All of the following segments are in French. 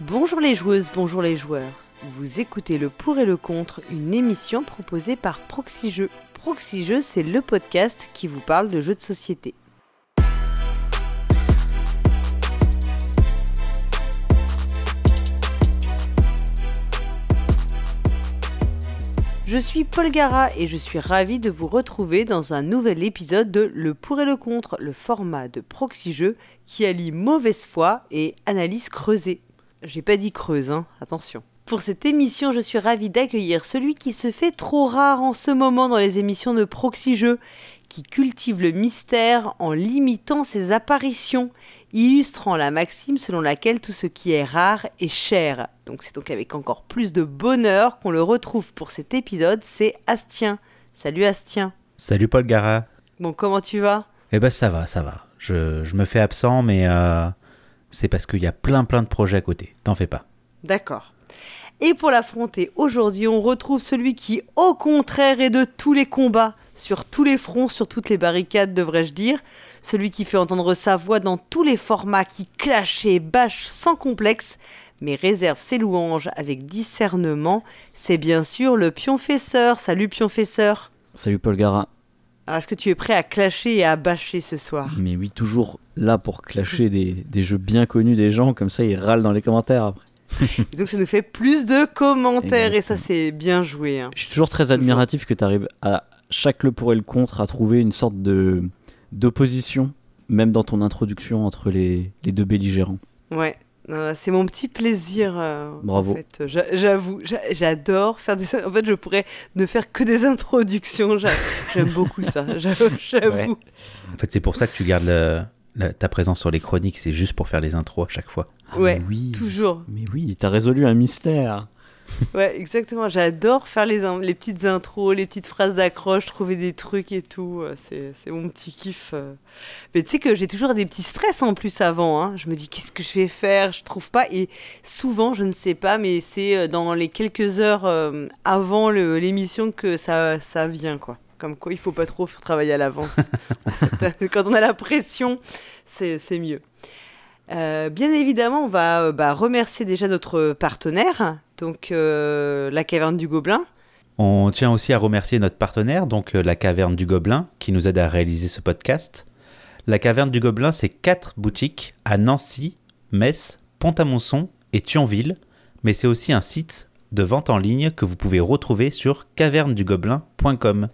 Bonjour les joueuses, bonjour les joueurs. Vous écoutez le pour et le contre, une émission proposée par Proxy Jeux. C'est le podcast qui vous parle de jeux de société. Je suis Paul Gara et je suis ravi de vous retrouver dans un nouvel épisode de Le pour et le contre, le format de Proxy Jeux qui allie mauvaise foi et analyse creusée. J'ai pas dit creuse, hein, attention. Pour cette émission, je suis ravi d'accueillir celui qui se fait trop rare en ce moment dans les émissions de Proxy Jeux, qui cultive le mystère en limitant ses apparitions, illustrant la maxime selon laquelle tout ce qui est rare est cher. Donc c'est donc avec encore plus de bonheur qu'on le retrouve pour cet épisode, c'est Astien. Salut Astien. Salut Paul Gara. Bon, comment tu vas? Eh ben ça va, ça va. Je, je me fais absent, mais euh, c'est parce qu'il y a plein plein de projets à côté. T'en fais pas. D'accord. Et pour l'affronter aujourd'hui, on retrouve celui qui, au contraire, est de tous les combats, sur tous les fronts, sur toutes les barricades, devrais-je dire. Celui qui fait entendre sa voix dans tous les formats, qui clash et bâche sans complexe, mais réserve ses louanges avec discernement. C'est bien sûr le pionfesseur. Salut pionfesseur. Salut Paul Gara. Alors, est-ce que tu es prêt à clasher et à bâcher ce soir? Mais oui, toujours là pour clasher des, des jeux bien connus des gens, comme ça ils râlent dans les commentaires après. Et donc ça nous fait plus de commentaires et ça c'est bien joué. hein. Je suis toujours très admiratif que tu arrives à chaque le pour et le contre à trouver une sorte de d'opposition, même dans ton introduction entre les, les deux belligérants. Ouais. C'est mon petit plaisir. euh, Bravo. En fait. J'a- J'avoue, j'a- j'adore faire des. En fait, je pourrais ne faire que des introductions. J'a- J'aime beaucoup ça. j'a- J'avoue. Ouais. En fait, c'est pour ça que tu gardes le- ta présence sur les chroniques. C'est juste pour faire les intros à chaque fois. Ah, Ouais, mais oui. Toujours. Mais oui, t'as résolu un mystère. Ouais, exactement. J'adore faire les, les petites intros, les petites phrases d'accroche, trouver des trucs et tout. Euh, C'est mon petit kiff. euh. Mais tu sais que j'ai toujours des petits stress en plus avant. hein. Je me dis qu'est-ce que je vais faire? Je trouve pas. Et souvent, je ne sais pas, mais c'est euh, dans les quelques heures avant l'émission que ça, ça vient, quoi. Comme quoi, il faut pas trop travailler à l'avance. En fait, Quand on a la pression, c'est mieux. Euh, bien évidemment, on va euh, bah, remercier déjà notre partenaire, donc euh, la Caverne du Gobelin. On tient aussi à remercier notre partenaire, donc euh, la Caverne du Gobelin, qui nous aide à réaliser ce podcast. La Caverne du Gobelin, c'est quatre boutiques à Nancy, Metz, Pont-à-Mousson et Thionville, mais c'est aussi un site de vente en ligne que vous pouvez retrouver sur cavernedugobelin.com.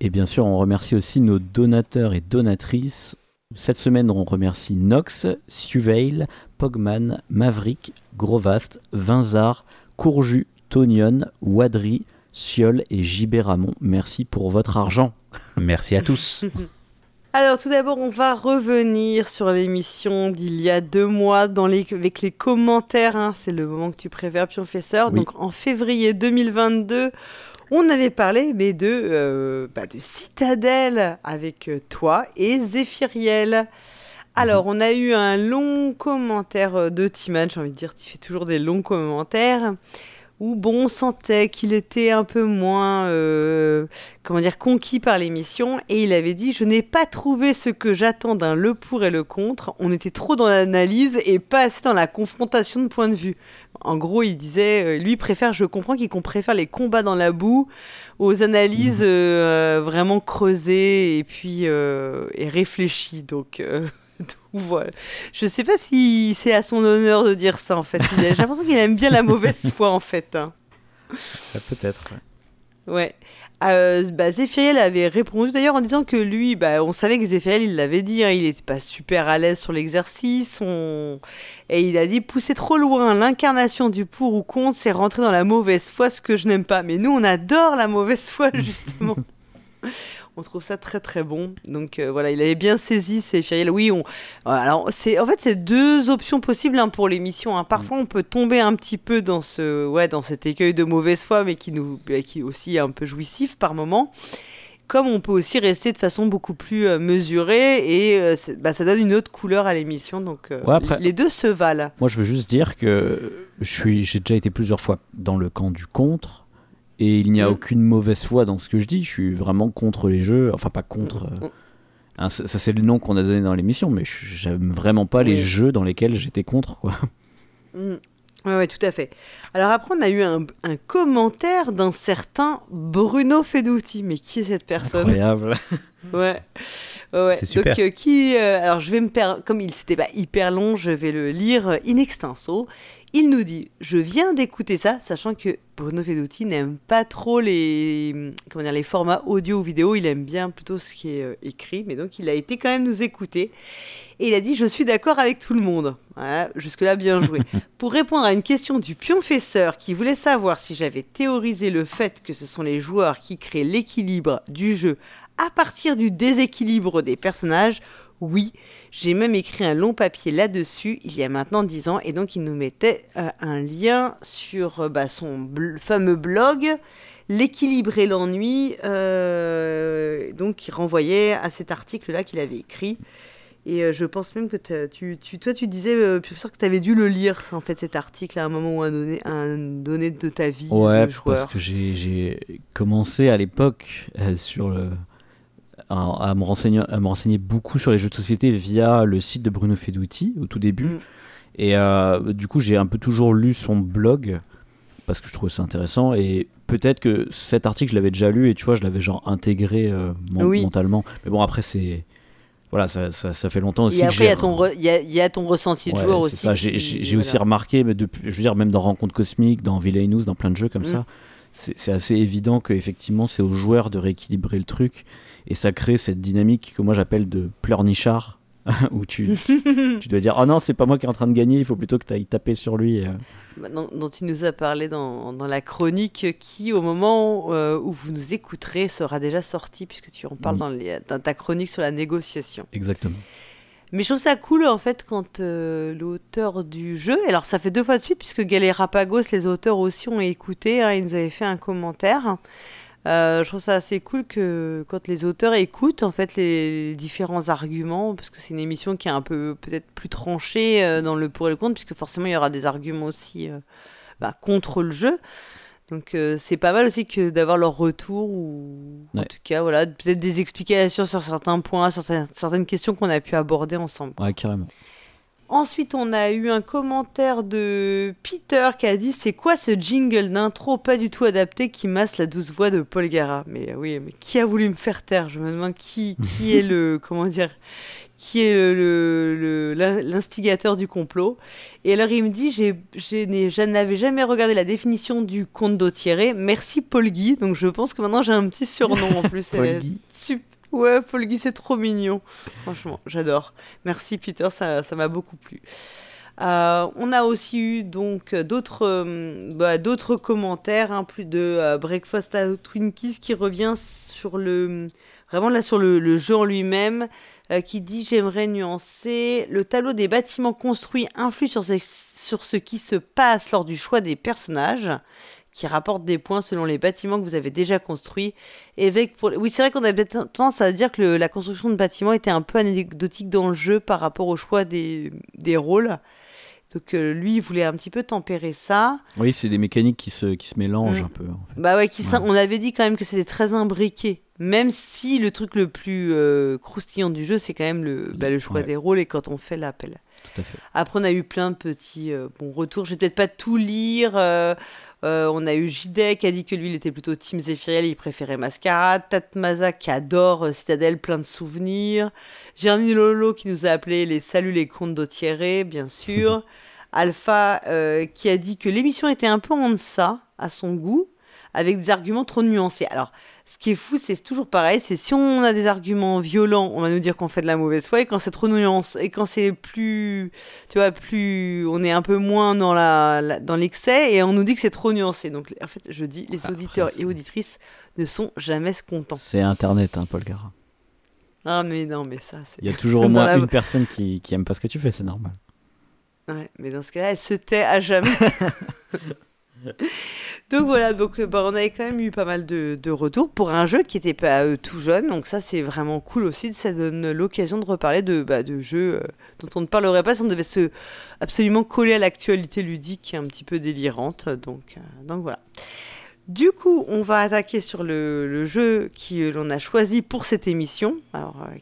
Et bien sûr, on remercie aussi nos donateurs et donatrices. Cette semaine, on remercie Nox, Suveil, Pogman, Maverick, Grovast, Vinzar, Courju, Tonion, Wadri, Siol et JB Ramon. Merci pour votre argent. Merci à tous. Alors tout d'abord, on va revenir sur l'émission d'il y a deux mois dans les, avec les commentaires. hein. C'est le moment que tu préfères, Pionfesseur. Oui. Donc en février 2022, on avait parlé mais de, euh, bah, de Citadelle avec euh, toi et Zéphiriel. Alors, on a eu un long commentaire euh, de Timan, j'ai envie de dire, tu fais toujours des longs commentaires, où bon, on sentait qu'il était un peu moins, euh, comment dire, conquis par l'émission, et il avait dit, je n'ai pas trouvé ce que j'attends d'un le pour et le contre, on était trop dans l'analyse et pas assez dans la confrontation de points de vue. En gros, il disait, euh, lui préfère, je comprends qu'il préfère les combats dans la boue aux analyses euh, euh, vraiment creusées et puis euh, et réfléchies. Donc, donc voilà. Je sais pas si c'est à son honneur de dire ça en fait. J'ai l'impression qu'il aime bien la mauvaise foi en fait. hein. Peut-être. Ouais. Euh, bah, Zéphiriel avait répondu d'ailleurs en disant que lui, bah, on savait que Zéphiriel, il l'avait dit, hein, il n'était pas super à l'aise sur l'exercice. on- Et il a dit pousser trop loin l'incarnation du pour ou contre, c'est rentrer dans la mauvaise foi, ce que je n'aime pas. Mais nous, on adore la mauvaise foi, justement. on trouve ça très très bon. Donc euh, voilà, il avait bien saisi Zéphiriel. Oui, on. Alors, c'est en fait, c'est deux options possibles hein, pour l'émission. hein. Parfois, on peut tomber un petit peu dans ce, ouais, dans cet écueil de mauvaise foi, mais qui nous, bah, qui est aussi un peu jouissif par moment. Comme on peut aussi rester de façon beaucoup plus euh, mesurée et euh, c'est- bah, ça donne une autre couleur à l'émission. Donc euh, Ouais, après- les deux se valent. Moi, je veux juste dire que je suis, j'ai déjà été plusieurs fois dans le camp du contre, et il n'y a Mhm. aucune mauvaise foi dans ce que je dis. Je suis vraiment contre les jeux, enfin pas contre. euh, Mhm. hein, ça, ça, c'est le nom qu'on a donné dans l'émission, mais j'aime vraiment pas les jeux dans lesquels j'étais contre. Quoi. Mm. Oui, ouais, tout à fait. Alors après, on a eu un, un commentaire d'un certain Bruno Feduti. Mais qui est cette personne? Incroyable. Ouais. Ouais. C'est super. Donc, euh, qui, euh, alors, je vais me perdre, comme il c'était pas hyper long, je vais le lire euh, in extenso. Il nous dit Je viens d'écouter ça, sachant que Bruno Feduti n'aime pas trop les, comment dire, les formats audio ou vidéo, il aime bien plutôt ce qui est euh, écrit, mais donc il a été quand même nous écouter. Et il a dit Je suis d'accord avec tout le monde. Voilà, jusque-là, bien joué. Pour répondre à une question du pionfesseur qui voulait savoir si j'avais théorisé le fait que ce sont les joueurs qui créent l'équilibre du jeu à partir du déséquilibre des personnages, oui, j'ai même écrit un long papier là-dessus il y a maintenant 10 ans et donc il nous mettait euh, un lien sur euh, bah, son bl- fameux blog L'équilibre et l'ennui, euh, donc il renvoyait à cet article-là qu'il avait écrit. Et euh, je pense même que t'as- tu, tu, toi, tu disais, euh, professeur, que tu avais dû le lire, en fait, cet article à un moment ou à un donné, à un donné de ta vie Ouais, de joueur. parce que j'ai j'ai commencé à l'époque euh, sur le à, à me renseigner à me renseigner beaucoup sur les jeux de société via le site de Bruno Feduti au tout début. Mm. Et euh, du coup, j'ai un peu toujours lu son blog parce que je trouvais ça intéressant et peut-être que cet article je l'avais déjà lu et tu vois, je l'avais genre intégré euh, mon- Oui. mentalement. Mais bon, après c'est voilà, ça, ça, ça fait longtemps aussi Et après, il y, j'ai a ton re- y, a, il y a ton ressenti de Ouais, joueur aussi. J'ai- aussi remarqué, mais depuis, je veux dire, même dans Rencontre Cosmique, dans Villainous, dans plein de jeux comme Mm. ça, c'est assez évident que effectivement c'est aux joueurs de rééquilibrer le truc et ça crée cette dynamique que moi j'appelle de pleurnichard où tu, tu, tu dois dire oh non c'est pas moi qui est en train de gagner il faut plutôt que tu ailles taper sur lui euh. Maintenant, dont tu nous as parlé dans, dans la chronique qui, au moment euh, où vous nous écouterez, sera déjà sortie, puisque tu en parles dans, les- dans ta chronique sur la négociation. exactement Mais je trouve ça cool, en fait, quand euh, l'auteur du jeu, alors ça fait deux fois de suite, puisque Galerapagos, les auteurs aussi ont écouté, hein, ils nous avaient fait un commentaire. Euh, je trouve ça assez cool que quand les auteurs écoutent en fait les différents arguments, parce que c'est une émission qui est un peu peut-être plus tranchée euh, dans le pour et le contre, puisque forcément il y aura des arguments aussi bah, contre le jeu. Donc euh, c'est pas mal aussi que d'avoir leur retour ou en tout cas voilà peut-être des explications sur certains points, sur cer- certaines questions qu'on a pu aborder ensemble. ouais carrément Ensuite, on a eu un commentaire de Peter qui a dit C'est quoi ce jingle d'intro pas du tout adapté qui masse la douce voix de Paul Gara? Mais oui, mais qui a voulu me faire taire? Je me demande qui, qui est le. Comment dire Qui est le- le- le- l'in- l'instigateur du complot Et alors, il me dit Je n'avais jamais regardé la définition du conte d'Autieré. Merci Paul Guy. Donc, je pense que maintenant j'ai un petit surnom en plus. Paul Euh, Guy. Ouais, Paul Guy, c'est trop mignon. Franchement, j'adore. Merci Peter, ça m'a beaucoup plu. Euh, on a aussi eu donc euh, d'autres euh, bah, d'autres commentaires, hein, plus de euh, Breakfast at Twinkies qui revient sur le vraiment là sur le, le jeu en lui-même, euh, qui dit j'aimerais nuancer le tableau des bâtiments construits influe sur ce, sur ce qui se passe lors du choix des personnages qui rapporte des points selon les bâtiments que vous avez déjà construits. Pour... Oui, c'est vrai qu'on a peut-être tendance à dire que la construction de bâtiments était un peu anecdotique dans le jeu par rapport au choix des, des rôles. Donc euh, lui, il voulait un petit peu tempérer ça. oui c'est des mécaniques qui se, qui se mélangent Mm. un peu en fait. Bah ouais, qui ça- Ouais. on avait dit quand même que c'était très imbriqué. Même si le truc le plus euh, croustillant du jeu, c'est quand même le, bah, le choix Ouais. des rôles et quand on fait l'appel. tout à fait Après, on a eu plein de petits euh, bons retours. Je vais peut-être pas tout lire. Euh, on a eu JD qui a dit que lui, il était plutôt Team Zephyriel, il préférait Mascarade. Tatmaza qui adore euh, Citadel, plein de souvenirs. Gianni Lolo qui nous a appelé les Saluts les contes bien sûr. Alpha euh, qui a dit que l'émission était un peu en deçà, à son goût, avec des arguments trop nuancés. Alors, ce qui est fou, c'est toujours pareil, c'est si on a des arguments violents, on va nous dire qu'on fait de la mauvaise foi, et quand c'est trop nuancé, et quand c'est plus, tu vois, plus, on est un peu moins dans la, la- dans l'excès, et on nous dit que c'est trop nuancé. Donc, en fait, je dis, les Après, auditeurs et auditrices ne sont jamais contents. c'est internet hein, Paul Gara Ah, mais non, mais ça, c'est... il y a toujours au moins la- une personne qui, qui aime pas ce que tu fais c'est normal Ouais, mais dans ce cas-là, elle se tait à jamais. donc voilà, donc euh, bah, on avait quand même eu pas mal de, retours pour un jeu qui était pas euh, tout jeune. Donc ça, c'est vraiment cool aussi. Ça donne l'occasion de reparler de, bah, de jeux euh, dont on ne parlerait pas si on devait se absolument coller à l'actualité ludique qui est un petit peu délirante. Donc, donc voilà. Du coup, on va attaquer sur le, jeu qui l'on a choisi pour cette émission,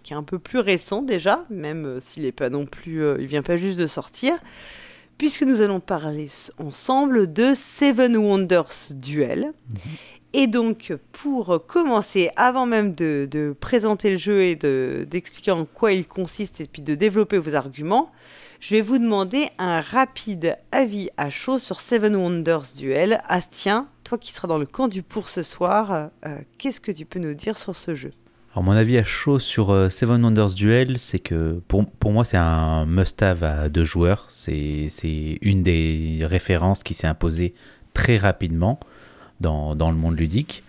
qui est un peu plus récent déjà, même s'il est pas non plus, il vient pas juste de sortir, puisque nous allons parler ensemble de Seven Wonders Duel. Mhm. Et donc, pour commencer, avant même de, présenter le jeu et d'expliquer en quoi il consiste et puis de développer vos arguments, je vais vous demander un rapide avis à chaud sur Seven Wonders Duel. Astien, toi qui seras dans le camp du pour ce soir, euh, qu'est-ce que tu peux nous dire sur ce jeu? Alors mon avis à chaud sur euh, Seven Wonders Duel, c'est que pour, pour moi c'est un must-have à deux joueurs. C'est une des références qui s'est imposée très rapidement dans, dans, le monde ludique.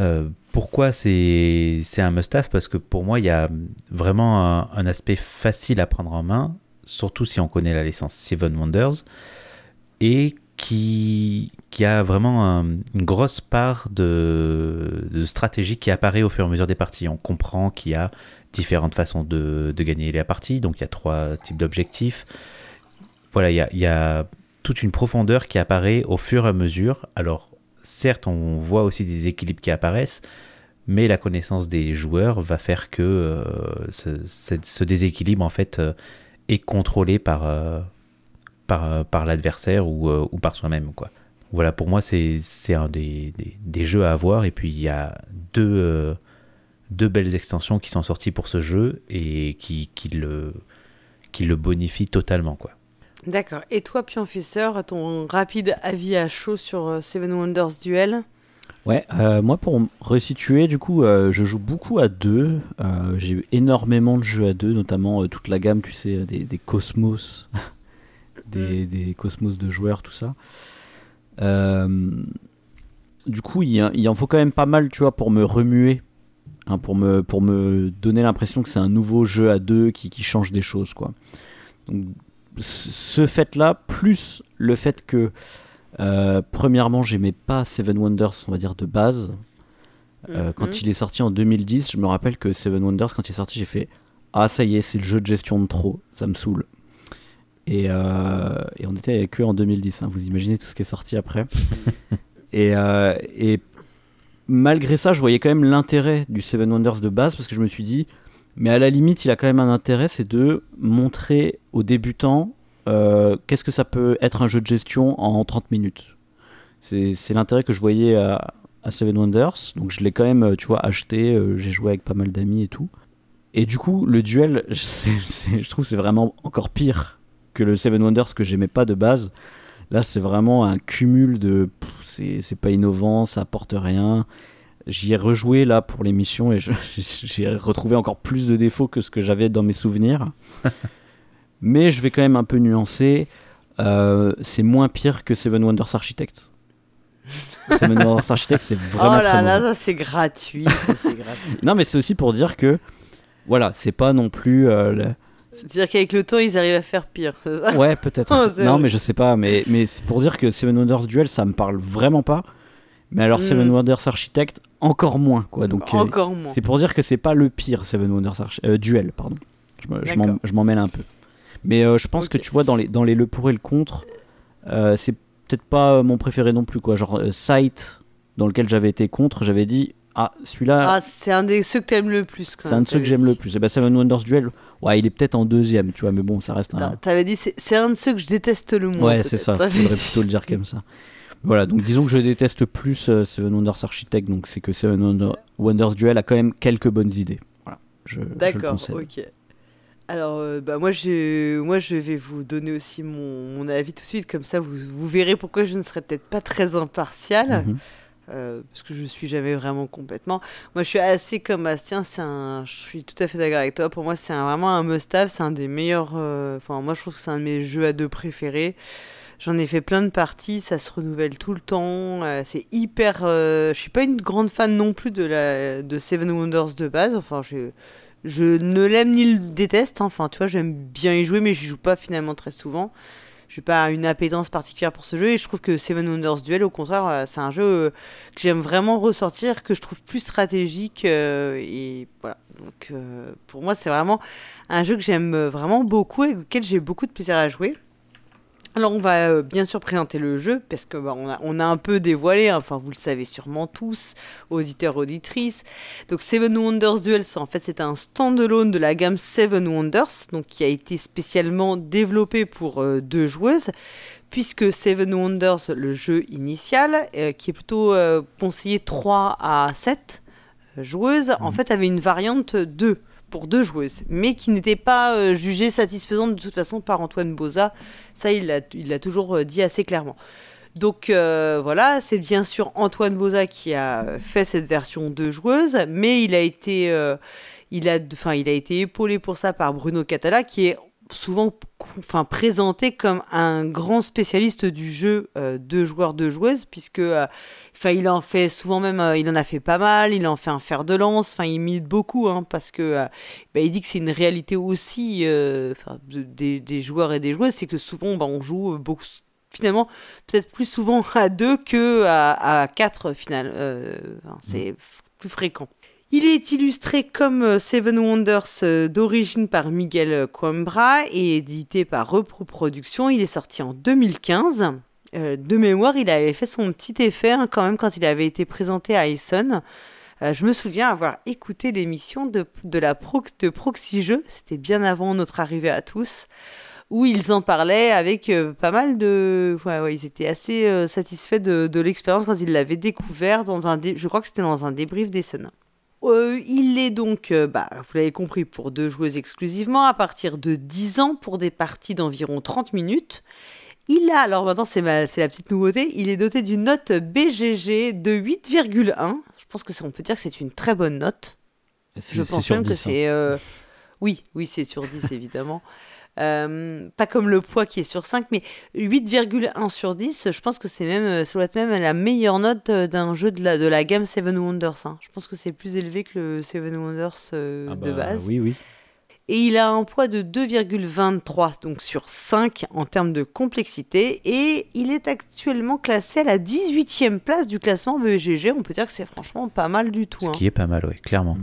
Euh, pourquoi c'est un must-have? Parce que pour moi il y a vraiment un, un, aspect facile à prendre en main, surtout si on connaît la licence Seven Wonders, et qui, qui a vraiment une grosse part de, stratégie qui apparaît au fur et à mesure des parties. On comprend qu'il y a différentes façons de, gagner la partie, donc il y a trois types d'objectifs. Voilà, il y, a, toute une profondeur qui apparaît au fur et à mesure. Alors, certes, on voit aussi des équilibres qui apparaissent, mais la connaissance des joueurs va faire que euh, ce, déséquilibre, en fait, euh, est contrôlé par, euh, par, l'adversaire ou, ou, par soi-même. quoi. Voilà, pour moi, c'est un des, des, jeux à avoir. Et puis, il y a deux, euh, deux belles extensions qui sont sorties pour ce jeu et qui, qui, le, qui le bonifient totalement. quoi. D'accord. Et toi, Pionfisseur, ton rapide avis à chaud sur Seven Wonders Duel? Ouais, moi pour me resituer, du coup, je joue beaucoup à deux. J'ai eu énormément de jeux à deux, notamment toute la gamme, tu sais, des, des Cosmos, Mm. des, cosmos de joueurs, tout ça. Euh, du coup, il, il, en faut quand même pas mal, tu vois, pour me remuer, hein, pour, me, pour me donner l'impression que c'est un nouveau jeu à deux qui, qui change des choses, quoi. Donc, ce fait-là, plus le fait que, euh, premièrement, j'aimais pas Seven Wonders, on va dire, de base. Euh, quand mm-hmm. il est sorti en 2010, je me rappelle que Seven Wonders, quand il est sorti, j'ai fait Ah, ça y est, c'est le jeu de gestion de trop, ça me saoule. Euh, et, on était avec eux en 2010. Hein. vous imaginez tout ce qui est sorti après. Euh, et, malgré ça, je voyais quand même l'intérêt du Seven Wonders de base parce que je me suis dit, mais à la limite, il a quand même un intérêt, c'est de montrer aux débutants euh, qu'est-ce que ça peut être un jeu de gestion en 30 minutes. C'est l'intérêt que je voyais à, Seven Wonders. Donc je l'ai quand même, tu vois, acheté. J'ai joué avec pas mal d'amis et tout. Et du coup, le duel, je trouve c'est vraiment encore pire que le Seven Wonders que j'aimais pas de base. Là, c'est vraiment un cumul de. C'est pas innovant, ça apporte rien. J'y ai rejoué là pour l'émission et j'ai retrouvé encore plus de défauts que ce que j'avais dans mes souvenirs. Mais je vais quand même un peu nuancer. Euh, c'est moins pire que Seven Wonders Architect. Seven Wonders Architect, c'est vraiment. Oh là là, ça c'est gratuit, gratuit. non, mais c'est aussi pour dire que. Voilà, c'est pas non plus. Euh, c'est-à-dire qu'avec le temps, ils arrivent à faire pire. Ouais, peut-être. non, mais je sais pas. Mais, mais c'est pour dire que Seven Wonders Duel, ça me parle vraiment pas. Mais alors, Seven mm. Wonders Architect, encore moins. Quoi. Donc, euh, encore moins. C'est pour dire que c'est pas le pire Seven Wonders euh, Duel, pardon. Je m'en mêle un peu. Mais euh, je pense que tu vois, dans les, dans les le pour et le contre, c'est peut-être pas mon préféré non plus. Quoi. Genre, Sight, dans lequel j'avais été contre, j'avais dit ah, celui-là. Ah, c'est un des ceux que t'aimes le plus. C'est un de ceux que j'aime le plus. Et bah, Seven Wonders Duel, ouais, il est peut-être en deuxième, tu vois, mais bon, ça reste un. T'avais dit, c'est un de ceux que je déteste le moins. Ouais, c'est ça, faudrait plutôt le dire comme ça. Voilà, donc disons que je déteste plus euh, Seven Wonders Architect, donc c'est que Seven Wonders Duel a quand même quelques bonnes idées. Voilà, je, D'accord, ok. Alors, euh, bah moi, je, moi, je vais vous donner aussi mon, mon, avis tout de suite, comme ça, vous, vous verrez pourquoi je ne serai peut-être pas très impartial. Mhm. Euh, parce que je suis jamais vraiment complètement. Moi, je suis assez comme Bastien. Je suis tout à fait d'accord avec toi. Pour moi, c'est vraiment un must-have. C'est un des meilleurs. Euh, enfin, moi, je trouve que c'est un de mes jeux à deux préférés. J'en ai fait plein de parties. Ça se renouvelle tout le temps. Euh, c'est hyper. je suis pas une grande fan non plus de la de Seven Wonders de base. Enfin, je ne l'aime ni le déteste. Enfin, tu vois, j'aime bien y jouer, mais je joue pas finalement très souvent je n'ai pas une appétence particulière pour ce jeu et je trouve que Seven Wonders Duel au contraire euh, c'est un jeu euh, que j'aime vraiment ressortir que je trouve plus stratégique euh, et voilà. Donc pour moi c'est vraiment un jeu que j'aime vraiment beaucoup et auquel j'ai beaucoup de plaisir à jouer Alors on va euh, bien sûr présenter le jeu parce que bah, on, a, on, a, un peu dévoilé, hein, enfin vous le savez sûrement tous, auditeurs auditrices. Donc Seven Wonders Duels, en fait c'est un standalone de la gamme Seven Wonders, donc qui a été spécialement développé pour euh, deux joueuses, puisque Seven Wonders, le jeu initial, euh, qui est plutôt euh, conseillé 3 à 7 euh, joueuses, en Mhm. fait avait une variante 2 pour deux joueuses, mais qui n'était pas euh, jugée satisfaisante de toute façon par Antoine Boza. Ça, il l'a il toujours euh, dit assez clairement. Donc euh, voilà, c'est bien sûr Antoine Boza qui a fait cette version deux joueuses, mais il a été, il a, il a été épaulé pour ça par Bruno Catala, qui est souvent enfin, présenté comme un grand spécialiste du jeu euh, deux joueurs deux joueuses puisque enfin il en fait souvent même euh, il en a fait pas mal il en fait un fer de lance. Enfin il milite beaucoup hein, parce que euh, bah, il dit que c'est une réalité aussi euh, de- des, des joueurs et des joueuses. C'est que souvent bah, on joue beaucoup finalement peut-être plus souvent à deux que à, à quatre final. C'est f- plus fréquent. Il est illustré comme Seven Wonders d'origine par Miguel Coimbra et édité par Repro Productions. Il est sorti en 2015. Euh, de mémoire, il avait fait son petit effet hein, quand même quand il avait été présenté à Essen. Euh, je me souviens avoir écouté l'émission de, la pro, Proxy Jeux, c'était bien avant notre arrivée à tous, où ils en parlaient avec euh, pas mal de... Ils étaient assez euh, satisfaits de, l'expérience quand ils l'avaient découvert dans un... Je crois que c'était dans un débrief d'Essen. Euh, il est donc, bah, vous l'avez compris, pour deux joueuses exclusivement, à partir de 10 ans pour des parties d'environ 30 minutes. Il a, alors maintenant c'est la petite nouveauté, il est doté d'une note BGG de 8,1. Je pense que ça, on peut dire que c'est une très bonne note. C'est Je pense sur même que 10. hein. c'est... euh, Oui, oui, c'est sur 10 évidemment. Euh, pas comme le poids qui est sur 5, mais 8,1 sur 10, je pense que c'est même, ça doit être même la meilleure note euh, d'un jeu de la, de la gamme Seven Wonders. hein. Je pense que c'est plus élevé que le Seven Wonders euh, Ah de bah, base. Oui, oui. Et il a un poids de 2,23 donc sur 5 en termes de complexité. Et il est actuellement classé à la 18e place du classement BGG. On peut dire que c'est franchement pas mal du tout. Ce hein. qui est pas mal, oui, clairement.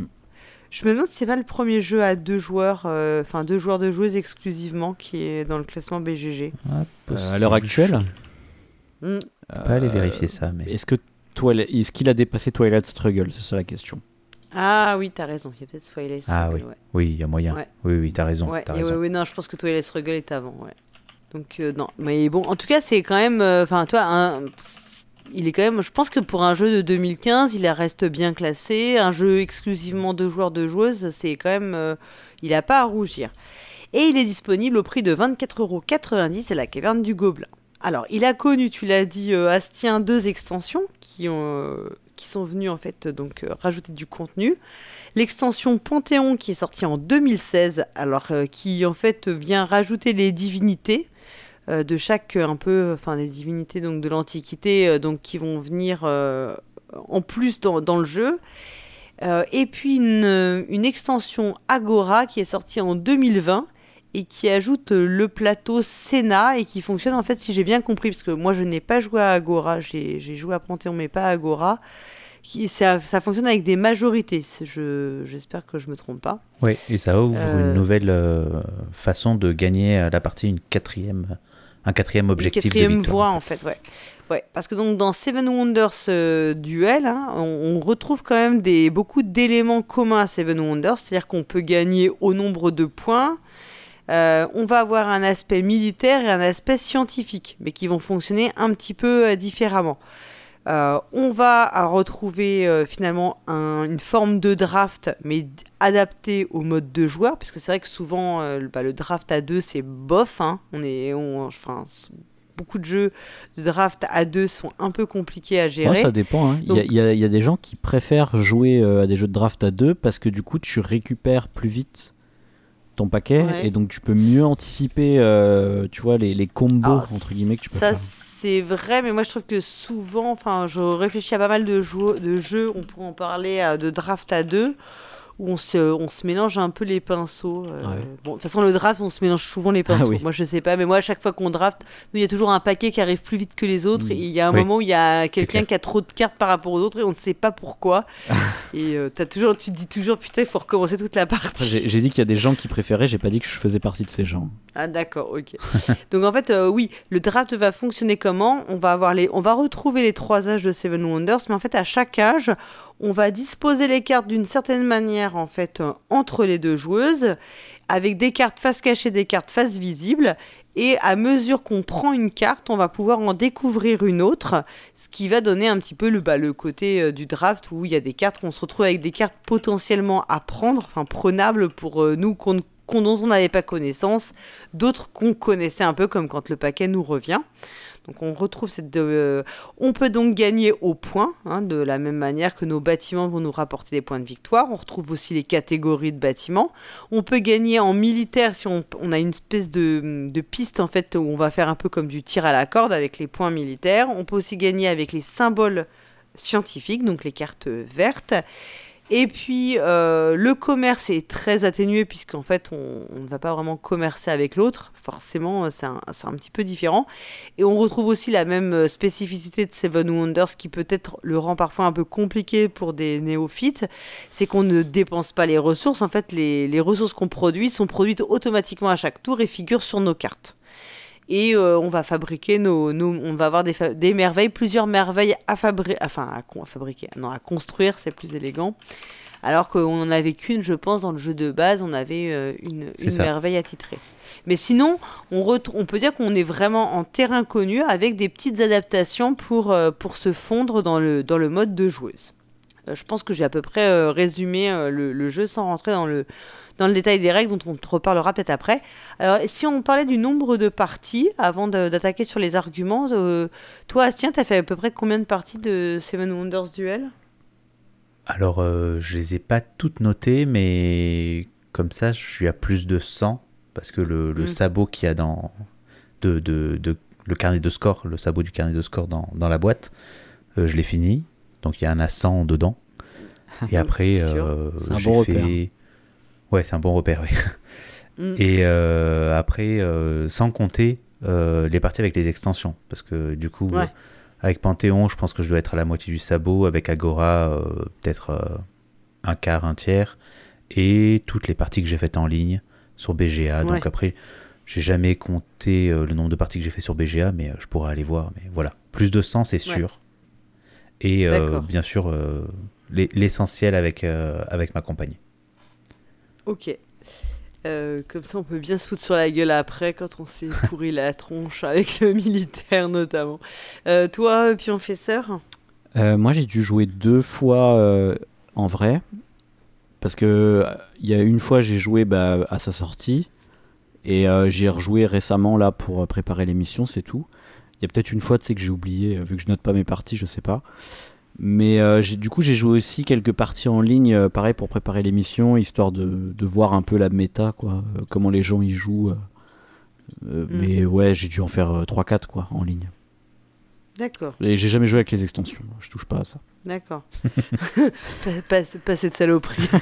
Je me demande si c'est pas le premier jeu à deux joueurs, euh, enfin deux joueurs de joueuses exclusivement qui est dans le classement BGG. Ah, Euh, à l'heure actuelle, Hmm. On peut aller euh, vérifier ça, mais. Est-ce que est-ce qu'il a dépassé Twilight Struggle? C'est ça la question. Ah oui, t'as raison. Il y a peut-être Twilight Ah Struggle, oui. ouais. Oui, il y a moyen. Ouais. Oui, oui, t'as raison. Ouais, raison. ouais, ouais, non, je pense que Twilight Struggle est avant, ouais. Donc, euh, non. Mais bon, en tout cas, c'est quand même. euh, Enfin, toi, un- il est quand même. Je pense que pour un jeu de 2015, il reste bien classé. Un jeu exclusivement de joueurs de joueuses, c'est quand même. euh, il n'a pas à rougir. Et il est disponible au prix de 24,90€ à la caverne du Gobelin. Alors, il a connu, tu l'as dit, euh, Astien, deux extensions euh, qui sont venues en fait donc euh, rajouter du contenu. L'extension Panthéon qui est sortie en 2016, alors qui en fait vient rajouter les divinités de chaque un peu, enfin des divinités de l'Antiquité, donc qui vont venir en plus dans, le jeu. Et puis une extension Agora qui est sortie en 2020 et qui ajoute euh, le plateau Sénat et qui fonctionne en fait, si j'ai bien compris, parce que moi je n'ai pas joué à Agora, j'ai joué à Panthéon mais pas à Agora. Qui, ça, ça fonctionne avec des majorités. Je- J'espère que je me trompe pas. Oui, et ça ouvre Euh, une nouvelle euh, façon de gagner la partie, une quatrième, un quatrième objectif Une quatrième de victoire. voie en fait, ouais. Ouais, parce que donc dans Seven Wonders euh, Duel, hein, on, on retrouve quand même des, beaucoup d'éléments communs à Seven Wonders, c'est-à-dire qu'on peut gagner au nombre de points. Euh, on va avoir un aspect militaire et un aspect scientifique, mais qui vont fonctionner un petit peu euh, différemment. Euh, on va retrouver finalement un- une forme de draft, mais adaptée au mode de joueur, parce que c'est vrai que souvent le- bah, le draft à deux c'est bof. hein. On est, on, enfin, beaucoup de jeux de draft à deux sont un peu compliqués à Ouais, gérer. ça dépend. hein. Il y a- y, y des gens qui préfèrent jouer à des jeux de draft à deux parce que du coup tu récupères plus vite ton paquet Ouais. et donc tu peux mieux anticiper euh, tu vois les, les combos Alors, entre guillemets que tu peux ça faire. c'est vrai, mais moi je trouve que souvent, enfin, je réfléchis à pas mal de, de jeux, on pourrait en parler euh, de draft à deux, où on se, on se mélange un peu les pinceaux. euh, Ouais. Bon, de toute façon, le draft, on se mélange souvent les pinceaux. Ah oui. Moi, je sais pas, mais moi, à chaque fois qu'on draft, il y a toujours un paquet qui arrive plus vite que les autres. Mm. Et il y a un Oui. moment où il y a quelqu'un qui a trop de cartes par rapport aux autres et on ne sait pas pourquoi. et euh, t'as toujours, tu te dis toujours, putain, il faut recommencer toute la partie. J'ai j'ai dit qu'il y a des gens qui préféraient, j'ai pas dit que je faisais partie de ces gens. Ah d'accord, ok. Donc en fait, euh, oui, le draft va fonctionner comment? On va avoir les, on va retrouver les trois âges de Seven Wonders, mais en fait à chaque âge, on va disposer les cartes d'une certaine manière en fait euh, entre les deux joueuses, avec des cartes face cachée, des cartes face visible. Et à mesure qu'on prend une carte, on va pouvoir en découvrir une autre, ce qui va donner un petit peu le, bah, le côté euh, du draft où il y a des cartes, on se retrouve avec des cartes potentiellement à prendre, enfin prenables pour euh, nous qu'on dont on n'avait pas connaissance, d'autres qu'on connaissait un peu comme quand le paquet nous revient. Donc on retrouve cette... euh, on peut donc gagner au point, hein, de la même manière que nos bâtiments vont nous rapporter des points de victoire. On retrouve aussi les catégories de bâtiments. On peut gagner en militaire si on, a une espèce de, de piste en fait où on va faire un peu comme du tir à la corde avec les points militaires. On peut aussi gagner avec les symboles scientifiques, donc les cartes vertes. Et puis euh, le commerce est très atténué puisqu'en fait on, ne va pas vraiment commercer avec l'autre, forcément euh, c'est un, petit peu différent. Et on retrouve aussi la même euh, spécificité de Seven Wonders qui peut-être le rend parfois un peu compliqué pour des néophytes, c'est qu'on ne dépense pas les ressources, en fait les ressources qu'on produit sont produites automatiquement à chaque tour et figurent sur nos cartes. Et euh, on va fabriquer nos, nos- on va avoir des, merveilles, plusieurs merveilles à fabriquer, enfin à, à fabriquer, non à construire, c'est plus élégant. Alors qu'on en avait qu'une, je pense, dans le jeu de base, on avait euh, une, merveille attitrée. Mais sinon, on, peut dire qu'on est vraiment en terrain connu avec des petites adaptations pour, euh, pour se fondre dans le, dans le mode de joueuse. Je pense que j'ai à peu près résumé le, le jeu sans rentrer dans le, dans le détail des règles dont on te reparlera peut-être après. Alors, si on parlait du nombre de parties, avant d'attaquer sur les arguments, euh, toi, Astien, t'as fait à peu près combien de parties de Seven Wonders Duel? Alors, euh, je les ai pas toutes notées, mais comme ça, je suis à plus de 100 parce que le, le Mm. sabot qu'il y a dans de, de, de- le carnet de score, le sabot du carnet de score dans, dans la boîte, euh, je l'ai fini. Donc il y en a 100 dedans. Et après, euh, j'ai bon repère. Ouais, c'est un bon repère. oui. Mm. Et euh, après, euh, sans compter euh, les parties avec les extensions, parce que du coup, Ouais. avec Panthéon, je pense que je dois être à la moitié du sabot. Avec Agora, peut-être un quart, un tiers. Et toutes les parties que j'ai faites en ligne sur BGA. Donc après, j'ai jamais compté le nombre de parties que j'ai fait sur BGA, mais je pourrais aller voir. Mais voilà, plus de 100, c'est Ouais. sûr. Et euh, bien sûr, euh, l'e- l'essentiel avec, euh, avec ma compagnie. Ok. Euh, comme ça, on peut bien se foutre sur la gueule après quand on s'est pourri la tronche avec le militaire notamment. Euh, toi, Pionfesseur Euh, moi, j'ai dû jouer deux fois euh, en vrai. Parce que il y a une fois, j'ai joué bah, à sa sortie. Et euh, j'ai rejoué récemment là pour préparer l'émission, c'est tout. Il y a peut-être une fois, tu sais, que j'ai oublié, vu que je note pas mes parties, je sais pas. Mais euh, du coup, j'ai joué aussi quelques parties en ligne, euh, pareil, pour préparer l'émission, histoire de, de voir un peu la méta, quoi, euh, comment les gens y jouent. Mm. Mais ouais, j'ai dû en faire euh, 3-4, quoi, en ligne. D'accord, Et j'ai jamais joué avec les extensions, je touche pas à ça. d'accord. pas, pas- pas cette saloperie.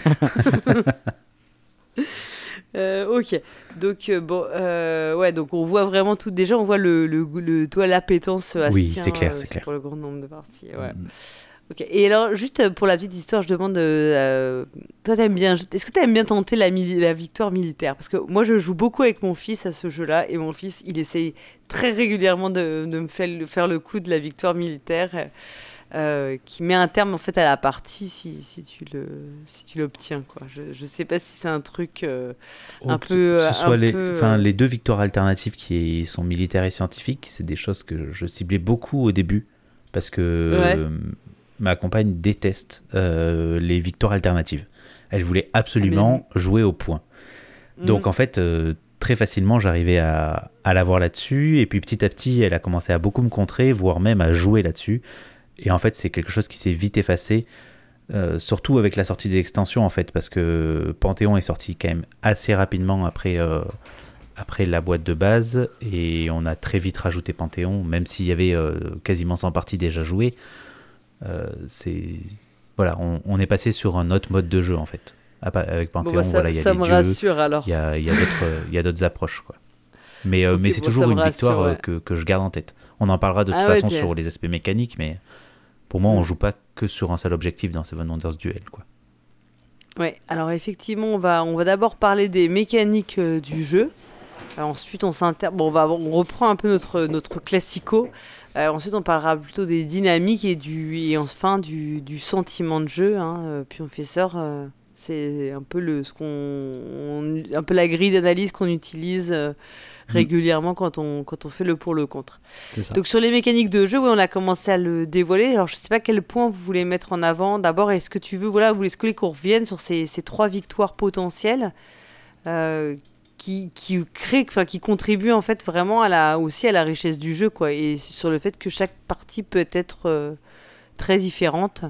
Euh, ok, donc euh, bon, euh, ouais, donc on voit vraiment tout. Déjà, on voit le, le, le toi l'appétence Oui, c'est clair, c'est clair. pour le grand nombre de parties. Ouais. Mm. Ok. Et alors, juste pour la petite histoire, je demande, toi, t'aimes bien, est-ce que t'aimes bien tenter la, la victoire militaire? Parce que moi, je joue beaucoup avec mon fils à ce jeu-là, et mon fils, il essaye très régulièrement de, de me faire le coup de la victoire militaire, euh, qui met un terme en fait à la partie si, si tu le, si tu l'obtiens, quoi. Je, je sais pas si c'est un truc. euh, Un Oh, ce- peu, que euh, ce soit un les, enfin, euh, les deux victoires alternatives qui sont militaires et scientifiques, c'est des choses que je ciblais beaucoup au début parce que Ouais. euh, ma compagne déteste euh, les victoires alternatives. Elle voulait absolument jouer au point. Donc mm, en fait, euh, très facilement, j'arrivais à, à la voir là-dessus. Et puis petit à petit, elle a commencé à beaucoup me contrer, voire même à jouer là-dessus. Et en fait, c'est quelque chose qui s'est vite effacé. euh, surtout avec la sortie des extensions en fait, parce que Panthéon est sorti quand même assez rapidement après, euh, après la boîte de base, et on a très vite rajouté Panthéon, même s'il y avait euh, quasiment 100 parties déjà jouées. C'est voilà, on, on est passé sur un autre mode de jeu en fait. Avec Bon, Panthéon, bah, ça, voilà, il y a ça me dieux, rassure alors. il y a, y a d'autres il y a d'autres approches. Quoi. Mais, mais c'est bon, toujours une victoire rassure, ouais. que, que je garde en tête. On en parlera de toute Ah façon sur les aspects mécaniques, mais pour moi, on Mm. joue pas que sur un seul objectif dans Seven Wonders Duel. Quoi. Ouais, alors effectivement, on va, on va d'abord parler des mécaniques euh, du jeu. Euh, ensuite, on bon, on, va, on reprend un peu notre, notre classico. Euh, ensuite, on parlera plutôt des dynamiques et, du, et enfin du, du sentiment de jeu. Hein. Euh, Pionfesseur, euh, c'est un peu, le, ce qu'on, on- un peu la grille d'analyse qu'on utilise euh, régulièrement quand on, quand on fait le pour le contre. Donc sur les mécaniques de jeu, oui, on a commencé à le dévoiler. Alors je sais pas quel point vous voulez mettre en avant. D'abord, est-ce que tu veux, voilà, vous voulez qu'on revienne sur ces, ces trois victoires potentielles euh, qui, qui créent, enfin qui contribuent en fait vraiment à la, aussi à la richesse du jeu, quoi, et sur le fait que chaque partie peut être euh, très différente.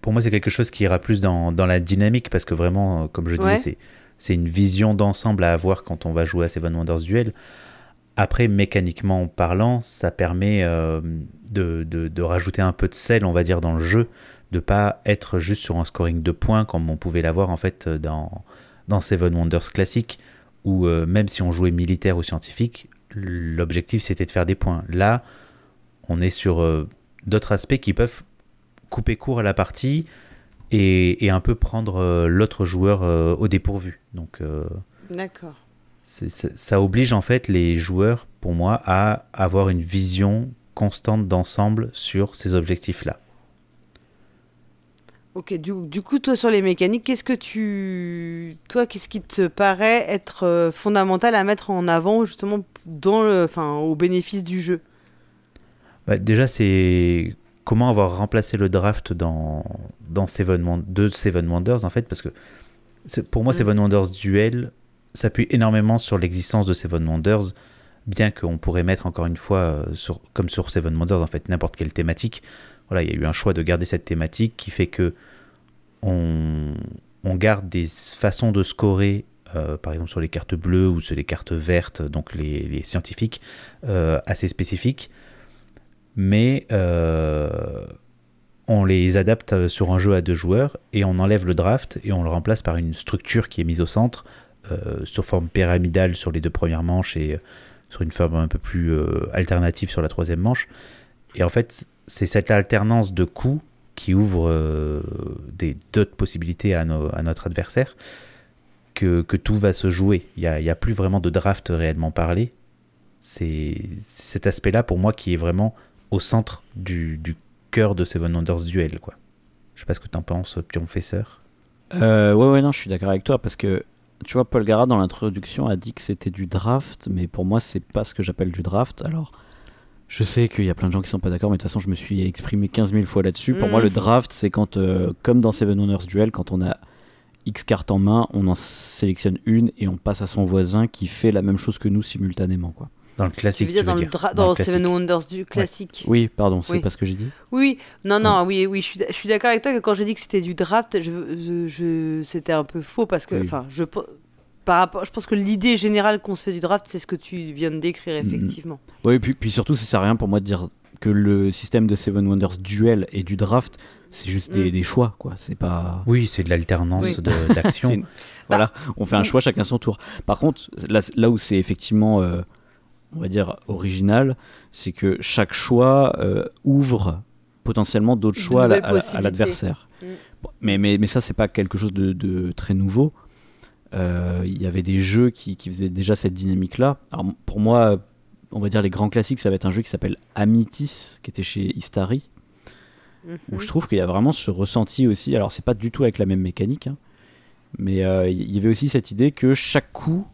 Pour moi, c'est quelque chose qui ira plus dans, dans la dynamique parce que vraiment, euh, comme je disais, Ouais. C'est, une vision d'ensemble à avoir quand on va jouer à Seven Wonders Duel. Après, mécaniquement parlant, ça permet euh, de, de- de rajouter un peu de sel, on va dire, dans le jeu, de pas être juste sur un scoring de points comme on pouvait l'avoir en fait dans, dans Seven Wonders classique, où euh, même si on jouait militaire ou scientifique, l'objectif c'était de faire des points. Là, on est sur euh, d'autres aspects qui peuvent couper court à la partie et, et un peu prendre euh, l'autre joueur euh, au dépourvu. Donc euh, D'accord. ça oblige en fait les joueurs, pour moi, à avoir une vision constante d'ensemble sur ces objectifs-là. Ok, du, du coup, toi, sur les mécaniques, qu'est-ce que tu. Toi, qu'est-ce qui te paraît être fondamental à mettre en avant, justement, dans le, enfin, au bénéfice du jeu? Bah, déjà, c'est comment avoir remplacé le draft dans, dans Seven de Seven Wonders, en fait, parce que pour moi, Mm. Seven Wonders Duel s'appuie énormément sur l'existence de Seven Wonders, bien qu'on pourrait mettre encore une fois, euh, sur, comme sur Seven Wonders, en fait, n'importe quelle thématique. Voilà, il y a eu un choix de garder cette thématique qui fait que on, on garde des façons de scorer, euh, par exemple sur les cartes bleues ou sur les cartes vertes, donc les, les scientifiques, euh, assez spécifiques mais euh, on les adapte sur un jeu à deux joueurs et on enlève le draft et on le remplace par une structure qui est mise au centre euh, sur forme pyramidale sur les deux premières manches et euh, sur une forme un peu plus euh, alternative sur la troisième manche. Et en fait, c'est cette alternance de coups qui ouvre euh, des d'autres possibilités à, notre adversaire que, tout va se jouer. Il n'y a, plus vraiment de draft réellement parlé. C'est cet aspect-là pour moi qui est vraiment au centre du, du cœur de Seven Wonders Duel. Quoi. Je sais pas ce que t'en penses, Pionfesseur. Euh, ouais, ouais, non, je suis d'accord avec toi parce que tu vois, Paul Gara dans l'introduction a dit que c'était du draft, mais pour moi, c'est pas ce que j'appelle du draft. Alors, je sais qu'il y a plein de gens qui sont pas d'accord, mais de toute façon, je me suis exprimé 15 000 fois là-dessus. Pour moi, le draft, c'est quand, euh, comme dans Seven Wonders Duel, quand on a X cartes en main, on en sélectionne une et on passe à son voisin qui fait la même chose que nous simultanément, quoi. Dans le Tu classique, veux dire tu dans veux le, dire. Dans dans le Seven. Wonders du classique Oui, pardon, c'est Oui. pas ce que j'ai dit. Oui, non, non, oui, oui, je suis, je suis d'accord avec toi que quand j'ai dit que c'était du draft, je, je, je- c'était un peu faux parce que, Oui. enfin, je, par rapport, je pense que l'idée générale qu'on se fait du draft, c'est ce que tu viens de décrire, Mhm. effectivement. Oui, puis, puis surtout, ça sert à rien pour moi de dire que le système de Seven Wonders Duel et du draft, c'est juste des, Mm. des choix, quoi. C'est pas. Oui, c'est de l'alternance Oui. d'action. une- Voilà, on fait un choix chacun son tour. Par contre, là, là où c'est effectivement, euh, on va dire, original, c'est que chaque choix euh, ouvre potentiellement d'autres choix à l'adversaire. Mm. Mais, mais, mais ça, c'est pas quelque chose de, de très nouveau. Euh, Il y avait des jeux qui, qui faisaient déjà cette dynamique-là. Alors pour moi, on va dire les grands classiques, ça va être un jeu qui s'appelle Amitis, qui était chez Istari où Mhm. je trouve qu'il y a vraiment ce ressenti aussi. Alors, c'est pas du tout avec la même mécanique, hein, mais euh, il y avait aussi cette idée que chaque coup,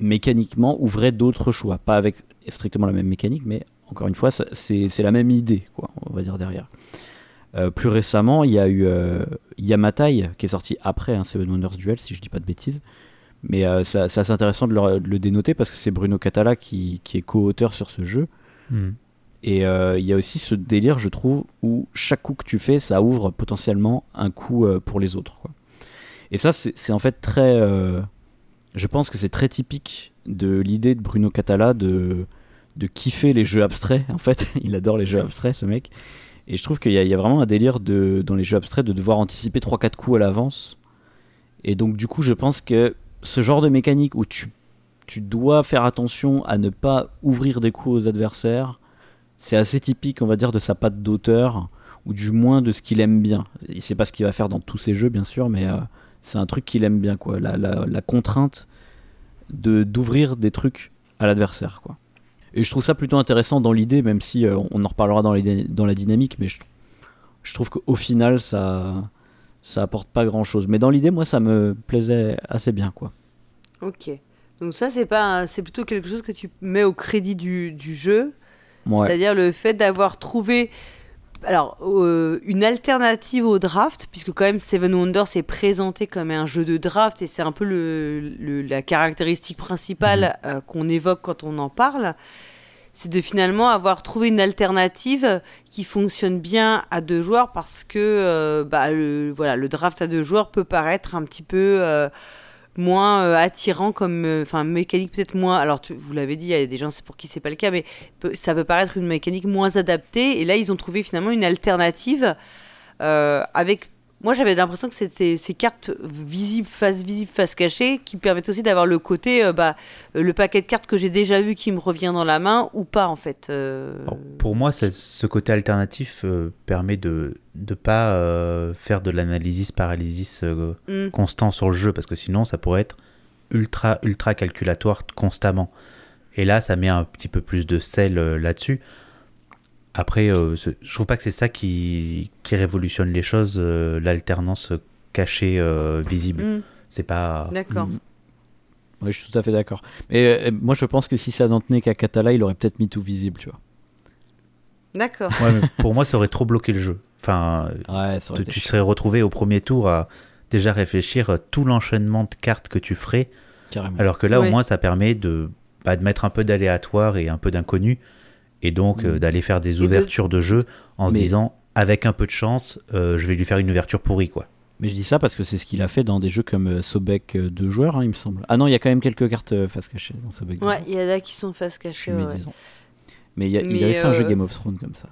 mécaniquement, ouvrait d'autres choix. Pas avec strictement la même mécanique, mais encore une fois, c'est la même idée, quoi, on va dire derrière. Euh, plus récemment, il y a eu euh, Yamatai, qui est sorti après un Seven Wonders Duel, si je dis pas de bêtises. Mais euh, ça- c'est assez intéressant de le, de le dénoter parce que c'est Bruno Catala qui, qui est co-auteur sur ce jeu. Hmm. Et euh, il y a aussi ce délire, je trouve, où chaque coup que tu fais, ça ouvre potentiellement un coup pour les autres. Quoi. Et ça, c'est en fait très. Je pense que c'est très typique de l'idée de Bruno Catala de, de kiffer les jeux abstraits. En fait, il adore les jeux abstraits, ce mec. Et je trouve qu'il y, a- il vraiment un délire dans les jeux abstraits de devoir anticiper 3-4 coups à l'avance Et donc du coup, je pense que ce genre de mécanique où tu, tu dois faire attention à ne pas ouvrir des coups aux adversaires, c'est assez typique, on va dire, de sa patte d'auteur, ou du moins de ce qu'il aime bien. C'est pas ce qu'il va faire dans tous ses jeux, bien sûr, mais euh, c'est un truc qu'il aime bien, quoi. La, la, la contrainte de d'ouvrir des trucs à l'adversaire, quoi. Et je trouve ça plutôt intéressant dans l'idée, même si euh, on en reparlera dans, les, dans la dynamique, mais je, je trouve qu'au final, ça, ça apporte pas grand chose. Mais dans l'idée, moi, ça me plaisait assez bien, quoi. Ok. Donc ça, c'est pas, c'est plutôt quelque chose que tu mets au crédit du, du jeu, Ouais. c'est-à-dire le fait d'avoir trouvé, alors euh, une alternative au draft, puisque quand même Seven Wonders est présenté comme un jeu de draft et c'est un peu le, le- la caractéristique principale euh, qu'on évoque quand on en parle. C'est de finalement avoir trouvé une alternative qui fonctionne bien à deux joueurs parce que euh, bah, le, voilà, le draft à deux joueurs peut paraître un petit peu moins euh, attirant comme euh, enfin mécanique peut-être moins alors vous l'avez dit il y a des gens pour qui c'est pas le cas mais ça peut paraître une mécanique moins adaptée et là ils ont trouvé finalement une alternative euh, avec moi j'avais l'impression que c'était ces cartes visibles face visible face cachée qui permettent aussi d'avoir le côté euh, bah, euh, le paquet de cartes que j'ai déjà vu qui me revient dans la main ou pas en fait euh, Alors, pour moi, ce côté alternatif euh, permet de ne pas faire de l'analysis paralysis hmm. constant sur le jeu, parce que sinon, ça pourrait être ultra, ultra calculatoire constamment. Et là, ça met un petit peu plus de sel là-dessus. Après, euh, ce- je trouve pas que c'est ça qui, qui révolutionne les choses, euh, l'alternance cachée euh, visible. Hmm. C'est pas. d'accord Mm. Ouais, je suis tout à fait d'accord. Mais euh, moi, je pense que si ça n'en tenait qu'à Catala, il aurait peut-être mis tout visible, tu vois. d'accord Ouais, pour moi, ça aurait trop bloqué le jeu. Enfin, Ouais, tu, serais retrouvé au premier tour à déjà réfléchir à tout l'enchaînement de cartes que tu ferais, carrément. alors que là, Ouais. au moins, ça permet de, bah, de mettre un peu d'aléatoire et un peu d'inconnu, et donc euh, Mm. d'aller faire des de- ouvertures de, jeu en se disant, avec un peu de chance, euh, je vais lui faire une ouverture pourrie, quoi. Mais je dis ça parce que c'est ce qu'il a fait dans des jeux comme euh, Sobek euh, deux joueurs, hein, il me semble. Ah non, il y a quand même quelques cartes face cachée dans Sobek. ouais il y en a qui sont face cachée ouais. Mais, il, y a- il Mais, avait fait un jeu Game of Thrones comme ça.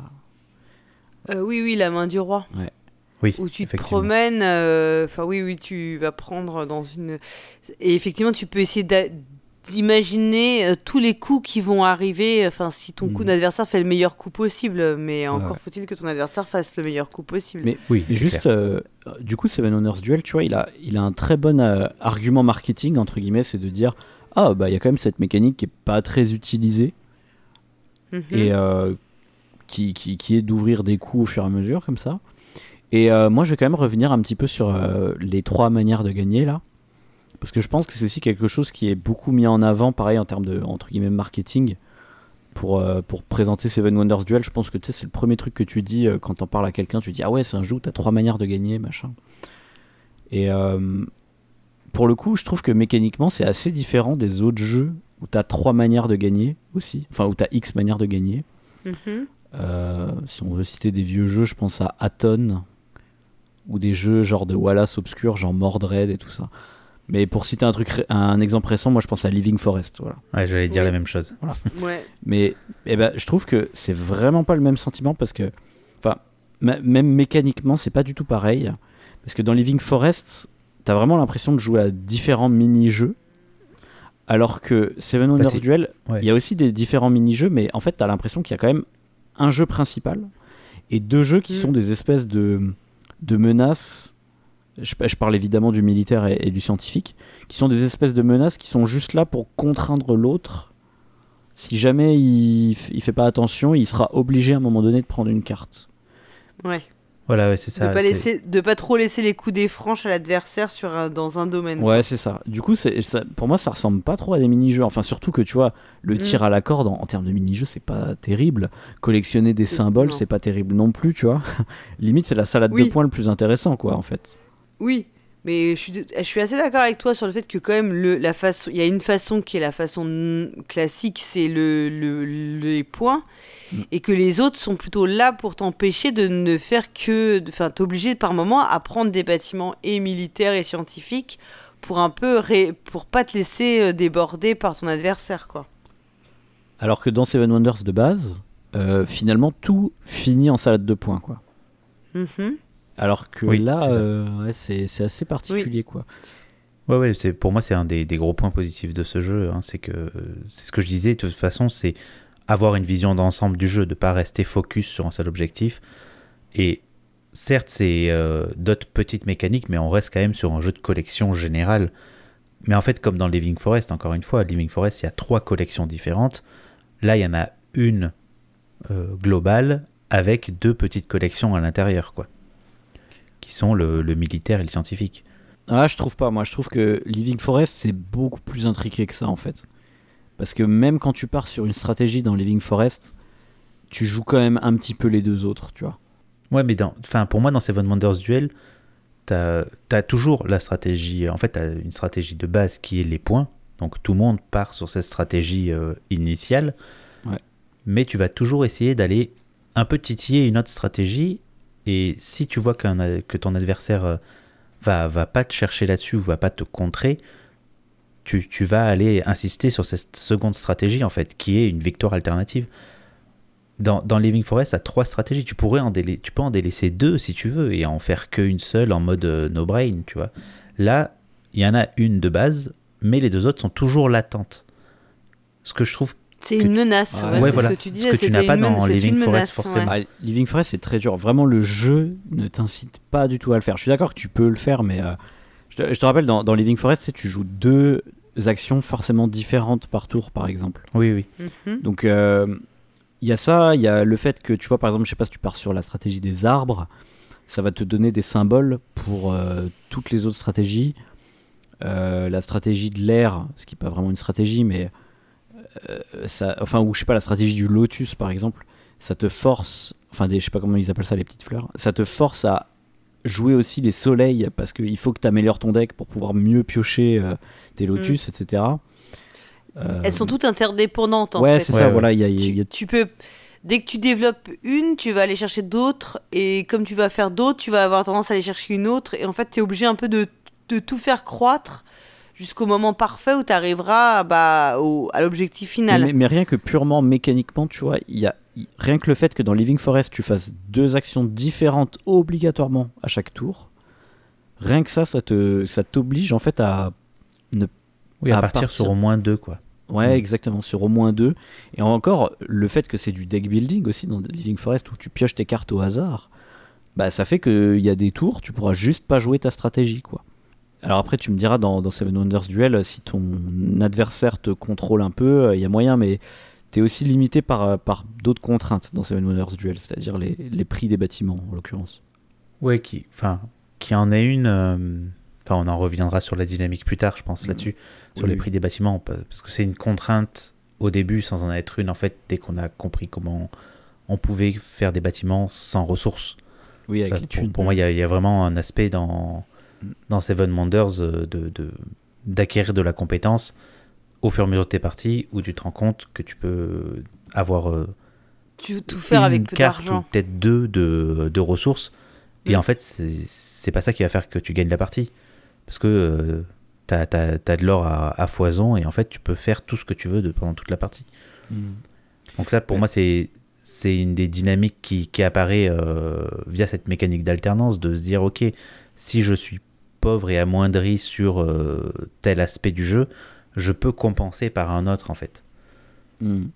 Euh, oui, oui, la main du roi. Oui, Où tu te promènes, euh, enfin oui, oui, tu vas prendre dans une... Et effectivement, tu peux essayer d'imaginer euh, tous les coups qui vont arriver, enfin si ton coup Mhm. d'adversaire fait le meilleur coup possible, mais encore ouais. faut-il que ton adversaire fasse le meilleur coup possible. Mais Oui, Juste, euh, du coup, Seven Honors Duel, tu vois, il a, il a un très bon euh, argument marketing, entre guillemets, c'est de dire Ah, bah, il y a quand même cette mécanique qui est pas très utilisée Mhm. et euh, qui, qui, qui est d'ouvrir des coups au fur et à mesure, comme ça. Et euh, moi, je vais quand même revenir un petit peu sur euh, les trois manières de gagner, là. Parce que je pense que c'est aussi quelque chose qui est beaucoup mis en avant, pareil, en termes de, entre guillemets, marketing. Pour, euh, pour présenter Seven Wonders Duel, je pense que tu sais, c'est le premier truc que tu dis euh, quand t'en parles à quelqu'un. Tu dis Ah ouais, c'est un jeu où t'as trois manières de gagner, machin. Et euh, pour le coup, je trouve que mécaniquement, c'est assez différent des autres jeux où t'as trois manières de gagner aussi. Enfin, où t'as X manières de gagner. Mhm. Euh, si on veut citer des vieux jeux, je pense à Aton ou des jeux genre de Wallace obscur, genre Mordred et tout ça. Mais pour citer un truc, un exemple récent, moi je pense à Living Forest. Voilà. Ouais, j'allais dire Oui. la même chose. Ouais. Mais eh ben, je trouve que c'est vraiment pas le même sentiment parce que, enfin, même mécaniquement, c'est pas du tout pareil. Parce que dans Living Forest, t'as vraiment l'impression de jouer à différents mini-jeux. Alors que Seven Wonders c'est- Duel, ouais. il y a aussi des différents mini-jeux, mais en fait, t'as l'impression qu'il y a quand même un jeu principal et deux jeux qui Mm. sont des espèces de, de menaces. Je, je parle évidemment du militaire et, et du scientifique, qui sont des espèces de menaces qui sont juste là pour contraindre l'autre. Si jamais il, il fait pas attention, il sera obligé à un moment donné de prendre une carte. Ouais. Voilà, ouais, c'est ça. de pas c'est- laisser, de pas trop laisser les coups des franches à l'adversaire sur un- dans un domaine. Ouais, c'est ça. Du coup, c'est, ça- pour moi, ça ressemble pas trop à des mini-jeux. Enfin, surtout que tu vois, le Mm. tir à la corde en, en termes de mini-jeux, c'est pas terrible. Collectionner des symboles, c'est pas terrible non plus, tu vois. Limite, c'est la salade Oui. de points le plus intéressant, quoi, en fait. Oui, mais je suis, je suis assez d'accord avec toi sur le fait que quand même le, la façon, il y a une façon qui est la façon classique, c'est le, le- les points, Mm. et que les autres sont plutôt là pour t'empêcher de ne faire que, enfin t'obliger par moment à prendre des bâtiments et militaires et scientifiques pour un peu ré- pour pas te laisser euh, déborder par ton adversaire quoi. Alors que dans Seven Wonders de base, euh, finalement, tout finit en salade de points, quoi. Mhm. Alors que Oui, là, c'est euh, ouais, assez particulier, quoi. Ouais, ouais, c'est, pour moi, c'est un des, des gros points positifs de ce jeu. hein, c'est que, c'est ce que je disais, de toute façon, c'est avoir une vision d'ensemble du jeu, de pas rester focus sur un seul objectif. Et certes, c'est euh, d'autres petites mécaniques, mais on reste quand même sur un jeu de collection générale. Mais en fait, comme dans Living Forest, encore une fois, Living Forest, il y a trois collections différentes. Là, il y en a une euh, globale avec deux petites collections à l'intérieur, quoi. Qui sont le, le militaire et le scientifique. Ah, je trouve pas. Moi, je trouve que Living Forest, c'est beaucoup plus intriqué que ça, en fait. Parce que même quand tu pars sur une stratégie dans Living Forest, tu joues quand même un petit peu les deux autres, tu vois. Ouais, mais dans, pour moi, dans Seven Wonders Duel, t'as as toujours la stratégie. En fait, t'as une stratégie de base qui est les points. Donc tout le monde part sur cette stratégie euh, initiale. Ouais. Mais tu vas toujours essayer d'aller un peu titiller une autre stratégie. Et si tu vois que ton adversaire euh, va, va pas te chercher là-dessus ou va pas te contrer, tu, tu vas aller insister sur cette seconde stratégie, en fait, qui est une victoire alternative. Dans, Living Forest, à trois stratégies. Tu pourrais en tu peux en délaisser deux si tu veux et en faire qu'une seule en mode euh, no brain, tu vois. Là, il y en a une de base, mais les deux autres sont toujours latentes. Ce que je trouve C'est une menace. Ouais, ouais, voilà. ce que tu Ce disais. que tu n'as pas dans Living Forest, menace, forcément. ouais. Ah, Living Forest, c'est très dur. Vraiment, le jeu ne t'incite pas du tout à le faire. Je suis d'accord que tu peux le faire, mais euh, je, te, je te rappelle, dans, dans Living Forest, tu joues deux actions forcément différentes par tour, par exemple. Oui, oui. Mhm. Donc, euh, il y a ça, il y a le fait que, tu vois, par exemple, je sais pas si tu pars sur la stratégie des arbres, ça va te donner des symboles pour euh, toutes les autres stratégies. Euh, la stratégie de l'air, ce qui n'est pas vraiment une stratégie, mais euh, ça, enfin, ou je sais pas, la stratégie du lotus, par exemple, ça te force, enfin, des, je sais pas comment ils appellent ça, les petites fleurs, ça te force à jouer aussi les soleils parce qu'il faut que tu améliores ton deck pour pouvoir mieux piocher euh, tes lotus, etc. Euh, Elles sont toutes interdépendantes en ouais, fait. c'est Ouais, ça, ouais. voilà, y a- tu, y a tu peux dès que tu développes une, tu vas aller chercher d'autres et comme tu vas faire d'autres, tu vas avoir tendance à aller chercher une autre et en fait, tu es obligé un peu de, de tout faire croître jusqu'au moment parfait où tu arriveras bah, au- à l'objectif final. Mais, mais rien que purement mécaniquement, tu vois, il y a rien que le fait que dans Living Forest tu fasses deux actions différentes obligatoirement à chaque tour, rien que ça, ça te ça t'oblige en fait à Oui, à, À partir, partir- sur au moins deux, quoi. ouais Mm. exactement sur au moins deux. Et encore le fait que c'est du deck building aussi dans Living Forest où tu pioches tes cartes au hasard, bah ça fait qu'il y a des tours tu pourras juste pas jouer ta stratégie quoi. Alors après tu me diras dans, dans Seven Wonders Duel si ton adversaire te contrôle un peu, il y a moyen mais t'es aussi limité par, euh, par d'autres contraintes dans Seven Wonders Duel, c'est-à-dire les, les prix des bâtiments en l'occurrence. Ouais, qui, enfin, qui en est une. euh, Enfin, on en reviendra sur la dynamique plus tard, je pense, Mhm. là-dessus, sur Oui, les oui. prix des bâtiments, pa- parce que c'est une contrainte au début, sans en être une, en fait, dès qu'on a compris comment on pouvait faire des bâtiments sans ressources. Oui, avec Euh, les pour, thunes. pour moi, il y, a- il y a vraiment un aspect dans, Mm. Dans Seven Wonders euh, de, de- d'acquérir de la compétence au fur et à mesure de tes parties, où tu te rends compte que tu peux avoir euh, Tu veux tout faire une avec peu carte ou peut-être deux de, de ressources. Et Mm. en fait, c'est, c'est pas ça qui va faire que tu gagnes la partie. Parce que euh, t'as, t'as- t'as de l'or à, à foison et en fait, tu peux faire tout ce que tu veux de, pendant toute la partie. Mm. Donc ça, pour Ouais. moi, c'est, c'est une des dynamiques qui, qui apparaît euh, via cette mécanique d'alternance, de se dire, ok, si je suis pauvre et amoindri sur euh, tel aspect du jeu, je peux compenser par un autre, en fait. Mm.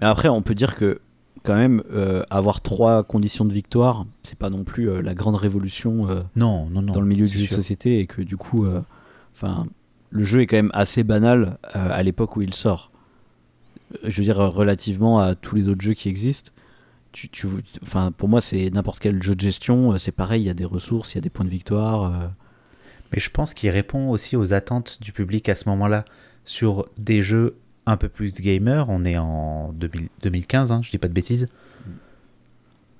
Mais après, on peut dire que quand même euh, avoir trois conditions de victoire, c'est pas non plus euh, la grande révolution Non, non, non. dans le milieu du jeu de société et que du coup, enfin, le jeu est quand même assez banal à l'époque où il sort. Je veux dire, relativement à tous les autres jeux qui existent. Tu, tu, enfin, pour moi, c'est n'importe quel jeu de gestion, c'est pareil, il y a des ressources, il y a des points de victoire. Mais je pense qu'il répond aussi aux attentes du public à ce moment-là. Sur des jeux un peu plus gamer, on est en 2000 2015, hein, je dis pas de bêtises.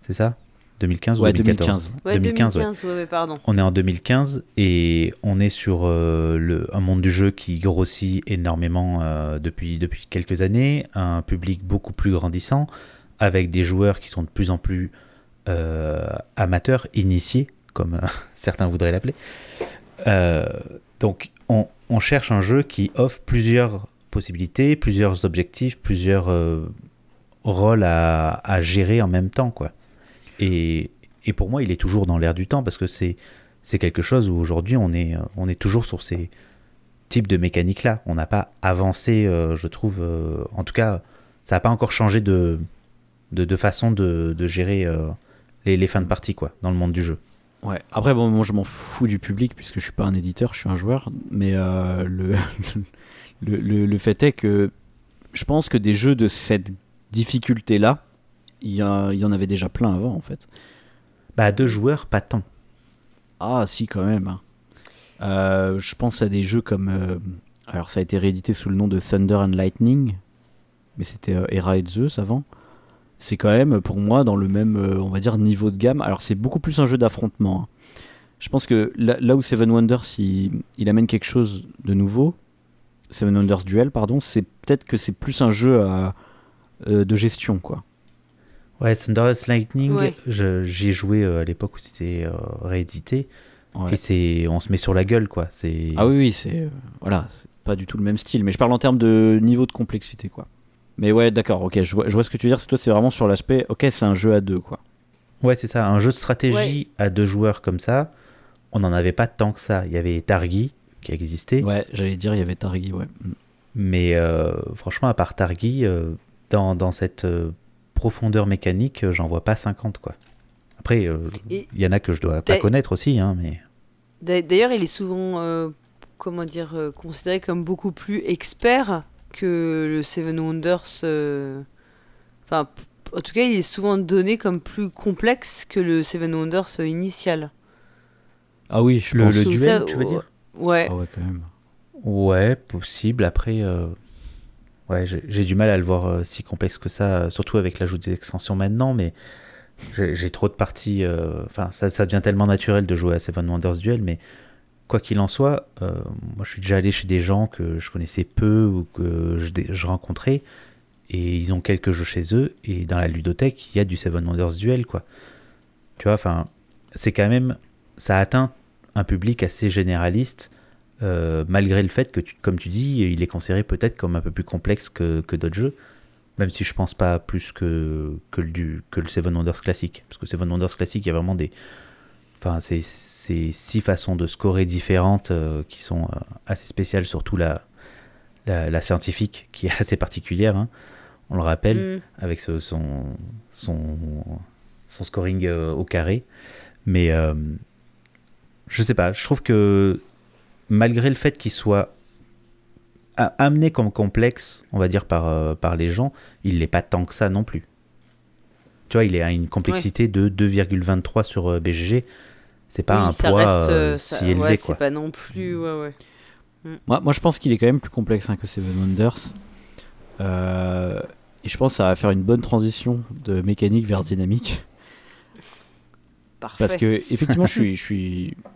C'est ça? 2015 Ouais, ou 2014 2015. Ouais, 2015, 2015, ouais. ouais, pardon. On est en 2015 et on est sur euh, le, un monde du jeu qui grossit énormément euh, depuis, depuis quelques années, un public beaucoup plus grandissant, avec des joueurs qui sont de plus en plus euh, amateurs, initiés, comme euh, certains voudraient l'appeler. Euh, donc on, cherche un jeu qui offre plusieurs possibilités, plusieurs objectifs, plusieurs euh, rôles à, gérer en même temps. quoi. Et, pour moi, il est toujours dans l'air du temps parce que c'est quelque chose où aujourd'hui on est toujours sur ces types de mécaniques là. On n'a pas avancé, je trouve. en tout cas, ça n'a pas encore changé de façon de, de gérer les, les fins de partie quoi dans le monde du jeu. Ouais. Après, bon, moi je m'en fous du public puisque je suis pas un éditeur, je suis un joueur. Mais euh, le, le, le, fait est que je pense que des jeux de cette difficulté-là, il y, y, en avait déjà plein avant en fait. Bah, deux joueurs, pas tant. Ah, si, quand même. Hein. Euh, je pense à des jeux comme. Euh, alors, ça a été réédité sous le nom de Thunder and Lightning, mais c'était Era et Zeus avant c'est quand même pour moi dans le même, euh, on va dire, niveau de gamme. Alors c'est beaucoup plus un jeu d'affrontement. Hein. Je pense que là, où Seven Wonders il, il, amène quelque chose de nouveau, Seven Wonders Duel, pardon, c'est peut-être que c'est plus un jeu à, euh, de gestion, quoi. Ouais, Thunderous Lightning, j'y ai joué euh, à l'époque où c'était réédité. Et c'est, on se met sur la gueule, quoi. C'est. Ah oui, oui, c'est voilà, c'est pas du tout le même style. Mais je parle en termes de niveau de complexité, quoi. Mais ouais, d'accord, ok, je vois, je vois, ce que tu veux dire. C'est toi, c'est vraiment sur l'aspect, ok, c'est un jeu à deux, quoi. Ouais, c'est ça, un jeu de stratégie à deux joueurs comme ça, on n'en avait pas tant que ça. Il y avait Targi qui existait. Ouais, j'allais dire, il y avait Targi, ouais. Mm. Mais euh, franchement, à part Targi, euh, dans, dans, cette euh, profondeur mécanique, j'en vois pas 50, quoi. Après, il y en a que je dois pas connaître aussi, hein, mais. D'ailleurs, il est souvent, comment dire, considéré comme beaucoup plus expert que le Seven Wonders. Euh, enfin, en tout cas, il est souvent donné comme plus complexe que le Seven Wonders initial. Ah oui, je le, le duel, tu veux dire Ouais. Ah ouais, quand même. Ouais, possible. Après, euh, ouais, j'ai du mal à le voir euh, si complexe que ça, surtout avec l'ajout des extensions maintenant, mais j'ai trop de parties. Enfin, ça, ça, devient tellement naturel de jouer à Seven Wonders Duel, mais quoi qu'il en soit, euh, moi je suis déjà allé chez des gens que je connaissais peu ou que je, rencontrais, et ils ont quelques jeux chez eux, et dans la ludothèque, il y a du Seven Wonders Duel, quoi. Tu vois, enfin, c'est quand même, ça atteint un public assez généraliste, euh, malgré le fait que, comme tu dis, il est considéré peut-être comme un peu plus complexe que, d'autres jeux, même si je pense pas plus que, que, le, que le Seven Wonders classique, parce que Seven Wonders classique, il y a vraiment des Enfin, c'est six façons de scorer différentes euh, qui sont euh, assez spéciales, surtout la, la, scientifique qui est assez particulière. Hein. On le rappelle, mm. avec son, son, son scoring euh, au carré. Mais je sais pas, je trouve que malgré le fait qu'il soit amené comme complexe, on va dire, par, par les gens, il n'est pas tant que ça non plus. Tu vois, il est à une complexité de 2,23 sur euh, BGG. C'est pas un poids reste, euh, si élevé. Ouais, c'est pas non plus. Ouais, ouais. Mm. Moi, moi, je pense qu'il est quand même plus complexe hein, que Seven Wonders. Euh, et je pense que ça va faire une bonne transition de mécanique vers dynamique. Parfait. Parce que, effectivement, je suis. Je suis...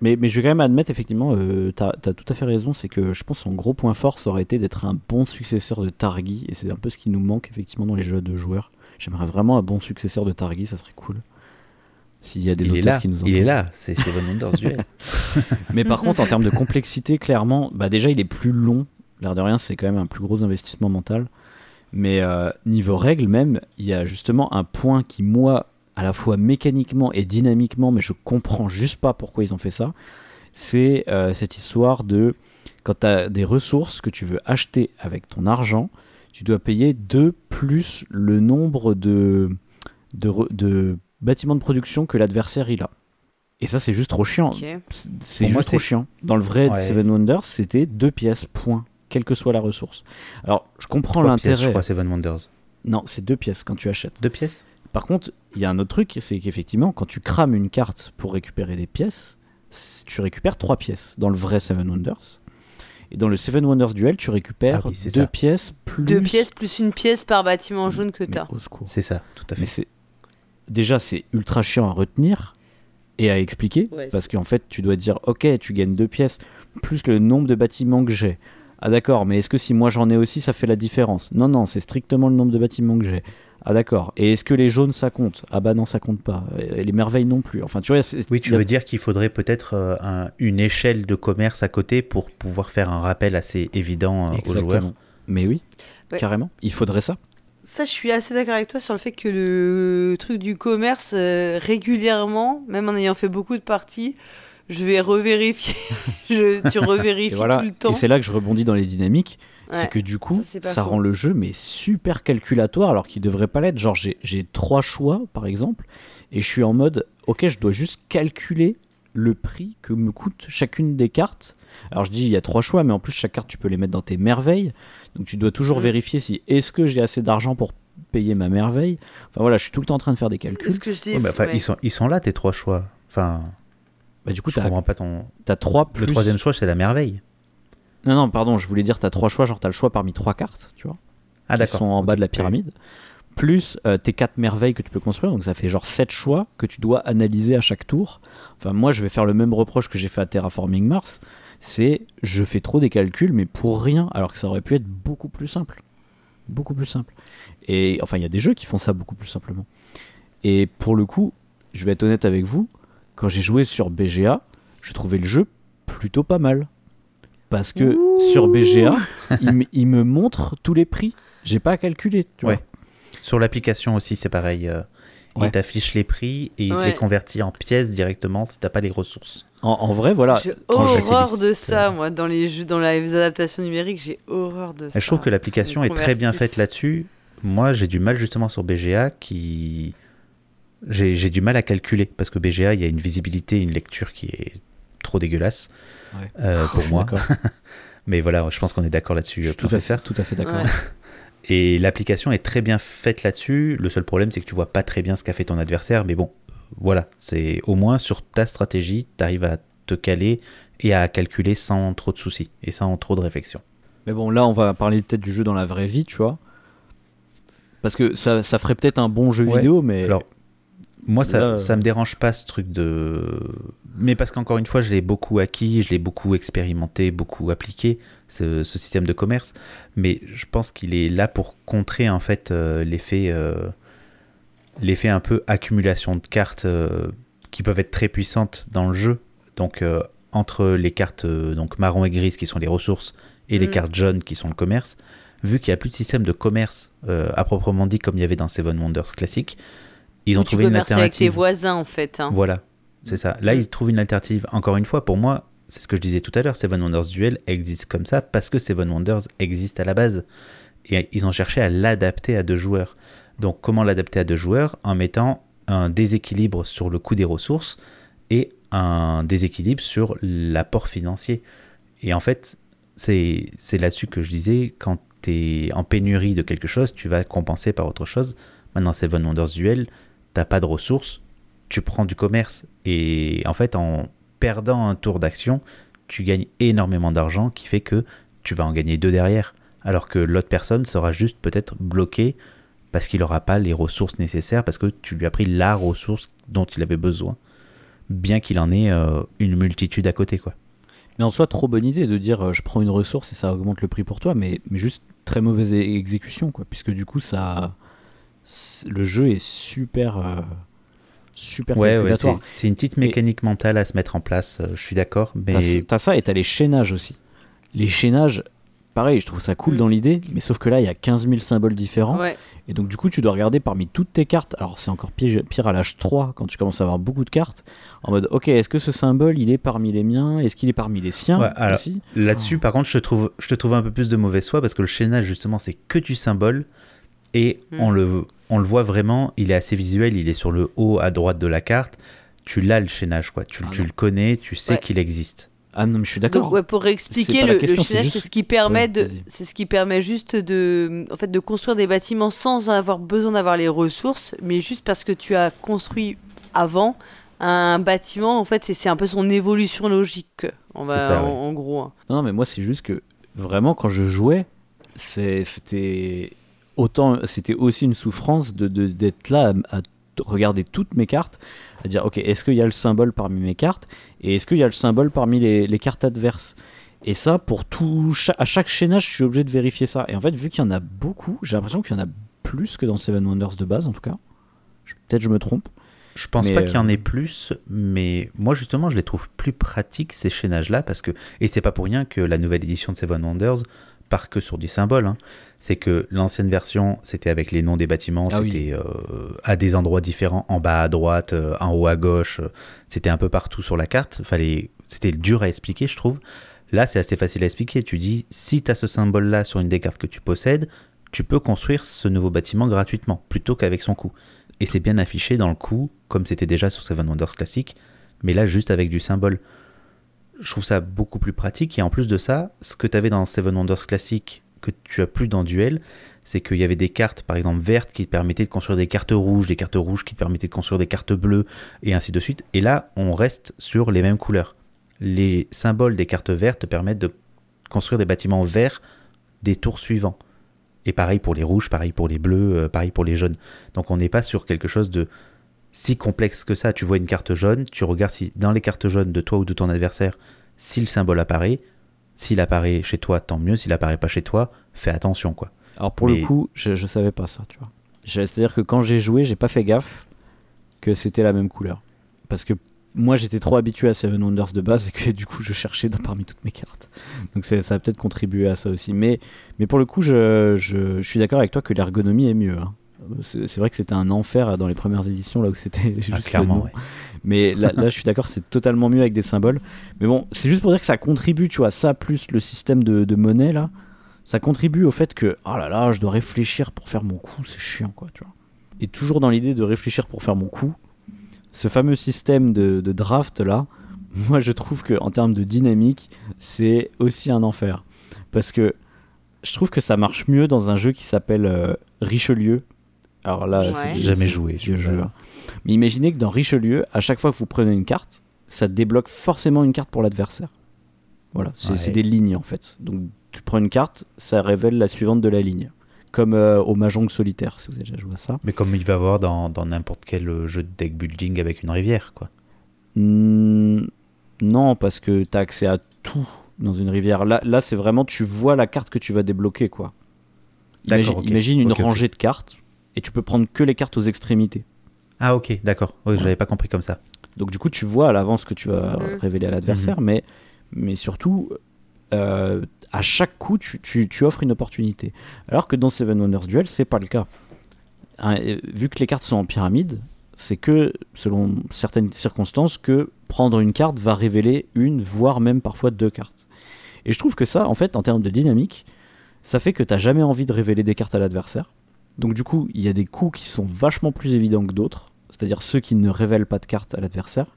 Mais, mais je vais quand même admettre, effectivement, euh, tu as, tout à fait raison, c'est que je pense que son gros point fort, ça aurait été d'être un bon successeur de Targi, et c'est un peu ce qui nous manque, effectivement, dans les jeux de joueurs. J'aimerais vraiment un bon successeur de Targi, ça serait cool. S'il y a des auteurs qui nous entendent. Il est là, c'est Seven Wonders Duel. Mais par contre, en termes de complexité, clairement, bah déjà, il est plus long. L'air de rien, c'est quand même un plus gros investissement mental. Mais euh, niveau règles même, il y a justement un point qui, moi, à la fois mécaniquement et dynamiquement, mais je comprends juste pas pourquoi ils ont fait ça, c'est euh, cette histoire de quand tu as des ressources que tu veux acheter avec ton argent, tu dois payer 2 plus le nombre de, de, bâtiments de production que l'adversaire il a. Et ça, c'est juste trop chiant. C'est juste trop chiant. Dans le vrai Seven Wonders, c'était deux pièces, point. Quelle que soit la ressource. Alors, je comprends l'intérêt. je crois, Seven Wonders. Non, c'est deux pièces quand tu achètes. Deux pièces? Par contre, il y a un autre truc, c'est qu'effectivement, quand tu crames une carte pour récupérer des pièces, tu récupères trois pièces dans le vrai Seven Wonders. Et dans le Seven Wonders Duel, tu récupères ah deux pièces plus. Deux pièces plus une pièce par bâtiment jaune que tu as. C'est ça, tout à fait. Mais. Déjà, c'est ultra chiant à retenir et à expliquer. Parce qu'en fait, tu dois dire Ok, tu gagnes deux pièces plus le nombre de bâtiments que j'ai. Ah d'accord, mais est-ce que si moi j'en ai aussi, ça fait la différence? Non, non, c'est strictement le nombre de bâtiments que j'ai. Ah d'accord. Et est-ce que les jaunes ça compte? Ah bah non, ça compte pas. Et les merveilles non plus. Enfin, tu vois. Oui, tu veux dire qu'il faudrait peut-être euh, une échelle de commerce à côté pour pouvoir faire un rappel assez évident euh, aux joueurs? Mais oui, carrément. Il faudrait ça. ça, je suis assez d'accord avec toi sur le fait que le truc du commerce, euh, régulièrement, même en ayant fait beaucoup de parties, je vais revérifier. je, tu revérifies voilà. tout le temps. Et c'est là que je rebondis dans les dynamiques. Ouais. C'est que du coup, Ça, rend le jeu mais super calculatoire alors qu'il devrait pas l'être. Genre, j'ai j'ai trois choix par exemple, et je suis en mode, ok, je dois juste calculer le prix que me coûte chacune des cartes. Alors je dis, il y a trois choix, mais en plus, chaque carte, tu peux les mettre dans tes merveilles. Donc tu dois toujours vérifier si est-ce que j'ai assez d'argent pour payer ma merveille? Enfin voilà, je suis tout le temps en train de faire des calculs. Ce que je dis. Ouais, mais enfin, ouais. ils, sont, ils sont là, tes trois choix. Enfin, Bah, du coup, je t'as comprends pas ton. as trois plus. Le troisième choix, c'est la merveille. Non, non, pardon, je voulais dire, t'as trois choix, genre t'as le choix parmi trois cartes, tu vois. Ah, qui d'accord. sont en bas de la pyramide, plus euh, tes quatre merveilles que tu peux construire, donc ça fait genre 7 choix que tu dois analyser à chaque tour. Enfin, moi je vais faire le même reproche que j'ai fait à Terraforming Mars, c'est je fais trop des calculs, mais pour rien, alors que ça aurait pu être beaucoup plus simple. Beaucoup plus simple. Et enfin, il y a des jeux qui font ça beaucoup plus simplement. Et pour le coup, je vais être honnête avec vous, quand j'ai joué sur BGA, je trouvais le jeu plutôt pas mal. Parce que Ouh. sur BGA, il, me- il me montre tous les prix. J'ai pas à calculer, tu Ouais. vois. Sur l'application aussi, c'est pareil. euh, Ouais. Il t'affiche les prix et il te les convertit en pièces directement si t'as pas les ressources. En, en vrai, voilà. J'ai horreur de ça, euh, moi, dans les jeux, dans les adaptations numériques, j'ai horreur de ça. Je trouve que l'application est très bien faite là-dessus. Moi, j'ai du mal justement sur BGA qui. J'ai j'ai du mal à calculer parce que BGA, il y a une visibilité, une lecture qui est trop dégueulasse Ouais. euh, Je pour moi. Mais voilà, je pense qu'on est d'accord là-dessus, Je suis tout à fait, tout à fait d'accord. Ouais. Et l'application est très bien faite là-dessus. Le seul problème, c'est que tu vois pas très bien ce qu'a fait ton adversaire. Mais bon, voilà, c'est au moins sur ta stratégie, tu arrives à te caler et à calculer sans trop de soucis et sans trop de réflexion. Mais bon, là, on va parler peut-être du jeu dans la vraie vie, tu vois. Parce que ça, ça ferait peut-être un bon jeu Ouais. vidéo, mais. Alors, moi, ça, Là, ça me dérange pas ce truc de. Mais parce qu'encore une fois, je l'ai beaucoup acquis, je l'ai beaucoup expérimenté, beaucoup appliqué, ce, ce système de commerce. Mais je pense qu'il est là pour contrer en fait euh, l'effet. euh, l'effet un peu accumulation de cartes euh, qui peuvent être très puissantes dans le jeu. Donc, euh, entre les cartes euh, donc marron et grises qui sont les ressources et les Mm. cartes jaunes qui sont le commerce, vu qu'il n'y a plus de système de commerce euh, à proprement dit comme il y avait dans Seven Wonders classique, ils ont trouvé une commerces avec tes alternative. voisins, en fait. hein. Voilà, c'est ça. Là, Mm. ils trouvent une alternative. Encore une fois, pour moi, c'est ce que je disais tout à l'heure, Seven Wonders Duel existe comme ça parce que Seven Wonders existe à la base. Et ils ont cherché à l'adapter à deux joueurs. Donc, comment l'adapter à deux joueurs? En mettant un déséquilibre sur le coût des ressources et un déséquilibre sur l'apport financier. Et en fait, c'est c'est là-dessus que je disais, quand tu es en pénurie de quelque chose, tu vas compenser par autre chose. Maintenant, Seven Wonders Duel, t'as pas de ressources, tu prends du commerce. Et en fait, en perdant un tour d'action, tu gagnes énormément d'argent qui fait que tu vas en gagner deux derrière. Alors que l'autre personne sera juste peut-être bloquée parce qu'il n'aura pas les ressources nécessaires, parce que tu lui as pris la ressource dont il avait besoin, bien qu'il en ait euh, une multitude à côté. quoi. Mais en soi, trop bonne idée de dire euh, je prends une ressource et ça augmente le prix pour toi, mais, mais juste très mauvaise exécution, quoi. Puisque du coup, ça. Le jeu est super. euh, super Ouais, c'est une petite mécanique mentale à se mettre en place, euh, je suis d'accord, T'as mais t'as ça et t'as les chaînages aussi. Les chaînages, pareil, je trouve ça cool Mm. dans l'idée, mais sauf que là, il y a 15 000 symboles différents. Ouais. Et donc, du coup, tu dois regarder parmi toutes tes cartes. Alors, c'est encore pire, pire à l'âge 3, quand tu commences à avoir beaucoup de cartes. En mode, ok, est-ce que ce symbole, il est parmi les miens? Est-ce qu'il est parmi les siens Ouais, alors, aussi? Là-dessus, par contre, je te, trouve, je te trouve un peu plus de mauvaise foi parce que le chaînage, justement, c'est que du symbole et Mm. on, le, on le voit vraiment. Il est assez visuel, il est sur le haut à droite de la carte. Tu l'as le chaînage, quoi. Tu, Ah tu le connais, tu sais Ouais. qu'il existe. Ah non, mais je suis d'accord. Ouais, pour expliquer, le, question, le c'est chaînage, juste- c'est ce qui permet Ouais, de, vas-y. c'est ce qui permet juste de, en fait, de construire des bâtiments sans avoir besoin d'avoir les ressources, mais juste parce que tu as construit avant un bâtiment. En fait, c'est- un peu son évolution logique. On va, ça, en, ouais. en gros. hein. Non, mais moi, c'est juste que vraiment, quand je jouais, c'était autant, c'était aussi une souffrance de d'être là à, regarder toutes mes cartes, à dire, ok, est-ce qu'il y a le symbole parmi mes cartes et est-ce qu'il y a le symbole parmi les, les cartes adverses? Et ça, pour tout, à chaque chaînage, je suis obligé de vérifier ça. Et en fait, vu qu'il y en a beaucoup, j'ai l'impression qu'il y en a plus que dans Seven Wonders de base, en tout cas. Peut-être je me trompe. Je pense Mais, pas qu'il y en euh, ait plus, mais moi justement je les trouve plus pratiques ces chaînages-là parce que et c'est pas pour rien que la nouvelle édition de Seven Wonders part que sur du symbole. hein. C'est que l'ancienne version, c'était avec les noms des bâtiments, Ah oui. c'était euh, à des endroits différents, en bas à droite, euh, en haut à gauche, euh, c'était un peu partout sur la carte. Fallait, c'était dur à expliquer, je trouve. Là, c'est assez facile à expliquer. Tu dis, si tu as ce symbole-là sur une des cartes que tu possèdes, tu peux construire ce nouveau bâtiment gratuitement, plutôt qu'avec son coût. Et c'est bien affiché dans le coût, comme c'était déjà sur Seven Wonders classique, mais là, juste avec du symbole. Je trouve ça beaucoup plus pratique. Et en plus de ça, ce que tu avais dans Seven Wonders classique, que tu as plus dans Duel, c'est qu'il y avait des cartes, par exemple vertes, qui te permettaient de construire des cartes rouges, des cartes rouges qui te permettaient de construire des cartes bleues, et ainsi de suite. Et là, on reste sur les mêmes couleurs. Les symboles des cartes vertes te permettent de construire des bâtiments verts des tours suivants. Et pareil pour les rouges, pareil pour les bleus, euh, pareil pour les jaunes. Donc on n'est pas sur quelque chose de si complexe que ça. Tu vois une carte jaune, tu regardes si dans les cartes jaunes de toi ou de ton adversaire, si le symbole apparaît. S'il apparaît chez toi, tant mieux. S'il apparaît pas chez toi, fais attention quoi. Alors pour Mais- le coup, je, je savais pas ça, tu vois. C'est-à-dire que quand j'ai joué, j'ai pas fait gaffe que c'était la même couleur. Parce que moi j'étais trop habitué à Seven Wonders de base et que du coup je cherchais dans, parmi toutes mes cartes. Donc ça a peut-être contribué à ça aussi. Mais, mais pour le coup, je, je- je suis d'accord avec toi que l'ergonomie est mieux. hein. C'est vrai que c'était un enfer dans les premières éditions là où c'était juste Ah, le clairement, nom. ouais. Mais là, là, je suis d'accord, c'est totalement mieux avec des symboles. Mais bon, c'est juste pour dire que ça contribue, tu vois, ça plus le système de, de monnaie là, ça contribue au fait que, oh là là, je dois réfléchir pour faire mon coup, c'est chiant quoi, tu vois. Et toujours dans l'idée de réfléchir pour faire mon coup, ce fameux système de, de draft là, moi je trouve que en termes de dynamique, c'est aussi un enfer. Parce que je trouve que ça marche mieux dans un jeu qui s'appelle euh, Richelieu. Alors là, Ouais. c'est Jamais joué, jeu. hein. Mais imaginez que dans Richelieu, à chaque fois que vous prenez une carte, ça débloque forcément une carte pour l'adversaire. Voilà, c'est Ouais. des lignes en fait. Donc tu prends une carte, ça révèle la suivante de la ligne. Comme euh, au Mahjong solitaire, si vous avez déjà joué à ça. Mais comme il va y avoir dans dans n'importe quel euh, jeu de deck building avec une rivière quoi. Hmm, non, parce que tu as accès à tout dans une rivière. Là, là c'est vraiment, tu vois la carte que tu vas débloquer, quoi. D'accord, Imagine, imagine une rangée de cartes, et tu peux prendre que les cartes aux extrémités. Ah ok, d'accord. Oui, j'avais pas compris comme ça. Donc du coup, tu vois à l'avance que tu vas Mhm. révéler à l'adversaire, mais, mais surtout, euh, à chaque coup, tu, tu- tu offres une opportunité. Alors que dans Seven Wonders Duel, c'est pas le cas. Hein, vu que les cartes sont en pyramide, c'est que, selon certaines circonstances, que prendre une carte va révéler une, voire même parfois deux cartes. Et je trouve que ça, en fait, en termes de dynamique, ça fait que t'as jamais envie de révéler des cartes à l'adversaire. Donc du coup, il y a des coups qui sont vachement plus évidents que d'autres, c'est-à-dire ceux qui ne révèlent pas de cartes à l'adversaire.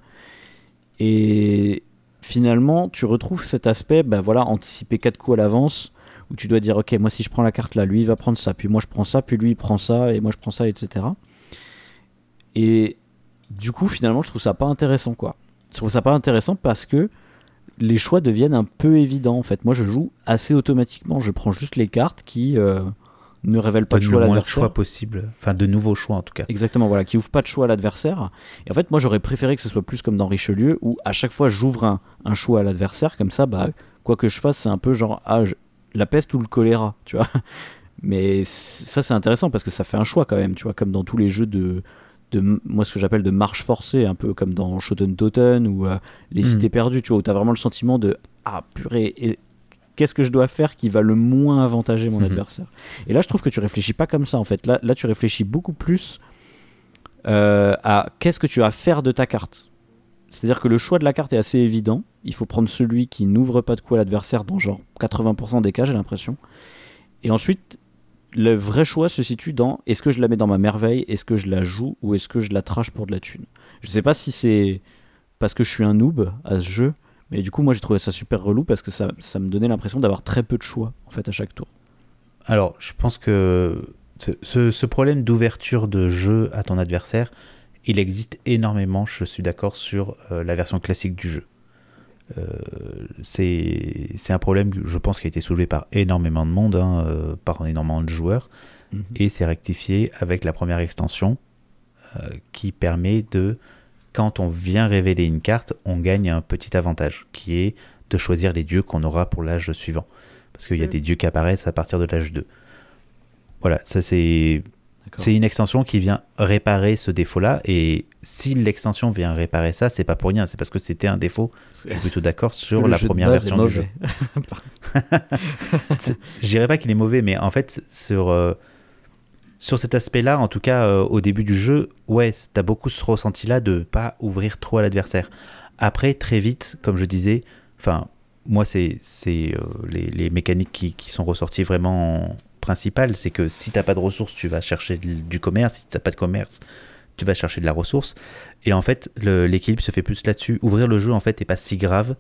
Et finalement, tu retrouves cet aspect, ben voilà, anticiper quatre coups à l'avance, où tu dois dire, ok, moi si je prends la carte là, lui il va prendre ça, puis moi je prends ça, puis lui il prend ça, et moi je prends ça, etc. Et du coup, finalement, je trouve ça pas intéressant, quoi. Je trouve ça pas intéressant parce que les choix deviennent un peu évidents, en fait. Moi, je joue assez automatiquement, je prends juste les cartes qui euh, ne révèlent pas de choix à le moins de l'adversaire. choix possible. Enfin, de nouveaux choix en tout cas. Exactement, voilà, qui ouvre pas de choix à l'adversaire. Et en fait, moi, j'aurais préféré que ce soit plus comme dans Richelieu, où à chaque fois j'ouvre un, un choix à l'adversaire, comme ça, bah, quoi que je fasse, c'est un peu genre, ah, je- la peste ou le choléra, tu vois. Mais ça, c'est intéressant parce que ça fait un choix quand même, tu vois, comme dans tous les jeux de, de moi, ce que j'appelle de marche forcée, un peu comme dans Shoten Toten ou euh, Les Mhm. Cités Perdues, tu vois, où t'as vraiment le sentiment de, ah, purée, qu'est-ce que je dois faire qui va le moins avantager mon Mhm. adversaire Et là, je trouve que tu réfléchis pas comme ça, en fait. Là, là tu réfléchis beaucoup plus euh, à qu'est-ce que tu vas faire de ta carte. C'est-à-dire que le choix de la carte est assez évident. Il faut prendre celui qui n'ouvre pas de coup à l'adversaire dans genre 80% des cas, j'ai l'impression. Et ensuite, le vrai choix se situe dans est-ce que je la mets dans ma merveille, est-ce que je la joue ou est-ce que je la trash pour de la thune? Je sais pas si c'est parce que je suis un noob à ce jeu, mais du coup, moi j'ai trouvé ça super relou parce que ça, ça me donnait l'impression d'avoir très peu de choix en fait à chaque tour. Alors, je pense que ce, problème d'ouverture de jeu à ton adversaire, il existe énormément, je suis d'accord, sur euh, la version classique du jeu. Euh, c'est un problème, je pense, qui a été soulevé par énormément de monde, hein, euh, par énormément de joueurs, et c'est rectifié avec la première extension qui permet de, quand on vient révéler une carte, on gagne un petit avantage, qui est de choisir les dieux qu'on aura pour l'âge suivant. Parce qu'il y a Mm. des dieux qui apparaissent à partir de l'âge 2. Voilà, ça c'est une extension qui vient réparer ce défaut-là. Et si l'extension vient réparer ça, c'est pas pour rien. C'est parce que c'était un défaut. Je suis plutôt d'accord sur Le la première version du jeu. Je dirais pas qu'il est mauvais, mais en fait, sur, euh, sur cet aspect-là, en tout cas, euh, au début du jeu, ouais, t'as beaucoup ce ressenti-là de pas ouvrir trop à l'adversaire. Après, très vite, comme je disais, enfin, moi, c'est euh, les, les mécaniques qui, qui sont ressorties vraiment principales. C'est que si t'as pas de ressources, tu vas chercher du commerce. Si t'as pas de commerce, tu vas chercher de la ressource. Et en fait, l'équilibre se fait plus là-dessus. Ouvrir le jeu, en fait, est pas si grave.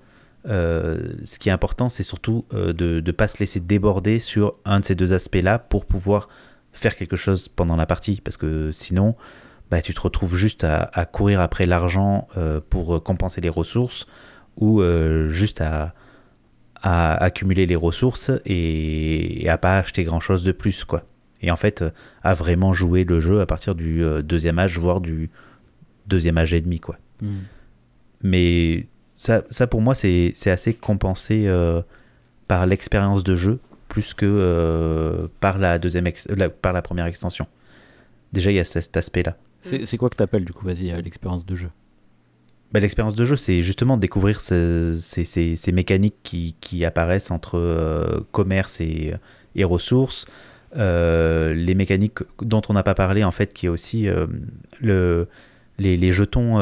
Euh, ce qui est important, c'est surtout euh, de ne pas se laisser déborder sur un de ces deux aspects-là pour pouvoir faire quelque chose pendant la partie. Parce que sinon, bah, tu te retrouves juste à, à courir après l'argent euh, pour compenser les ressources ou euh, juste à, à accumuler les ressources et, et à pas acheter grand-chose de plus. quoi. Et en fait, à vraiment jouer le jeu à partir du euh, deuxième âge, voire du deuxième âge et demi. quoi Mm. mais ça, ça pour moi c'est c'est assez compensé euh, par l'expérience de jeu plus que euh, par la deuxième ex- la- par la première extension. Déjà il y a ce- cet aspect là C'est quoi que t'appelles du coup? Vas-y, euh, l'expérience de jeu. Bah, l'expérience de jeu c'est justement découvrir ce- ces, ces- ces mécaniques qui, qui apparaissent entre euh, commerce et, et ressources Euh, les mécaniques dont on n'a pas parlé en fait qui est aussi le, les, les jetons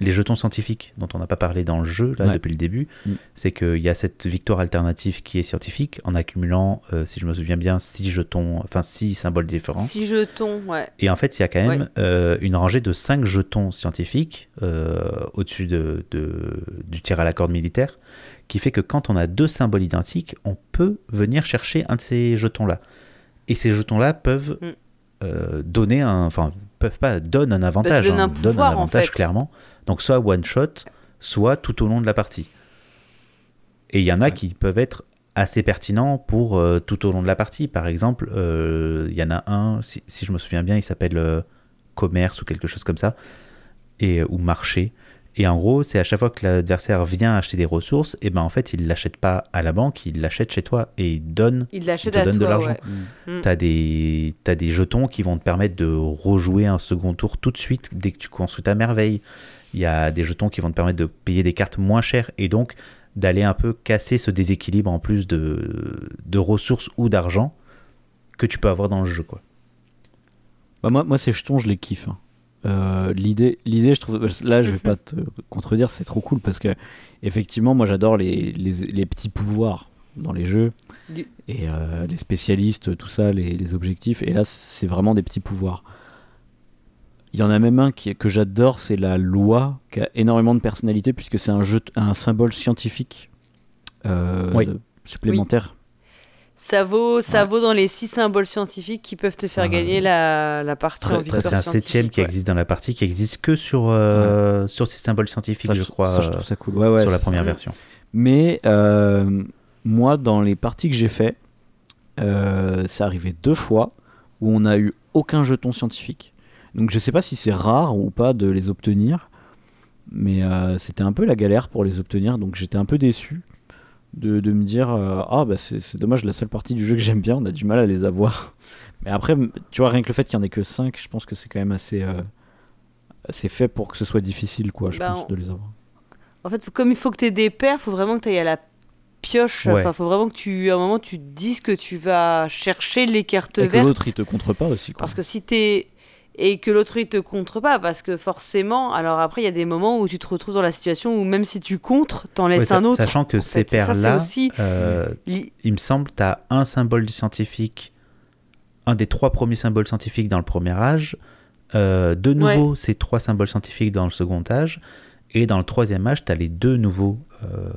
les jetons scientifiques dont on n'a pas parlé dans le jeu là Ouais. depuis le début Mm. c'est qu'il y a cette victoire alternative qui est scientifique en accumulant euh, si je me souviens bien six jetons enfin six symboles différents Six jetons, ouais. et en fait, il y a quand même Ouais. euh, une rangée de 5 jetons scientifiques euh, au-dessus de, de- du tir à la corde militaire, qui fait que quand on a deux symboles identiques, on peut venir chercher un de ces jetons-là. Et ces jetons-là peuvent Mm. euh, donner un... Enfin, peuvent pas, donnent un avantage. donnent un hein, donnent un en avantage, fait. clairement. Donc, soit one-shot, soit tout au long de la partie. Et il y en a Ouais. qui peuvent être assez pertinents pour euh, tout au long de la partie. Par exemple, euh, il y en a un, si, si je me souviens bien, il s'appelle euh, commerce ou quelque chose comme ça, et, ou marché. Et en gros, c'est à chaque fois que l'adversaire vient acheter des ressources, et ben en fait, il l'achète pas à la banque, il l'achète chez toi et il donne. Il l'achète te à donne de l'argent. ouais. Mm. T'as des, t'as des jetons qui vont te permettre de rejouer un second tour tout de suite dès que tu construis ta merveille. Il y a des jetons qui vont te permettre de payer des cartes moins chères et donc d'aller un peu casser ce déséquilibre en plus de, de ressources ou d'argent que tu peux avoir dans le jeu. Quoi. Bah moi, moi ces jetons, je les kiffe. hein. Euh, l'idée, l'idée, je trouve. Là, je vais pas te contredire, c'est trop cool parce que effectivement, moi, j'adore les, les, les petits pouvoirs dans les jeux et euh, les spécialistes, tout ça, les, les objectifs. Et là, c'est vraiment des petits pouvoirs. Il y en a même un qui que j'adore, c'est la loi, qui a énormément de personnalité puisque c'est un jeu, un symbole scientifique euh, Oui. supplémentaire. Ça vaut, ça Ouais. vaut dans les six symboles scientifiques qui peuvent te Ça- faire gagner la, la partie Très- en très- victoire c'est un septième qui ouais. existe dans la partie qui existe que sur, euh, sur ces symboles scientifiques, Ça, je crois, ça, je euh, trouve ça cool. Ouais, ouais, sur la première ça. version. Mais euh, moi, dans les parties que j'ai fait, euh, c'est arrivé deux fois où on n'a eu aucun jeton scientifique. Donc je sais pas si c'est rare ou pas de les obtenir, mais euh, c'était un peu la galère pour les obtenir, donc j'étais un peu déçu de, de me dire euh, ah bah c'est c'est dommage la seule partie du jeu que j'aime bien, on a du mal à les avoir. Mais après, tu vois rien que le fait qu'il y en ait que 5 je pense que c'est quand même assez euh, assez fait pour que ce soit difficile quoi, je Bah, pense on- de les avoir. En fait, comme il faut que tu aies des paires, faut vraiment que tu ailles à la pioche. Ouais. Enfin, faut vraiment que tu, à un moment, tu te dises que tu vas chercher les cartes Et que vertes. l'autre il te contre pas aussi quoi. Parce que si t'es et que l'autre il te contre pas, parce que forcément, alors après il y a des moments où tu te retrouves dans la situation où même si tu contres, t'en laisses Ouais, un autre. Sachant que en ces c'est paires-là, aussi euh, il me semble, tu as un symbole du scientifique, un des trois premiers symboles scientifiques dans le premier âge, euh, de nouveau ces trois symboles scientifiques dans le second âge, et dans le troisième âge, tu as les deux nouveaux. euh,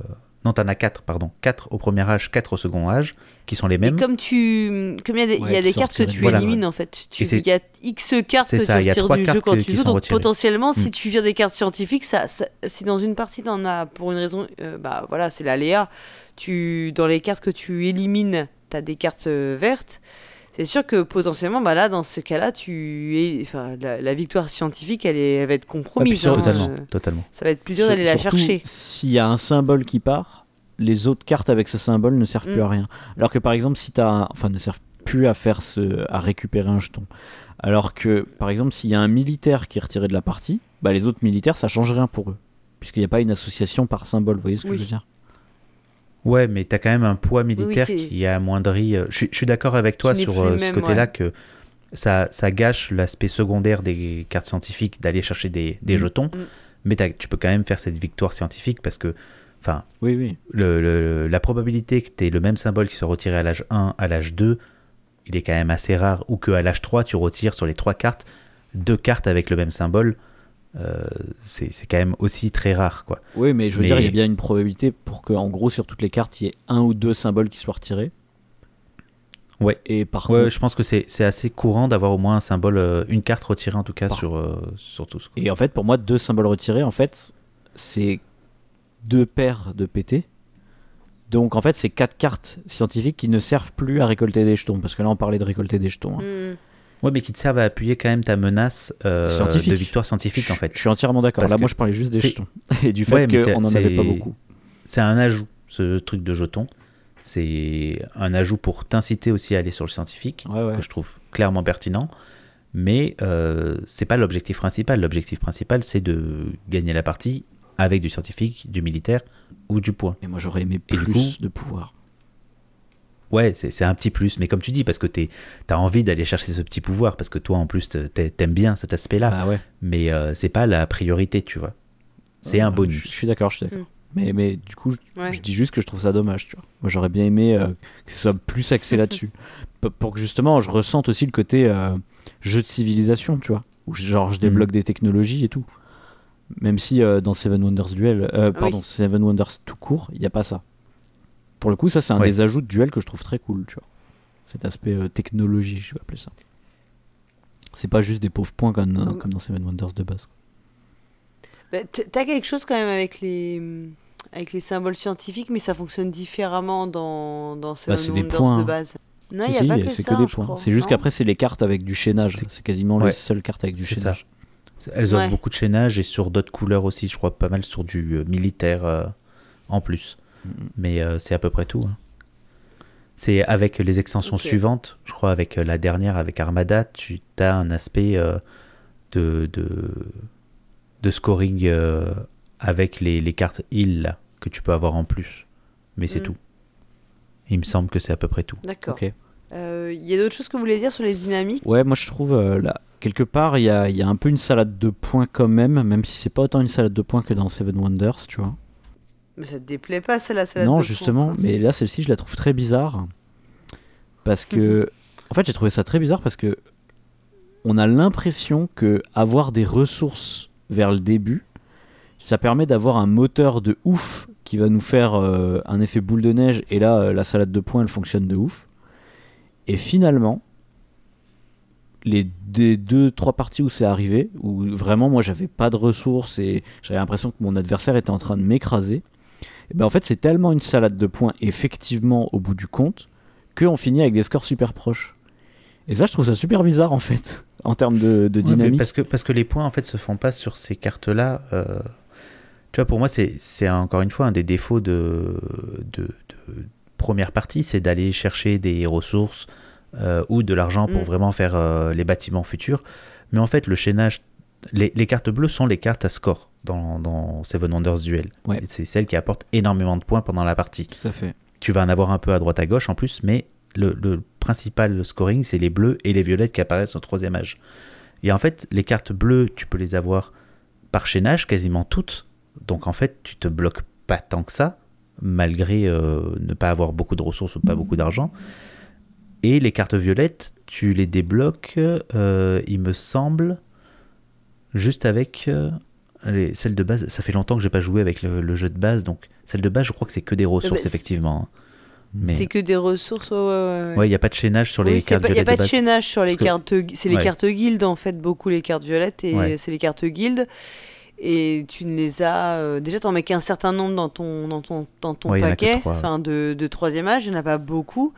non, tu en as quatre, pardon. Quatre au premier âge, quatre au second âge, qui sont les Et mêmes. comme tu, comme il y a des, y a cartes que tu Voilà. élimines en fait. Il y a X cartes que ça, tu retires du jeu quand que- tu joues. Donc retirées. potentiellement, si Mm. tu vires des cartes scientifiques, ça, ça- si dans une partie t'en as pour une raison, euh, bah voilà, c'est l'aléa. Tu, dans les cartes que tu élimines, t'as des cartes euh, vertes. C'est sûr que potentiellement, bah là, dans ce cas-là, tu es, enfin, la, la victoire scientifique, elle, est, elle va être compromise. sur- hein, Totalement, euh, totalement. ça va être plus dur d'aller la chercher. S'il y a un symbole qui part, les autres cartes avec ce symbole ne servent plus Mm. à rien. Alors que par exemple, si tu as. Enfin, ne servent. plus à faire ce, à récupérer un jeton. Alors que, par exemple, s'il y a un militaire qui est retiré de la partie, bah, les autres militaires, ça change rien pour eux. Puisqu'il n'y a pas une association par symbole, vous voyez ce que Oui. je veux dire? Ouais, mais t'as quand même un poids militaire qui est amoindri. euh, Je suis- je suis d'accord avec toi sur euh, ce côté-là ouais. que ça, ça gâche l'aspect secondaire des cartes scientifiques d'aller chercher des, des Mm. jetons, Mm. mais tu peux quand même faire cette victoire scientifique parce que, enfin, Oui, oui. le, le- la probabilité que tu aies le même symbole qui soit retiré à l'âge 1, à l'âge 2, il est quand même assez rare. Ou qu'à l'âge 3, tu retires sur les trois cartes deux cartes avec le même symbole. Euh, c'est c'est quand même aussi très rare. quoi. Oui, mais je veux Mais- dire, il y a bien une probabilité pour que, en gros, sur toutes les cartes, il y ait un ou deux symboles qui soient retirés. Ouais. Et par Ouais, contre, je pense que c'est c'est assez courant d'avoir au moins un symbole, euh, une carte retirée en tout cas Par- sur, euh, sur tous. quoi. et en fait, pour moi, deux symboles retirés, en fait, c'est deux paires de PT. Donc, en fait, c'est quatre cartes scientifiques qui ne servent plus à récolter des jetons. Parce que là, on parlait de récolter des jetons. hein. Hmm. Ouais, mais qui te servent à appuyer quand même ta menace euh, de victoire scientifique en Je- fait. Je suis entièrement d'accord. Là, moi, je parlais juste des jetons. Et du fait qu'on n'en avait pas beaucoup. C'est un ajout, ce truc de jeton. C'est un ajout pour t'inciter aussi à aller sur le scientifique. Ouais, ouais. que je trouve clairement pertinent. Mais euh, c'est pas l'objectif principal. L'objectif principal, c'est de gagner la partie avec du scientifique, du militaire ou du point. Mais moi, j'aurais aimé plus coup- de pouvoir. Ouais, c'est un petit plus. Mais comme tu dis, parce que tu as envie d'aller chercher ce petit pouvoir, parce que toi, en plus, t'aimes bien cet aspect-là. Ah ouais. Mais euh, c'est pas la priorité, tu vois. C'est un bonus. Je suis d'accord, je suis d'accord. Mm. Mais, mais du coup, Ouais. je dis juste que je trouve ça dommage, tu vois. Moi, j'aurais bien aimé euh, que ce soit plus axé là-dessus. Pour que justement, je ressente aussi le côté euh, jeu de civilisation, tu vois. Où genre, je Mm. débloque des technologies et tout. Même si euh, dans Seven Wonders Duel, euh, Ah pardon, oui. Seven Wonders tout court, il n'y a pas ça. Pour le coup, ça, c'est un Ouais. des ajouts de duel que je trouve très cool, tu vois. Cet aspect euh, technologie, je vais appeler ça. C'est pas juste des pauvres points comme, dans Seven Wonders de base. Bah, T'as quelque chose quand même avec les avec les symboles scientifiques, mais ça fonctionne différemment dans dans Seven Bah, c'est des Wonders points, de hein. base. Non, Si, il y a si, pas que c'est ça. que des points. C'est juste qu'après, c'est les cartes avec du chaînage. C'est- C'est quasiment les Ouais. seules cartes avec du C'est ça. chaînage. Elles offrent Ouais. beaucoup de chaînage et sur d'autres couleurs aussi, je crois pas mal sur du euh, militaire euh, en plus. Mais euh, c'est à peu près tout. hein. C'est avec les extensions suivantes, je crois avec euh, la dernière, avec Armada, tu as un aspect euh, de, de, de scoring euh, avec les, les cartes heal là, que tu peux avoir en plus. Mais c'est Mm. tout. Il me semble que c'est à peu près tout. D'accord. Euh, Il y a d'autres choses que vous voulez dire sur les dynamiques? Ouais, moi je trouve euh, là, quelque part, il y a, il y a un peu une salade de points quand même, même si c'est pas autant une salade de points que dans Seven Wonders, tu vois. Mais ça te déplaît pas, celle-là salade non, de justement, mais là celle-ci je la trouve très bizarre. Parce que. En fait, j'ai trouvé ça très bizarre parce que. On a l'impression que avoir des ressources vers le début, ça permet d'avoir un moteur de ouf qui va nous faire euh, un effet boule de neige. Et là, euh, la salade de points, elle fonctionne de ouf. Et finalement, les des deux trois parties où c'est arrivé, où vraiment moi j'avais pas de ressources et j'avais l'impression que mon adversaire était en train de m'écraser. Et ben en fait, c'est tellement une salade de points effectivement au bout du compte qu'on finit avec des scores super proches. Et ça, je trouve ça super bizarre en fait, en termes de, de Ouais, mais dynamique. parce, que, parce que les points, en fait, se font pas sur ces cartes-là. euh, tu vois, pour moi, c'est c'est encore une fois un des défauts de, de, de première partie, c'est d'aller chercher des ressources euh, ou de l'argent pour Mm. vraiment faire euh, les bâtiments futurs. Mais en fait, le chaînage, les, les cartes bleues sont les cartes à score dans, dans Seven Wonders Duel. Ouais. C'est celles qui apportent énormément de points pendant la partie. Tout à fait. Tu vas en avoir un peu à droite à gauche en plus, mais le, le principal scoring, c'est les bleus et les violettes qui apparaissent au troisième âge. Et en fait, les cartes bleues, tu peux les avoir par chaînage, quasiment toutes. Donc en fait, tu te bloques pas tant que ça, malgré euh, ne pas avoir beaucoup de ressources ou pas beaucoup d'argent. Et les cartes violettes, tu les débloques, euh, il me semble, juste avec euh, les, celles de base. Ça fait longtemps que j'ai pas joué avec le, le jeu de base, donc celle de base, je crois que c'est que des ressources, c'est- effectivement. Mais C'est que des ressources. ouais, ouais, ouais. ouais, il n'y a pas de chaînage sur les Oui, cartes Il n'y a pas de base. chaînage sur les Parce cartes. C'est les cartes guildes en fait, beaucoup les cartes violettes et c'est les cartes guildes. Et tu ne les as. euh, déjà, tu en mets qu'un certain nombre dans ton, dans ton, dans ton Ouais, il paquet enfin, de, de troisième âge. Il n'y en a pas beaucoup.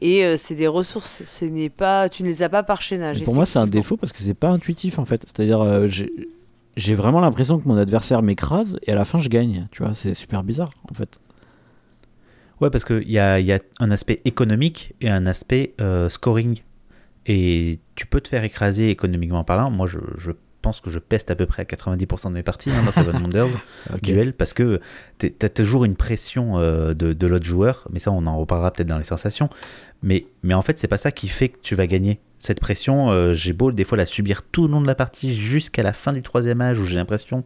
Et euh, c'est des ressources. Ce n'est pas, tu ne les as pas par chaînage. Pour moi, c'est un défaut parce que c'est pas intuitif en fait. C'est-à-dire, euh, j'ai vraiment l'impression que mon adversaire m'écrase et à la fin je gagne. Tu vois, c'est super bizarre en fait. Ouais, parce qu'il y a, y a un aspect économique et un aspect euh, scoring. Et tu peux te faire écraser économiquement parlant. Moi, je, je pense que je peste à peu près à 90% de mes parties hein, dans Seven Wonders Ok. duel parce que tu as toujours une pression euh, de, de l'autre joueur. Mais ça, on en reparlera peut-être dans les sensations. Mais, mais en fait, c'est pas ça qui fait que tu vas gagner. Cette pression, euh, j'ai beau des fois la subir tout le long de la partie jusqu'à la fin du troisième âge où j'ai l'impression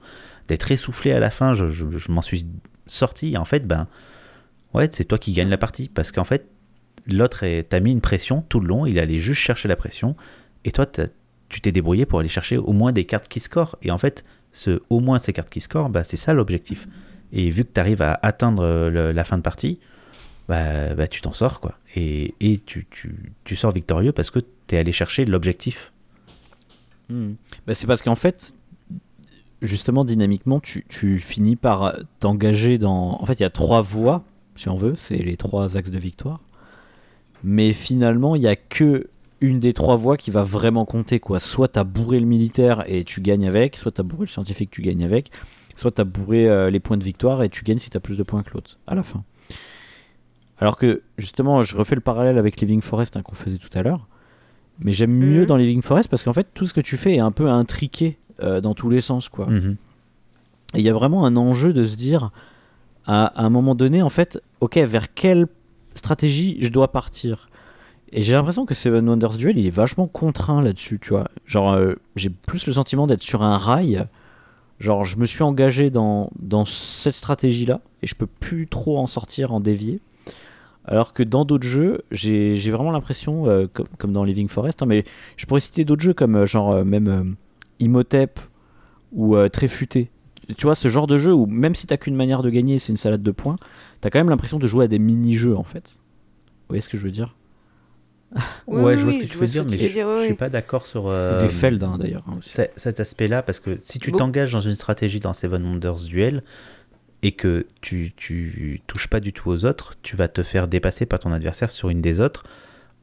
d'être essoufflé à la fin. Je, je- m'en suis sorti. En fait, ben, ouais, c'est toi qui gagne la partie. Parce qu'en fait, l'autre t'a mis une pression tout le long. Il allait juste chercher la pression. Et toi, tu t'es débrouillé pour aller chercher au moins des cartes qui scorent. Et en fait, ce, au moins ces cartes qui scorent, bah, c'est ça l'objectif. Et vu que tu arrives à atteindre euh, la fin de partie, bah, bah, tu t'en sors. quoi. Et, et tu, tu, tu sors victorieux parce que tu es allé chercher l'objectif. Hmm. Bah, c'est parce qu'en fait, justement, dynamiquement, tu, tu finis par t'engager dans. En fait, il y a trois voies, si on veut, c'est les trois axes de victoire. Mais finalement, il n'y a que une des trois voies qui va vraiment compter. quoi. Soit tu as bourré le militaire et tu gagnes avec, soit tu as bourré le scientifique, tu gagnes avec, soit tu as bourré euh, les points de victoire et tu gagnes si tu as plus de points que l'autre à la fin. Alors que, justement, je refais le parallèle avec Living Forest hein, qu'on faisait tout à l'heure. Mais j'aime mieux Mhm. dans Living Forest parce qu'en fait, tout ce que tu fais est un peu intriqué euh, dans tous les sens. quoi. Mhm. Et il y a vraiment un enjeu de se dire, à, à un moment donné, en fait, ok, vers quelle stratégie je dois partir? Et j'ai l'impression que Seven Wonders Duel, il est vachement contraint là-dessus, tu vois. Genre, euh, j'ai plus le sentiment d'être sur un rail. Genre, je me suis engagé dans, dans cette stratégie-là, et je peux plus trop en sortir, en dévier. Alors que dans d'autres jeux, j'ai j'ai vraiment l'impression, euh, comme, comme dans Living Forest, hein, mais je pourrais citer d'autres jeux comme euh, genre euh, même euh, Imhotep ou euh, Tréfuté. Tu vois, ce genre de jeu où même si t'as qu'une manière de gagner, c'est une salade de points, t'as quand même l'impression de jouer à des mini-jeux en fait. Vous voyez ce que je veux dire? Oui, ouais, oui, je vois ce oui, que tu veux dire, mais je, oui, suis oui. pas d'accord sur Ou euh, Des Feld hein, d'ailleurs. hein, cet aspect-là parce que si tu Bon. t'engages dans une stratégie dans Seven Wonders Duel et que tu, tu touches pas du tout aux autres, tu vas te faire dépasser par ton adversaire sur une des autres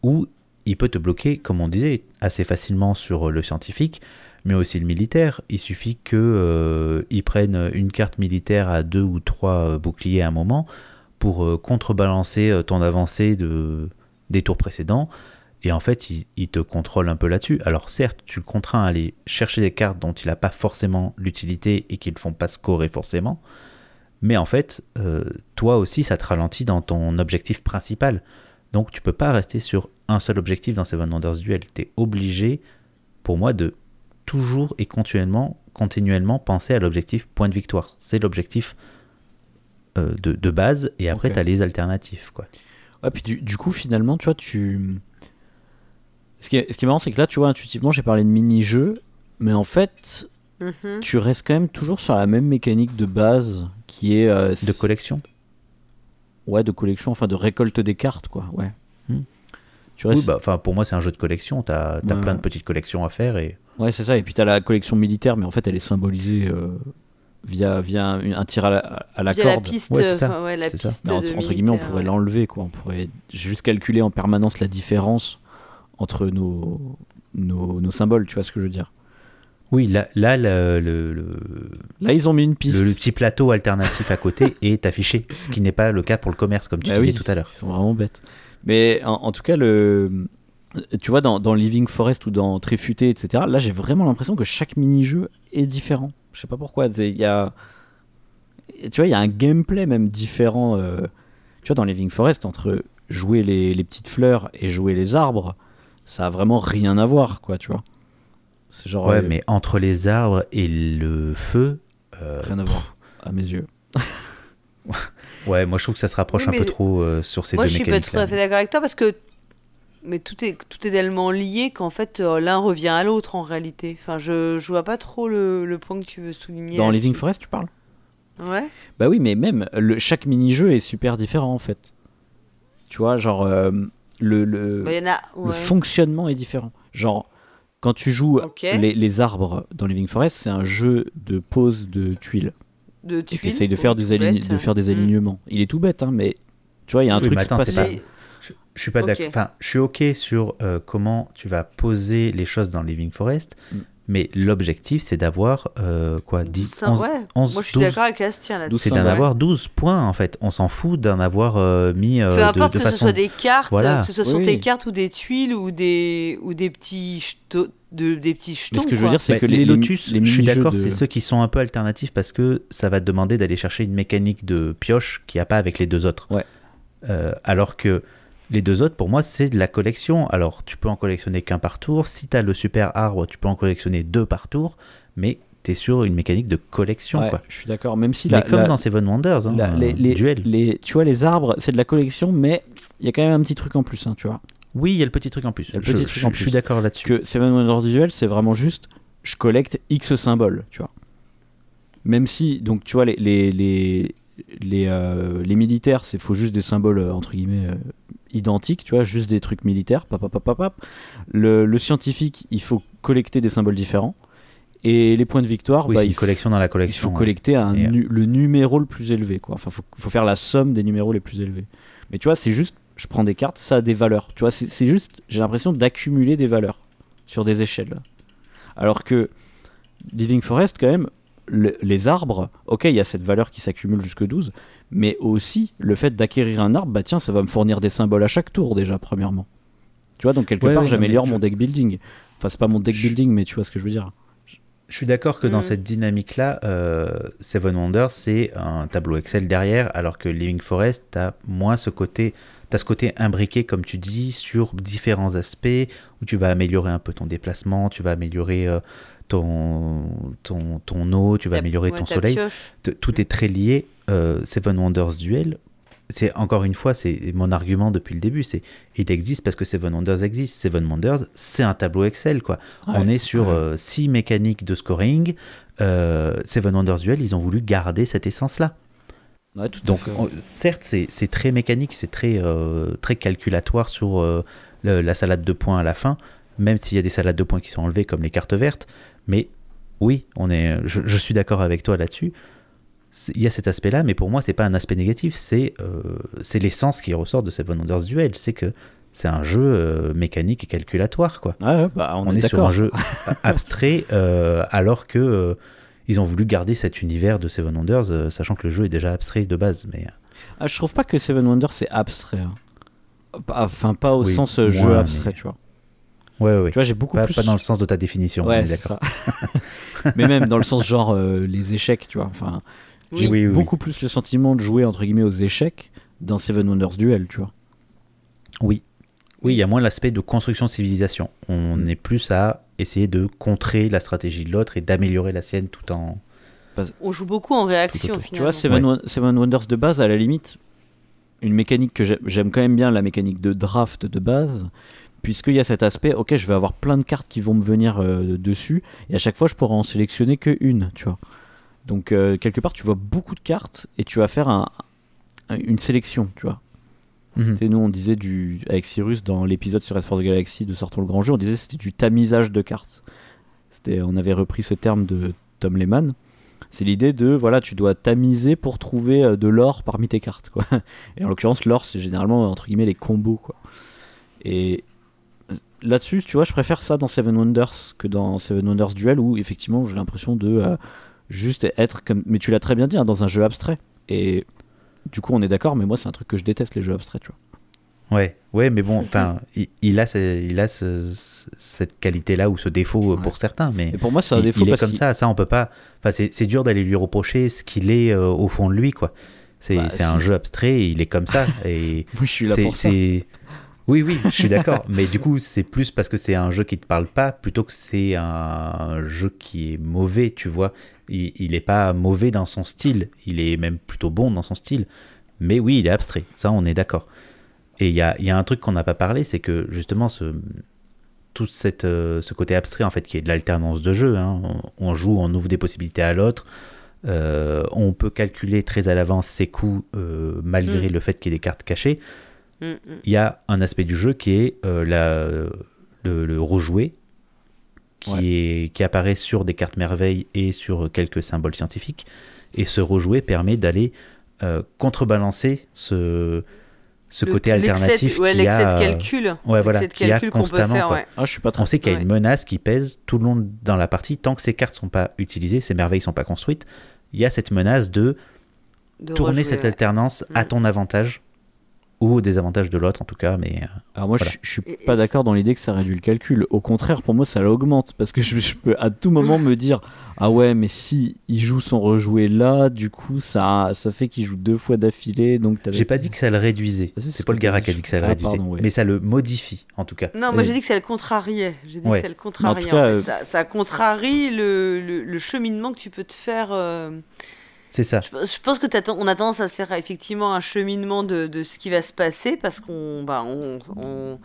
ou il peut te bloquer, comme on disait, assez facilement sur le scientifique, mais aussi le militaire. Il suffit que euh, prennent une carte militaire à deux ou trois euh, boucliers à un moment pour euh, contrebalancer euh, ton avancée de, des tours précédents. Et en fait, il, il te contrôle un peu là-dessus. Alors certes, tu le contrains à aller chercher des cartes dont il n'a pas forcément l'utilité et qui ne font pas scorer forcément. Mais en fait, euh, toi aussi, ça te ralentit dans ton objectif principal. Donc tu peux pas rester sur un seul objectif dans Seven Wonders Duel. Tu es obligé, pour moi, de toujours et continuellement, continuellement penser à l'objectif point de victoire. C'est l'objectif euh, de, de base et après Ok. tu as les alternatives. Quoi. Ouais, puis du, du coup, finalement, tu vois, tu. Ce qui est, ce qui est marrant, c'est que là, tu vois, intuitivement, j'ai parlé de mini-jeux, mais en fait, Mhm. tu restes quand même toujours sur la même mécanique de base qui est. euh, De collection Ouais, de collection, enfin de récolte des cartes, quoi, ouais. Hmm. Tu restes... Oui, bah, enfin, pour moi, c'est un jeu de collection. Tu as, Ouais, plein de petites collections à faire. Et... Ouais, c'est ça. Et puis t'as la collection militaire, mais en fait, elle est symbolisée euh, via, via un, un tir à la, à la Via la corde. piste, Ouais, c'est ça. enfin, ouais, la C'est ça. entre, guillemets, on pourrait ouais. l'enlever, quoi. On pourrait juste calculer en permanence la différence entre nos, nos, nos symboles, tu vois ce que je veux dire. Oui, là, là le, Là, ils ont mis une piste. le- le petit plateau alternatif à côté est affiché, ce qui n'est pas le cas pour le commerce, comme tu Bah disais oui, tout à l'heure. Ils sont vraiment bêtes. Mais en, en tout cas, le, tu vois, dans, dans Living Forest ou dans Tréfuté, etc., là, j'ai vraiment l'impression que chaque mini-jeu est différent. Je sais pas pourquoi. Il y a, tu vois, il y a un gameplay même différent. euh, tu vois, dans Living Forest, entre jouer les, les petites fleurs et jouer les arbres, ça a vraiment rien à voir, quoi, tu vois. C'est genre. Ouais, euh, mais entre les arbres et le feu, euh, Rien à voir, à mes yeux. ouais, moi je trouve que ça se rapproche Oui, un peu trop euh, sur ces Moi, deux je suis pas mécaniques. tout à fait d'accord avec toi parce que mais tout est tout est tellement lié qu'en fait euh, l'un revient à l'autre en réalité. Enfin, je je vois pas trop le, le point que tu veux souligner. Dans. Living Forest, tu parles? Ouais. Bah oui, mais même le, chaque mini-jeu est super différent en fait. Tu vois, genre euh, le, le, Bah, le fonctionnement est différent. Genre, quand tu joues les, les arbres dans Living Forest, c'est un jeu de pose de tuiles. de Et tu essayes de faire, des, align- bête. de faire des Mm. alignements. Il est tout bête, hein, mais tu vois, il y a un Oui, truc attends, c'est spatial. Mais- Je, je suis pas Ok. d'accord. Enfin, je suis ok sur euh, comment tu vas poser les choses dans Living Forest, Mm. Mais l'objectif, c'est d'avoir euh, quoi 10, Ça, 11, ouais. 11, Moi, je suis 12. d'accord avec Astien là-dessus. C'est Ouais. d'en avoir 12 points en fait. On s'en fout d'en avoir euh, mis euh, Peu de, importe de que ce soit des cartes, Voilà. que ce soit sur Oui, tes oui. cartes ou des tuiles ou des, ou des petits jetons. De, des petits jetons Mais ce que je veux quoi. dire, c'est Bah, que les, les, Lotus, les je suis d'accord, de- c'est ceux qui sont un peu alternatifs parce que ça va te demander d'aller chercher une mécanique de pioche qu'il n'y a pas avec les deux autres. Ouais. Euh, alors que les deux autres, pour moi, c'est de la collection. Alors, tu peux en collectionner qu'un par tour. Si tu as le super arbre, tu peux en collectionner deux par tour. Mais tu es sur une mécanique de collection. Ouais, quoi. je suis d'accord. Même si Mais la, comme la- dans Seven Wonders, hein, la- euh, les, les- duel. les- tu vois, les arbres, c'est de la collection, mais il y a quand même un petit truc en plus, hein, tu vois. Oui, il y a le petit truc en plus. Le Je, petit je- truc en je suis d'accord là-dessus. Que Seven Wonders Duel, c'est vraiment juste, je collecte X symboles, tu vois. Même si, donc, tu vois, les, les, les, les, euh, les militaires, c'est faut juste des symboles, euh, entre guillemets, euh, identiques, tu vois, juste des trucs militaires, pap, pap, pap, pap, pap. Le, le scientifique, il faut collecter des symboles différents. Et les points de victoire, Oui, bah, il une faut- collection dans la il collection. faut ouais. collecter un Et, euh, nu- le numéro le plus élevé quoi enfin faut, faut faire la somme des numéros les plus élevés mais tu vois c'est juste je prends des cartes ça a des valeurs tu vois c'est juste j'ai l'impression d'accumuler des valeurs sur des échelles alors que Living Forest quand même le- les arbres ok il y a cette valeur qui s'accumule jusque 12 mais aussi le fait d'acquérir un arbre bah tiens ça va me fournir des symboles à chaque tour déjà premièrement. Tu vois donc quelque Ouais, part ouais, j'améliore je- mon deck building. Enfin c'est pas mon deck Je- building mais tu vois ce que je veux dire. Je suis d'accord que dans Mhm. cette dynamique-là, euh, Seven Wonders, c'est un tableau Excel derrière, alors que Living Forest, tu as moins ce côté, t'as ce côté imbriqué, comme tu dis, sur différents aspects, où tu vas améliorer un peu ton déplacement, tu vas améliorer euh, ton, ton, ton eau, tu vas Ta- améliorer ouais, ton soleil. Tout est très lié. Euh, Seven Wonders Duel, c'est encore une fois, c'est mon argument depuis le début, c'est il existe parce que Seven Wonders existe. Seven Wonders, c'est un tableau Excel, quoi. On est sur ouais. euh, six mécaniques de scoring. Euh, Seven Wonders Duel, ils ont voulu garder cette essence-là. Ouais, tout à Donc, on- certes, c'est c'est très mécanique, c'est très, euh, très calculatoire sur euh, le- la salade de points à la fin, même s'il y a des salades de points qui sont enlevées comme les cartes vertes. Mais oui, on est, je, je suis d'accord avec toi là-dessus. Il y a cet aspect-là, mais pour moi, c'est pas un aspect négatif. C'est euh, l'essence qui ressort de Seven Wonders Duel. C'est que c'est un jeu euh, mécanique et calculatoire, quoi. Ouais, bah, on, On, est, est, sur un jeu abstrait, euh, alors que ils ont voulu garder cet univers de Seven Wonders, sachant que le jeu est déjà abstrait de base. Mais Ah, je trouve pas que Seven Wonders c'est abstrait. hein. Enfin, pas au Oui, sens jeu abstrait, mais- tu vois. Ouais, ouais. Tu vois, j'ai beaucoup Pas, plus. pas dans le sens de ta définition. on Ouais, d'accord. ça. Mais même dans le sens genre euh, les échecs, tu vois. Enfin, j'ai Oui, oui, oui. beaucoup plus le sentiment de jouer entre guillemets aux échecs dans Seven Wonders Duel, tu vois. Oui. Oui, il y a moins l'aspect de construction de civilisation. On Mm. est plus à essayer de contrer la stratégie de l'autre et d'améliorer la sienne tout en. On joue beaucoup en réaction. Tu vois, Seven, Seven Wonders de base, à la limite, une mécanique que j'ai- j'aime quand même bien, la mécanique de draft de base, puisqu'il y a cet aspect, ok, je vais avoir plein de cartes qui vont me venir euh, dessus, et à chaque fois, je pourrai en sélectionner que une, tu vois. Donc, euh, quelque part, tu vois beaucoup de cartes, et tu vas faire un- un- une sélection, tu vois. Tu sais, nous, on disait du, avec Cyrus dans l'épisode sur Red Force Galaxy de Sortons le Grand Jeu, on disait que c'était du tamisage de cartes. C'était, on avait repris ce terme de Tom Lehman. C'est l'idée de, voilà, tu dois tamiser pour trouver euh, de l'or parmi tes cartes, quoi. Et en l'occurrence, l'or, c'est généralement, entre guillemets, les combos, quoi. Et là-dessus, tu vois, je préfère ça dans Seven Wonders que dans Seven Wonders Duel, où, effectivement, j'ai l'impression de euh, juste être comme... Mais tu l'as très bien dit, hein, dans un jeu abstrait. Et du coup, on est d'accord, mais moi, c'est un truc que je déteste, les jeux abstraits, tu vois. Ouais, ouais, mais bon, enfin, il, il a, ce- il a ce- ce- cette qualité-là ou ce défaut euh, Ouais. pour certains, mais Et pour moi, c'est un il, défaut il est parce comme ça. Ça, on peut pas. Enfin, c'est dur d'aller lui reprocher ce qu'il est euh, au fond de lui, quoi. C'est Bah, un jeu abstrait, il est comme ça. Et Oui, je suis là pour ça. Oui, oui, je suis d'accord. mais du coup, c'est plus parce que c'est un jeu qui te parle pas, plutôt que c'est un jeu qui est mauvais, tu vois. Il, il est pas mauvais dans son style, il est même plutôt bon dans son style. Mais oui, il est abstrait. Ça, on est d'accord. Et il y a, il y a un truc qu'on n'a pas parlé, c'est que justement, ce, tout cette, euh, ce côté abstrait, en fait, qui est de l'alternance de jeu, hein, on, on joue, on ouvre des possibilités à l'autre, euh, on peut calculer très à l'avance ses coups, euh, malgré Mm. le fait qu'il y ait des cartes cachées. Mm, mm. Il y a un aspect du jeu qui est euh, la, le, le rejouer, qui, Ouais. est, qui apparaît sur des cartes merveilles et sur quelques symboles scientifiques. Et ce rejouer permet d'aller euh, contrebalancer ce, ce Le- côté alternatif ouais, l'excès a, de euh, calcul. ouais, voilà, de y a constamment, faire, ouais. Ah, je suis pas. On sait qu'il y a Ouais. une menace qui pèse tout le long dans la partie. Tant que ces cartes sont pas utilisées, ces merveilles sont pas construites, il y a cette menace de De tourner rejouer, cette ouais. alternance à Mm. ton avantage ou au désavantage de l'autre en tout cas. Mais euh, Alors moi, Voilà. je, je suis pas d'accord dans l'idée que ça réduit le calcul. Au contraire, pour moi, ça l'augmente parce que je, je peux à tout moment me dire ah ouais, mais si il joue son rejoué là, du coup, ça ça fait qu'il joue deux fois d'affilée. Donc j'ai pas dit que ça le réduisait. Ah, c'est ce Paul que t'as Gara dit. qui a dit que ça le Ah, réduisait, pardon, ouais. mais ça le modifie en tout cas. Non, moi Euh, j'ai dit que ça le contrariait. J'ai dit Ouais. que ça le contrariait. Mais en tout cas, en fait. ça, ça contrarie le, le, le cheminement que tu peux te faire. euh, C'est ça. Je, pense que on a tendance à se faire effectivement un cheminement de, de ce qui va se passer parce qu'on bah, on,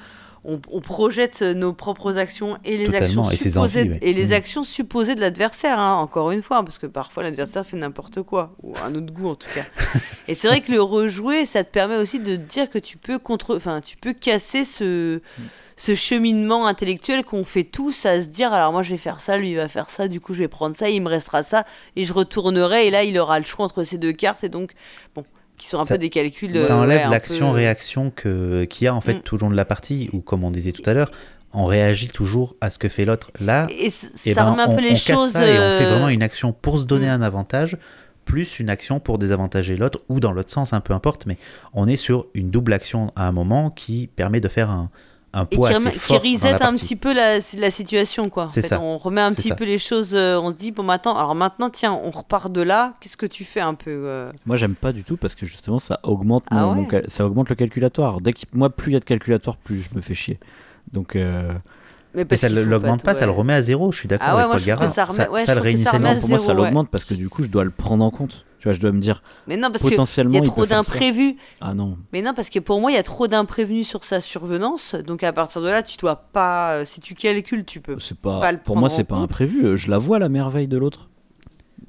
on- on projette nos propres actions et les Totalement, actions et supposées envies, ouais. et les Mm. actions supposées de l'adversaire hein, encore une fois parce que parfois l'adversaire fait n'importe quoi ou un autre goût en tout cas. et c'est vrai que le rejouer ça te permet aussi de dire que tu peux contre tu peux casser ce ce cheminement intellectuel qu'on fait tous à se dire alors moi je vais faire ça, lui il va faire ça, du coup je vais prendre ça, il me restera ça et je retournerai et là il aura le choix entre ces deux cartes et donc bon qui sont un Ça- peu des calculs Ça euh, enlève ouais, l'action-réaction que qu'il y a en fait Mm. tout le long de la partie, ou comme on disait tout à l'heure, on réagit toujours à ce que fait l'autre. Là, peu- et c- eh ça ben, remet un on, peu les on choses ça et on fait euh, vraiment une action pour se donner Mm. un avantage, plus une action pour désavantager l'autre, ou dans l'autre sens, un peu importe, mais on est sur une double action à un moment qui permet de faire un, un et poids qui, assez qui dans reset la un petit peu la, la situation quoi. En fait, ça. On remet un petit ça. peu les choses, euh, on se dit bon maintenant alors maintenant tiens on repart de là, qu'est-ce que tu fais un peu euh? Moi, j'aime pas du tout parce que justement, ça augmente, Ah mon- ouais? mon ça augmente le calculatoire. Dès qu'il- moi, plus il y a de calculatoire, plus je me fais chier. Donc, euh, Mais, ça ne l'augmente pas, ouais. ça le remet à zéro, je suis d'accord Ah ouais, avec moi, Paul Gara. que ça remet- ça, ouais, je ça le que réinitialise. pour moi, ça zéro, l'augmente parce que du coup, je dois le prendre en compte. Tu vois, je dois me dire Mais non parce potentiellement, il y a trop d'imprévus. Ah non. Mais non, parce que pour moi, il y a trop d'imprévenus sur sa survenance. Donc à partir de là, tu dois pas. euh, Si tu calcules, tu peux. C'est pas, Pas le pour moi, c'est pas imprévu. Euh, Je la vois, la merveille de l'autre.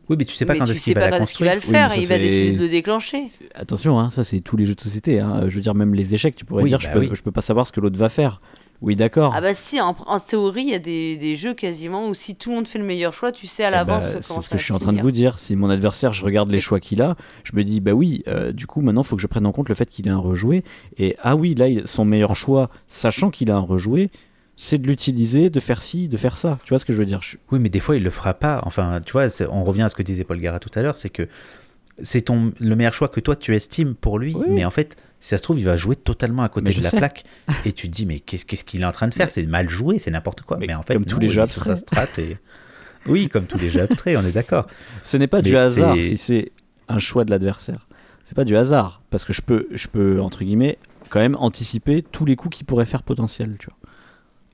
Oui, mais tu sais pas mais quand est-ce sais qu'il va pas la quand est-ce qu'il construire. va le faire. et il va décider de le déclencher. Attention, hein, ça, c'est tous les jeux de société. hein. Je veux dire, même les échecs, tu pourrais Oui, dire, bah je, peux, oui. je peux pas savoir ce que l'autre va faire. Oui, d'accord. Ah bah si, en, en théorie, il y a des, des jeux quasiment où si tout le monde fait le meilleur choix, tu sais à Eh ben, l'avance c'est comment ce que je suis en train de vous dire. Si mon adversaire, je regarde les choix qu'il a, je me dis, bah oui, euh, du coup, maintenant, il faut que je prenne en compte le fait qu'il ait un rejoué. Et ah oui, là, son meilleur choix, sachant qu'il a un rejoué, c'est de l'utiliser, de faire ci, de faire ça. Tu vois ce que je veux dire? Je- Oui, mais des fois, il le fera pas. Enfin, tu vois, c'est- on revient à ce que disait Paul Gara tout à l'heure, c'est que c'est ton le meilleur choix que toi tu estimes pour lui, Oui. mais en fait, si ça se trouve, il va jouer totalement à côté Mais de la sais. plaque, et tu te dis, mais qu'est-ce qu'il est en train de faire? C'est mal joué, c'est n'importe quoi. Mais Mais, en fait, comme tous les jeux abstraits. et- Oui, comme tous les jeux abstraits, on est d'accord. Ce n'est pas Mais du hasard si c'est un choix de l'adversaire. C'est pas du hasard. Parce que je peux, je peux, entre guillemets, quand même anticiper tous les coups qu'il pourrait faire potentiels, tu vois.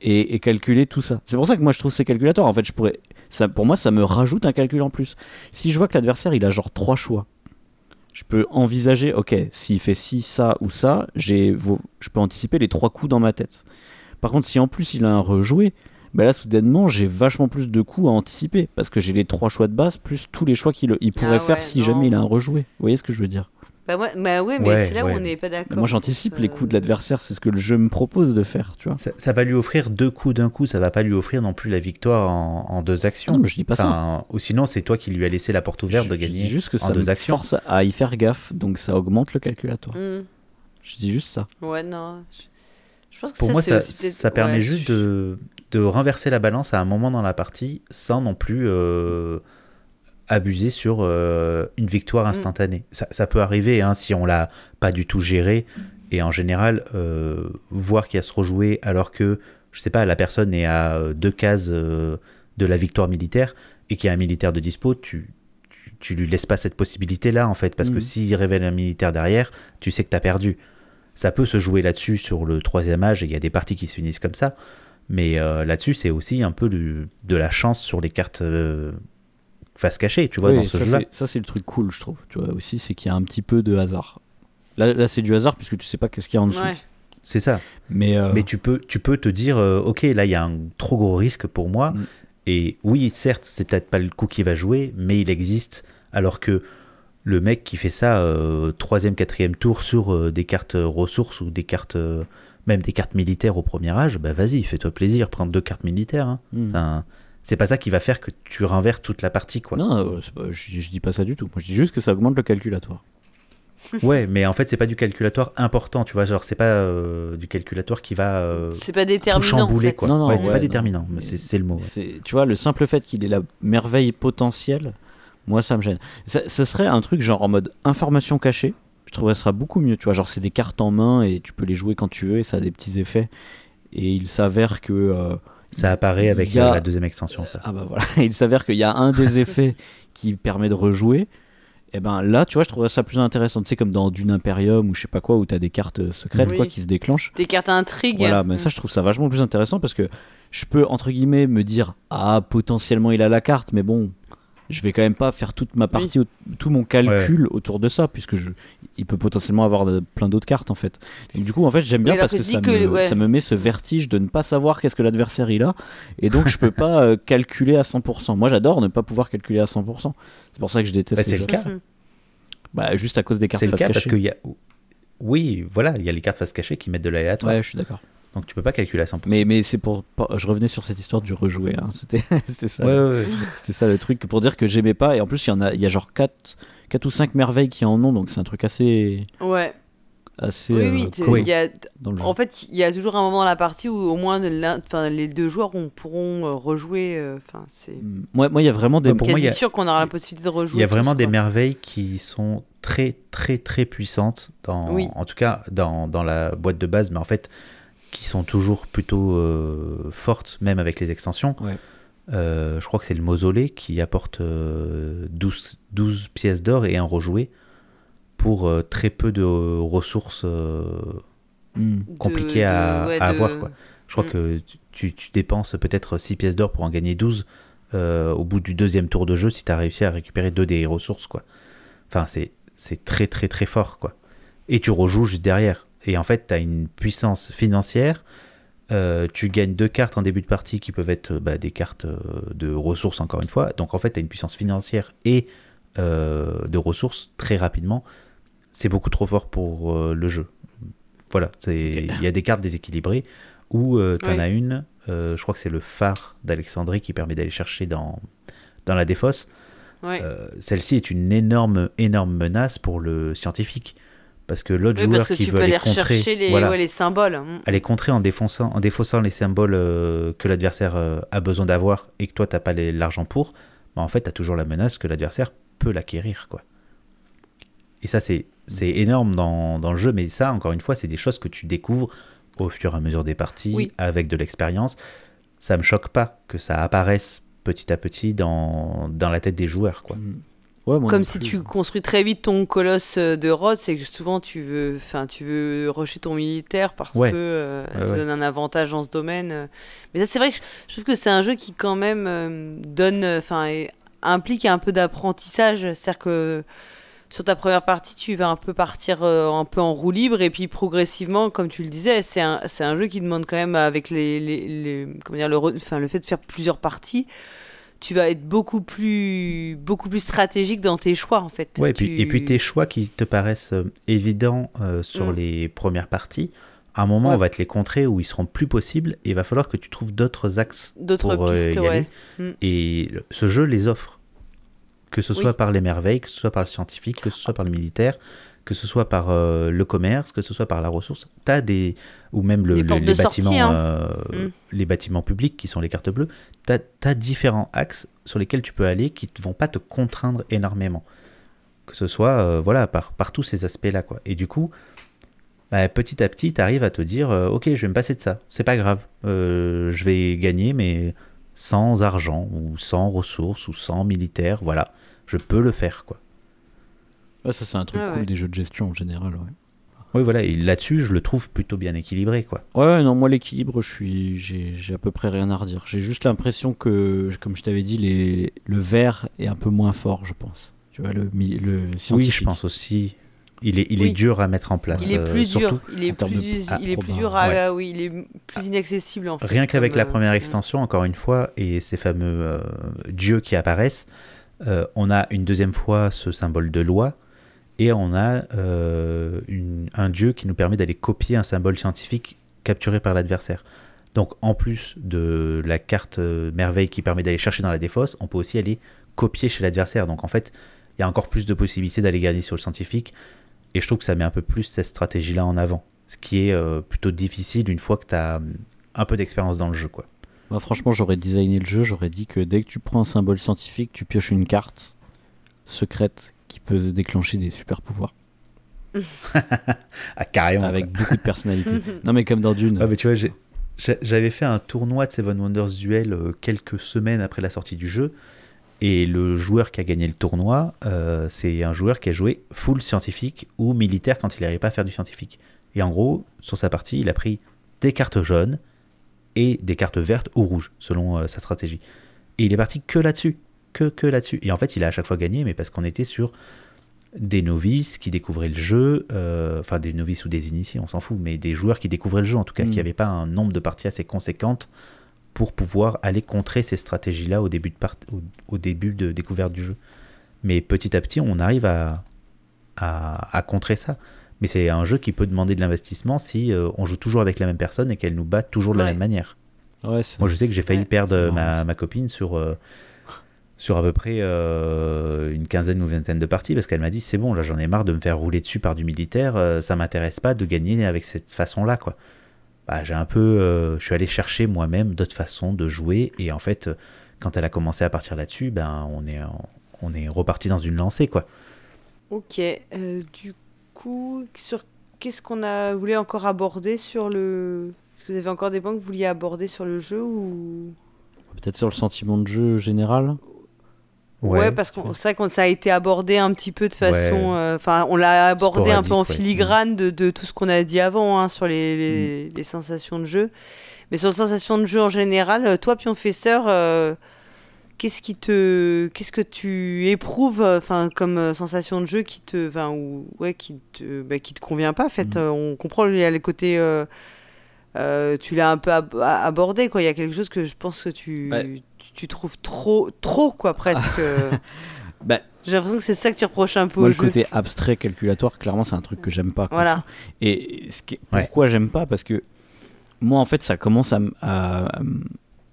Et, et calculer tout ça. C'est pour ça que moi je trouve ces calculateurs. En fait, je pourrais. Ça, pour moi, ça me rajoute un calcul en plus. Si je vois que l'adversaire il a genre trois choix, je peux envisager, ok, s'il fait ci, ça ou ça, j'ai, je peux anticiper les trois coups dans ma tête. Par contre, si en plus il a un rejoué, ben là soudainement j'ai vachement plus de coups à anticiper parce que j'ai les trois choix de base plus tous les choix qu'il il pourrait Ah faire si non. jamais il a un rejoué. Vous voyez ce que je veux dire? Bah ouais, bah ouais, mais Ouais, c'est là ouais. où on n'est pas d'accord. Moi j'anticipe les Euh, coups de l'adversaire, c'est ce que le jeu me propose de faire, tu vois. Ça, ça va lui offrir deux coups d'un coup, ça va pas lui offrir non plus la victoire en, en deux actions. non, mais je dis pas ça. Ou sinon, c'est toi qui lui as laissé la porte ouverte Je- de je dis gagner juste que en ça deux me actions. force à y faire gaffe, donc ça augmente le calculatoire. hmm, Je dis juste ça. Ouais, non. Je, je pense que Pour ça, moi, ça, aussi peut-être- ça permet ouais, juste je- de, de renverser la balance à un moment dans la partie sans non plus euh, abuser sur euh, une victoire instantanée. Ça, ça peut arriver hein, si on l'a pas du tout géré et en général, euh, voir qu'il y a se rejouer alors que, je sais pas, la personne est à deux cases euh, de la victoire militaire et qu'il y a un militaire de dispo, tu, tu, tu lui laisses pas cette possibilité-là en fait, parce que Mhm. s'il révèle un militaire derrière, tu sais que tu as perdu. Ça peut se jouer là-dessus sur le troisième âge, et il y a des parties qui se finissent comme ça. Mais là-dessus, c'est aussi un peu du- de la chance sur les cartes face cachée, tu vois, Oui, dans ce jeu-là. c'est- ça c'est le truc cool, je trouve. Tu vois aussi, c'est qu'il y a un petit peu de hasard. Là, là c'est du hasard puisque tu sais pas qu'est-ce qu'il y a en dessous. Ouais. C'est ça. Mais, euh, Mais tu peux, tu peux te dire, euh, ok, là, il y a un trop gros risque pour moi. Mm. Et oui, certes, c'est peut-être pas le coup qui va jouer, mais il existe. Alors que le mec qui fait ça, euh, troisième, quatrième tour sur euh, des cartes ressources ou des cartes, euh, même des cartes militaires au premier âge, bah vas-y, fais-toi plaisir, prends deux cartes militaires. hein. Enfin, c'est pas ça qui va faire que tu renverses toute la partie, quoi. Non, euh, c'est pas- je, je dis pas ça du tout. Moi, je dis juste que ça augmente le calculatoire. Ouais, mais en fait, c'est pas du calculatoire important, tu vois. Genre, c'est pas euh, du calculatoire qui va euh, C'est pas tout déterminant. en chambouler, fait. quoi. Non, non, Ouais, c'est pas non. déterminant, mais c'est c'est le mot. ouais. C'est- Tu vois, le simple fait qu'il ait la merveille potentielle, moi ça me gêne. Ça, ce serait un truc genre en mode information cachée. Je trouverais ça sera beaucoup mieux. Tu vois, genre c'est des cartes en main et tu peux les jouer quand tu veux et ça a des petits effets. Et il s'avère que. euh, Ça apparaît avec a- euh, la deuxième extension, ça. Ah bah voilà, il s'avère qu'il y a un des effets qui permet de rejouer. Et ben là, tu vois, je trouverais ça plus intéressant. Tu sais, comme dans Dune Imperium ou je sais pas quoi, où t'as des cartes euh, secrètes Oui. quoi qui se déclenchent. Des cartes intrigues. Voilà, mais ça, je trouve ça vachement plus intéressant parce que je peux, entre guillemets, me dire Ah, potentiellement il a la carte, mais bon, je vais quand même pas faire toute ma partie, tout mon calcul autour de ça, puisque je, il peut potentiellement avoir de- plein d'autres cartes en fait. Donc, du coup, en fait, j'aime bien parce que que, ça, que, me, ouais. ça me met ce vertige de ne pas savoir qu'est-ce que l'adversaire il a, et donc je peux pas euh, calculer à 100%. Moi, j'adore ne pas pouvoir calculer à 100%. C'est pour ça que je déteste Bah, les c'est le cas. Bah, juste à cause des cartes C'est le face cas parce cachée. qu'il y a. Oui, voilà, il y a les cartes face cachées qui mettent de l'aléatoire. Ouais, je suis d'accord. Donc tu peux pas calculer à 100%. Mais, mais c'est pour. Je revenais sur cette histoire du rejouer. hein. C'était c'était ça. Ouais, ouais, ouais. C'était ça le truc pour dire que j'aimais pas. Et en plus, il y en a, il y a genre 4, 4 ou 5 merveilles qui en ont. Donc c'est un truc assez. Ouais. assez Oui, euh, oui. cool il y a- dans le jeu. En fait, il y a toujours un moment dans la partie où au moins l'un- enfin, les deux joueurs on, pourront euh, rejouer. euh, Enfin, c'est Mm. Moi, moi, il y a vraiment des. Pour moi, quasi il y a- sûr qu'on aura la possibilité de rejouer. Il y a vraiment des quoi. merveilles qui sont très très très puissantes dans, Oui. en tout cas dans, dans la boîte de base, mais en fait qui sont toujours plutôt euh, fortes, même avec les extensions. Ouais. Euh, je crois que c'est le mausolée qui apporte euh, 12, 12 pièces d'or et un rejoué pour euh, très peu de ressources euh, Mm. De- compliquées à, de- ouais, à de- avoir. Quoi. Je crois Mm. que tu, tu dépenses peut-être 6 pièces d'or pour en gagner 12 euh, au bout du deuxième tour de jeu si tu as réussi à récupérer deux des ressources. Quoi. Enfin, c'est, c'est très très très fort. Quoi. Et tu rejoues juste derrière. Et en fait, tu as une puissance financière. Euh, tu gagnes deux cartes en début de partie qui peuvent être bah, des cartes euh, de ressources, encore une fois. Donc en fait, tu as une puissance financière et euh, de ressources très rapidement. C'est beaucoup trop fort pour euh, le jeu. Voilà, il y a des cartes déséquilibrées où tu en Oui. as une, je crois que c'est le phare d'Alexandrie qui permet d'aller chercher dans, dans la défausse. Ouais. Euh, Celle-ci est une énorme, énorme menace pour le scientifique. Parce que l'autre Oui, joueur parce que qui tu veut peux aller aller contrer, rechercher les, voilà, ouais, les symboles. Aller contrer en défonçant, en défaussant les symboles euh, que l'adversaire euh, a besoin d'avoir et que toi t'as pas les- l'argent pour, bah, en fait t'as toujours la menace que l'adversaire peut l'acquérir quoi. Et ça c'est c'est énorme dans, dans le jeu, mais ça encore une fois c'est des choses que tu découvres au fur et à mesure des parties Oui. avec de l'expérience. Ça me choque pas que ça apparaisse petit à petit dans, dans la tête des joueurs quoi. Mm. Ouais, Comme si plus. tu construis très vite ton colosse euh, de Rhodes, c'est que souvent tu veux, enfin tu veux rusher ton militaire parce Ouais. que euh, Ouais, ça te ouais. donne un avantage dans ce domaine. euh. Mais ça c'est vrai que je, trouve que c'est un jeu qui quand même euh, donne, enfin implique un peu d'apprentissage, c'est-à-dire que sur ta première partie, tu vas un peu partir euh, un peu en roue libre et puis progressivement, comme tu le disais, c'est un, c'est un jeu qui demande quand même avec les, les, les- comment dire, le, enfin, le fait de faire plusieurs parties, tu vas être beaucoup plus, beaucoup plus stratégique dans tes choix en fait. Ouais, et, puis, Tu- et puis tes choix qui te paraissent euh, évidents euh, sur Mm. les premières parties, à un moment Ouais. on va te les contrer où ils seront plus possibles et il va falloir que tu trouves d'autres axes d'autres pour euh, pistes, y ouais. Mm. Et ce jeu les offre. Que ce Oui. soit par les merveilles, que ce soit par le scientifique, que ce soit par le militaire, que ce soit par euh, le commerce, que ce soit par la ressource. T'as des ou même le- le- les sortie, bâtiments, hein. euh, Mm. les bâtiments publics qui sont les cartes bleues. T'as as différents axes sur lesquels tu peux aller qui ne vont pas te contraindre énormément. Que ce soit euh, voilà par, par tous ces aspects-là quoi. Et du coup, bah, petit à petit, tu arrives à te dire, euh, ok, je vais me passer de ça, c'est pas grave, je vais gagner, mais sans argent, ou sans ressources, ou sans militaire, voilà, je peux le faire, quoi. Ouais, ça, c'est un truc cool ouais. des jeux de gestion en général. Ouais. Oui, voilà, et là-dessus, je le trouve plutôt bien équilibré, quoi. Ouais, non, moi l'équilibre, je suis, j'ai, j'ai à peu près rien à redire. J'ai juste l'impression que, comme je t'avais dit, les, le vert est un peu moins fort, je pense. Tu vois, le, le. Oui, je pense aussi. Il est, il est dur à mettre en place. Il est euh, plus surtout, dur, il est de- ah, il est plus dur à, ouais. oui, il est plus inaccessible en fait. Rien qu'avec la euh, première extension, encore une fois, et ces fameux euh, dieux qui apparaissent, euh, on a une deuxième fois ce symbole de loi, et on a euh, un dieu qui nous permet d'aller copier un symbole scientifique capturé par l'adversaire. Donc en plus de la carte euh, merveille qui permet d'aller chercher dans la défausse, on peut aussi aller copier chez l'adversaire. Donc en fait, il y a encore plus de possibilités d'aller gagner sur le scientifique. Et je trouve que ça met un peu plus cette stratégie-là en avant. Ce qui est euh, plutôt difficile une fois que tu as un peu d'expérience dans le jeu. quoi. Moi, franchement, j'aurais designé le jeu, j'aurais dit que dès que tu prends un symbole scientifique, tu pioches une carte secrète qui peut déclencher des super pouvoirs. ah, carrément. Avec beaucoup de personnalité. non, mais comme dans Dune. Ah, mais tu vois, j'avais fait un tournoi de Seven Wonders Duel euh, quelques semaines après la sortie du jeu. Et le joueur qui a gagné le tournoi, euh, c'est un joueur qui a joué full scientifique ou militaire quand il n'arrivait pas à faire du scientifique. Et en gros, sur sa partie, il a pris des cartes jaunes et des cartes vertes ou rouges, selon euh, sa stratégie. Et il est parti que là-dessus. Que, que là-dessus. Et en fait, il a à chaque fois gagné, mais parce qu'on était sur des novices qui découvraient le jeu, euh, enfin des novices ou des initiés, on s'en fout, mais des joueurs qui découvraient le jeu, en tout cas, qui n'avaient mm. pas un nombre de parties assez conséquentes pour pouvoir aller contrer ces stratégies-là au début de, au, début de découverte du jeu. Mais petit à petit, on arrive à, à contrer ça. Mais c'est un jeu qui peut demander de l'investissement si euh, on joue toujours avec la même personne et qu'elle nous bat toujours de la même manière. Moi, je sais que j'ai failli perdre ma, ma, copine sur, euh, sur à peu près euh, une quinzaine ou vingtaine de parties parce qu'elle m'a dit c'est bon, là j'en ai marre de me faire rouler dessus par du militaire, ça m'intéresse pas de gagner avec cette façon-là. quoi. Bah, j'ai un peu, je suis allé chercher moi-même d'autres façons de jouer et en fait, quand elle a commencé à partir là-dessus, ben, on, est, on est reparti dans une lancée. quoi. Ok, du sur qu'est-ce qu'on a voulu encore aborder sur le. Est-ce que vous avez encore des points que vous vouliez aborder sur le jeu ou? Peut-être sur le sentiment de jeu général? Ouais, parce que c'est vrai que ça a été abordé un petit peu de façon. Euh, enfin, on l'a abordé un peu en filigrane de, de, tout ce qu'on a dit avant hein, sur les, les, mm. les, sensations de jeu. Mais sur les sensations de jeu en général, euh, toi, Pionfesseur, euh, qu'est-ce qui te qu'est-ce que tu éprouves enfin comme sensation de jeu qui te enfin ou ouais qui te bah, qui te convient pas en fait mm. on comprend il y a le côté euh, tu l'as un peu abordé quoi il y a quelque chose que je pense que tu tu, trouves trop trop quoi presque. Bah, j'ai l'impression que c'est ça que tu reproches un peu moi, au le côté abstrait calculatoire clairement c'est un truc que j'aime pas voilà. et ce qui, pourquoi j'aime pas parce que moi en fait ça commence à, à,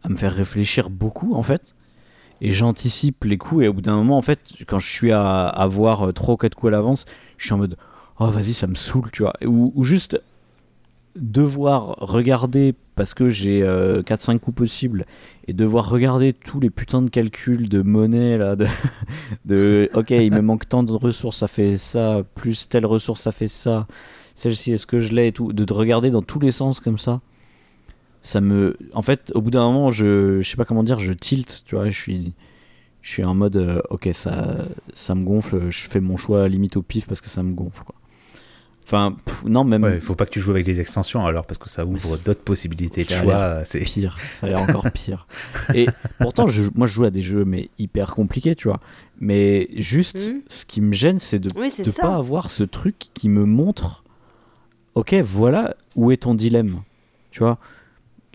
à me faire réfléchir beaucoup en fait. Et j'anticipe les coups et au bout d'un moment en fait quand je suis à, avoir voir 3 ou 4 coups à l'avance je suis en mode oh vas-y ça me saoule tu vois. Ou, juste devoir regarder parce que j'ai 4-5 euh, coups possibles et devoir regarder tous les putains de calculs de monnaie là de, ok il me manque tant de ressources ça fait ça plus telle ressource ça fait ça celle-ci est-ce que je l'ai et tout. De, de regarder dans tous les sens comme ça ça me en fait au bout d'un moment je je sais pas comment dire je tilte tu vois je suis je suis en mode euh, ok ça ça me gonfle je fais mon choix limite au pif parce que ça me gonfle quoi enfin non même il faut pas que tu joues avec les extensions alors parce que ça ouvre d'autres possibilités de choix c'est pire. Ça a l'air encore pire. Et pourtant je, moi je joue à des jeux mais hyper compliqués tu vois. Mais juste hmm. ce qui me gêne c'est de ne pas avoir ce truc qui me montre ok voilà où est ton dilemme tu vois.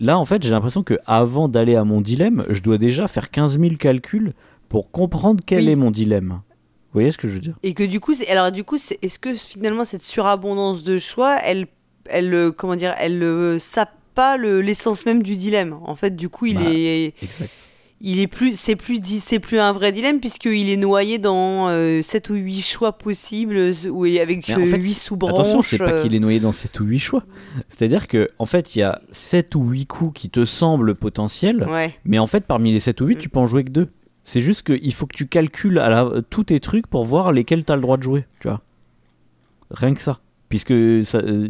Là, en fait, j'ai l'impression que avant d'aller à mon dilemme, je dois déjà faire 15 000 calculs pour comprendre quel est mon dilemme. Vous voyez ce que je veux dire? Et que du coup, alors du coup, est-ce que finalement cette surabondance de choix, elle, elle, euh, comment dire, elle ne sape pas l'essence même du dilemme? En fait, du coup, il bah, est. Exact il est plus c'est plus c'est plus un vrai dilemme puisqu'il est noyé dans 7 euh, ou 8 choix possibles ou avec en 8 sous-branches. Attention, c'est pas qu'il est noyé dans 7 ou 8 choix. C'est-à-dire que en fait, il y a 7 ou 8 coups qui te semblent potentiels, mais en fait parmi les 7 ou 8, tu peux en jouer que 2. C'est juste qu'il faut que tu calcules à la, tous tes trucs pour voir lesquels tu as le droit de jouer, tu vois. Rien que ça puisque ça, euh,